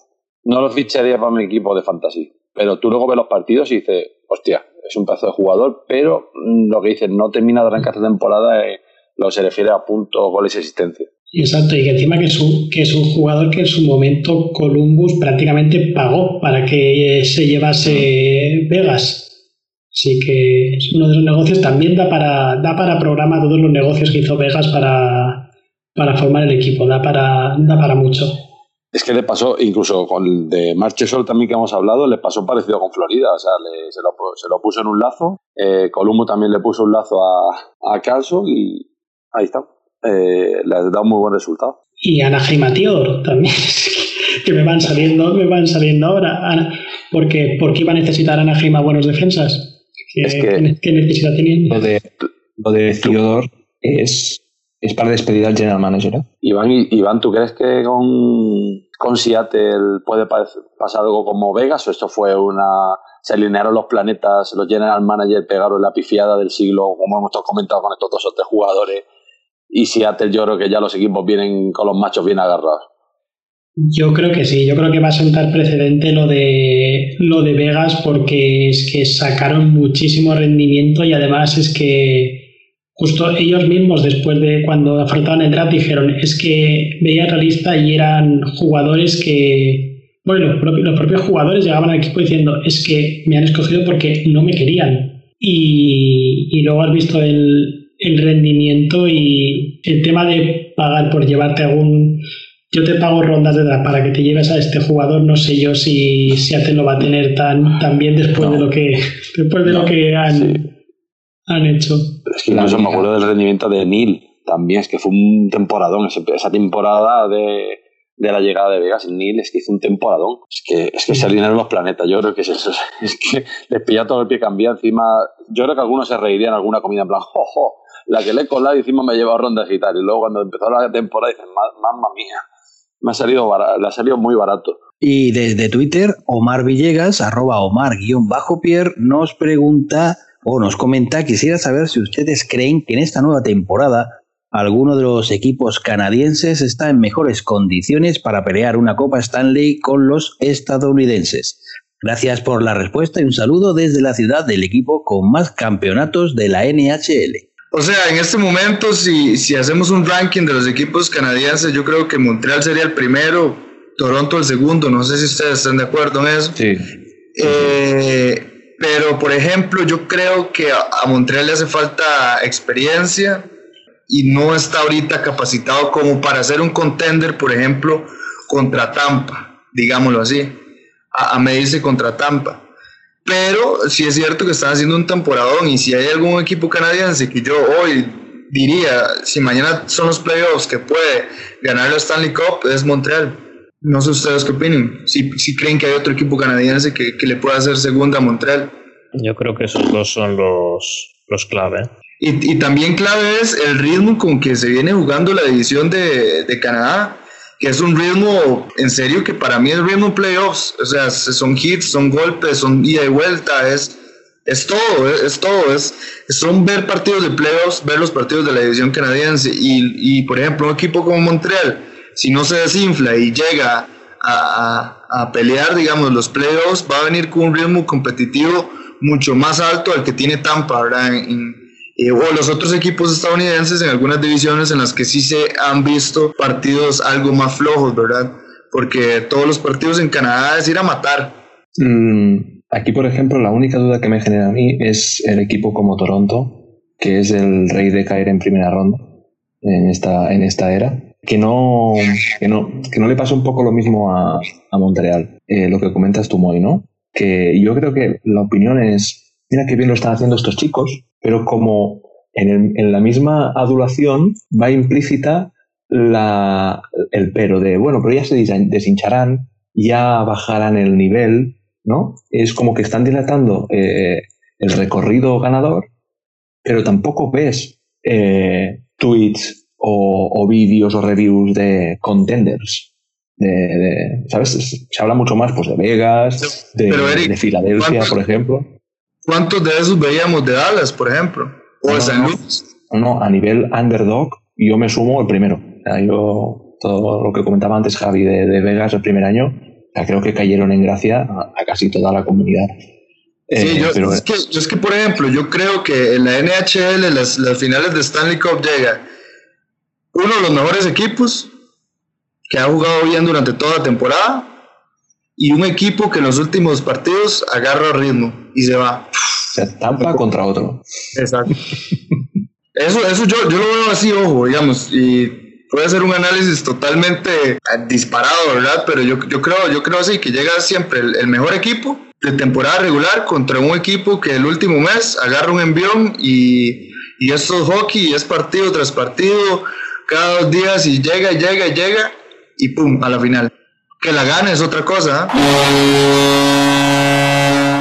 no lo ficharía para mi equipo de fantasy. Pero tú luego ves los partidos y dices, hostia, es un pedazo de jugador, pero mm, lo que dices, no termina de arrancar esta temporada eh, lo se refiere a puntos, goles y asistencia. Exacto, y que encima que es, un, que es un jugador que en su momento Columbus prácticamente pagó para que se llevase Vegas. Así que es uno de los negocios, también da para, da para programa todos los negocios que hizo Vegas para, para formar el equipo, da para, da para mucho. Es que le pasó, incluso con el de Marchesol también que hemos hablado, le pasó parecido con Florida. O sea, le- se, lo, pu- se lo puso en un lazo. Eh, Columbo también le puso un lazo a, a Carlson y ahí está. Eh, le ha dado muy buen resultado. Y Anaheim a Theodore también, que me van saliendo, me van saliendo ahora. Ana- porque, ¿Por qué iba a necesitar Anaheim a buenos defensas? ¿Qué, Es que- qué necesidad tenían? Lo de, lo de Theodore es, es para despedir al general manager. ¿eh? Iván, Iván, ¿tú crees que con, con Seattle puede pa- pasar algo como Vegas? ¿O esto fue una. Se alinearon los planetas, los general manager pegaron la pifiada del siglo, como hemos comentado con estos dos o tres jugadores? Y Seattle, yo creo que ya los equipos vienen con los machos bien agarrados. Yo creo que sí, yo creo que va a sentar precedente lo de lo de Vegas porque es que sacaron muchísimo rendimiento y además es que justo ellos mismos después de cuando afrontaban el draft dijeron es que veía realista y eran jugadores que bueno los propios, los propios jugadores llegaban al equipo diciendo es que me han escogido porque no me querían y, y luego has visto el, el rendimiento y el tema de pagar por llevarte a un yo te pago rondas de draft para que te lleves a este jugador, no sé yo si, si lo va a tener tan, tan bien después de lo que después de lo que han, han hecho. Es que incluso me acuerdo del rendimiento de Neil también, es que fue un temporadón, esa temporada de, de la llegada de Vegas, Neil es que hizo un temporadón. Es que, es que se alinearon los planetas, yo creo que es eso. Es que les pilla todo el pie cambiado encima. Yo creo que algunos se reirían en alguna comida en plan, jojo, la que le he colado y encima me llevado rondas y tal. Y luego cuando empezó la temporada dicen, mamma mía me ha salido le ha salido muy barato. Y desde Twitter, Omar Villegas, arroba Omar-Pierre, nos pregunta o nos comenta, quisiera saber si ustedes creen que en esta nueva temporada alguno de los equipos canadienses está en mejores condiciones para pelear una Copa Stanley con los estadounidenses. Gracias por la respuesta y un saludo desde la ciudad del equipo con más campeonatos de la NHL. O sea, en este momento, si, si hacemos un ranking de los equipos canadienses, yo creo que Montreal sería el primero, Toronto el segundo. No sé si ustedes están de acuerdo en eso. Sí. Eh, pero, por ejemplo, yo creo que a, Montreal le hace falta experiencia y no está ahorita capacitado como para ser un contender, por ejemplo, contra Tampa, digámoslo así, a, a medirse contra Tampa. Pero sí es cierto que están haciendo un temporadón y si hay algún equipo canadiense que yo hoy diría, si mañana son los playoffs que puede ganar la Stanley Cup, es Montreal. No sé ustedes qué opinan. Si, si creen que hay otro equipo canadiense que, que, le pueda hacer segunda a Montreal. Yo creo que esos dos son los, los clave. Y, y, también clave es el ritmo con que se viene jugando la división de, de Canadá que es un ritmo, en serio, que para mí es ritmo playoffs. O sea, son hits, son golpes, son ida y vuelta, es, es todo, es, todo. Es, son ver partidos de playoffs, ver los partidos de la división canadiense. Y, y por ejemplo, un equipo como Montreal, si no se desinfla y llega a, a, a pelear, digamos, los playoffs, va a venir con un ritmo competitivo mucho más alto al que tiene Tampa, ¿verdad? En, eh, o los otros equipos estadounidenses en algunas divisiones en las que sí se han visto partidos algo más flojos, ¿verdad? Porque todos los partidos en Canadá es ir a matar. Mm, aquí, por ejemplo, la única duda que me genera a mí es el equipo como Toronto, que es el rey de caer en primera ronda en esta, en esta era. Que no, que no, que no le pasa un poco lo mismo a, a Montreal, eh, lo que comentas tú, Moy, ¿no? Que yo creo que la opinión es, mira qué bien lo están haciendo estos chicos, pero como en, la misma adulación va implícita la, el pero de, bueno, pero ya se deshincharán, ya bajarán el nivel, ¿no? Es como que están dilatando eh, el recorrido ganador, pero tampoco ves eh, tweets o, vídeos o reviews de contenders. De, ¿Sabes? Se habla mucho más pues, de Vegas, de, de Filadelfia, por ejemplo. ¿Cuántos de esos veíamos de Dallas, por ejemplo? ¿O de San Luis? No, a nivel underdog, yo me sumo el primero. yo, todo lo que comentaba antes Javi de, Vegas el primer año, creo que cayeron en gracia a, casi toda la comunidad. Sí, eh, yo, es que, yo, es que, por ejemplo, yo creo que en la NHL, las, las finales de Stanley Cup llega uno de los mejores equipos que ha jugado bien durante toda la temporada y un equipo que en los últimos partidos agarra ritmo y se va. Se tampa contra otro. Exacto. eso eso yo, yo lo veo así, ojo, digamos, y puede ser un análisis totalmente disparado, ¿verdad? Pero yo, yo, creo, yo creo así, que llega siempre el, mejor equipo de temporada regular contra un equipo que el último mes agarra un envión y, y esto es hockey y es partido tras partido, cada dos días y llega, llega, llega y pum, a la final. Que la gane es otra cosa.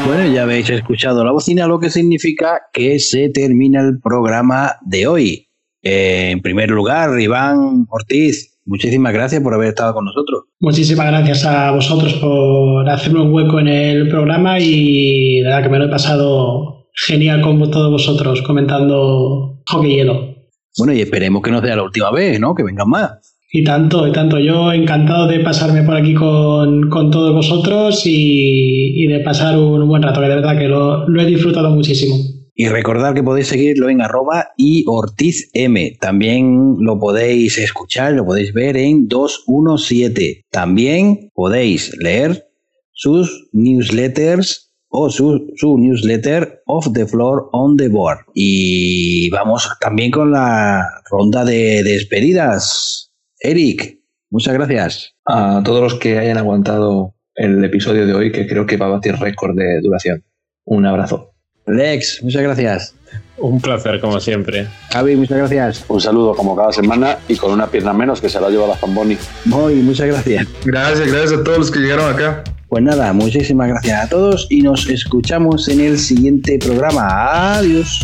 Bueno, ya habéis escuchado la bocina, lo que significa que se termina el programa de hoy. Eh, en primer lugar, Iván Ortiz, muchísimas gracias por haber estado con nosotros. Muchísimas gracias a vosotros por hacerme un hueco en el programa y de verdad que me lo he pasado genial con todos vosotros comentando hockey hielo. Bueno, y esperemos que no sea la última vez, ¿no? Que vengan más. Y tanto, y tanto. Yo encantado de pasarme por aquí con, todos vosotros y, de pasar un buen rato, que de verdad que lo, he disfrutado muchísimo. Y recordad que podéis seguirlo en arroba y Ortiz M. También lo podéis escuchar, lo podéis ver en 217. También podéis leer sus newsletters o su, su, newsletter Off the Floor on the Board. Y vamos también con la ronda de despedidas. Eric, muchas gracias. A todos los que hayan aguantado el episodio de hoy, que creo que va a batir récord de duración. Un abrazo. Lex, muchas gracias. Un placer, como siempre. Javi, muchas gracias. Un saludo como cada semana y con una pierna menos que se la lleva la Zamboni. Muy, muchas gracias. Gracias, gracias a todos los que llegaron acá. Pues nada, muchísimas gracias a todos y nos escuchamos en el siguiente programa. Adiós.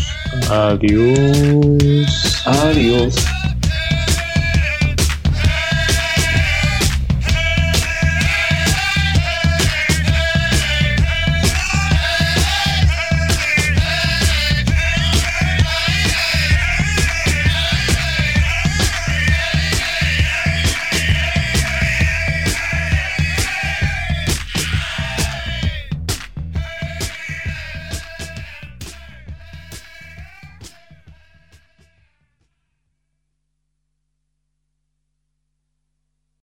Adiós. Adiós.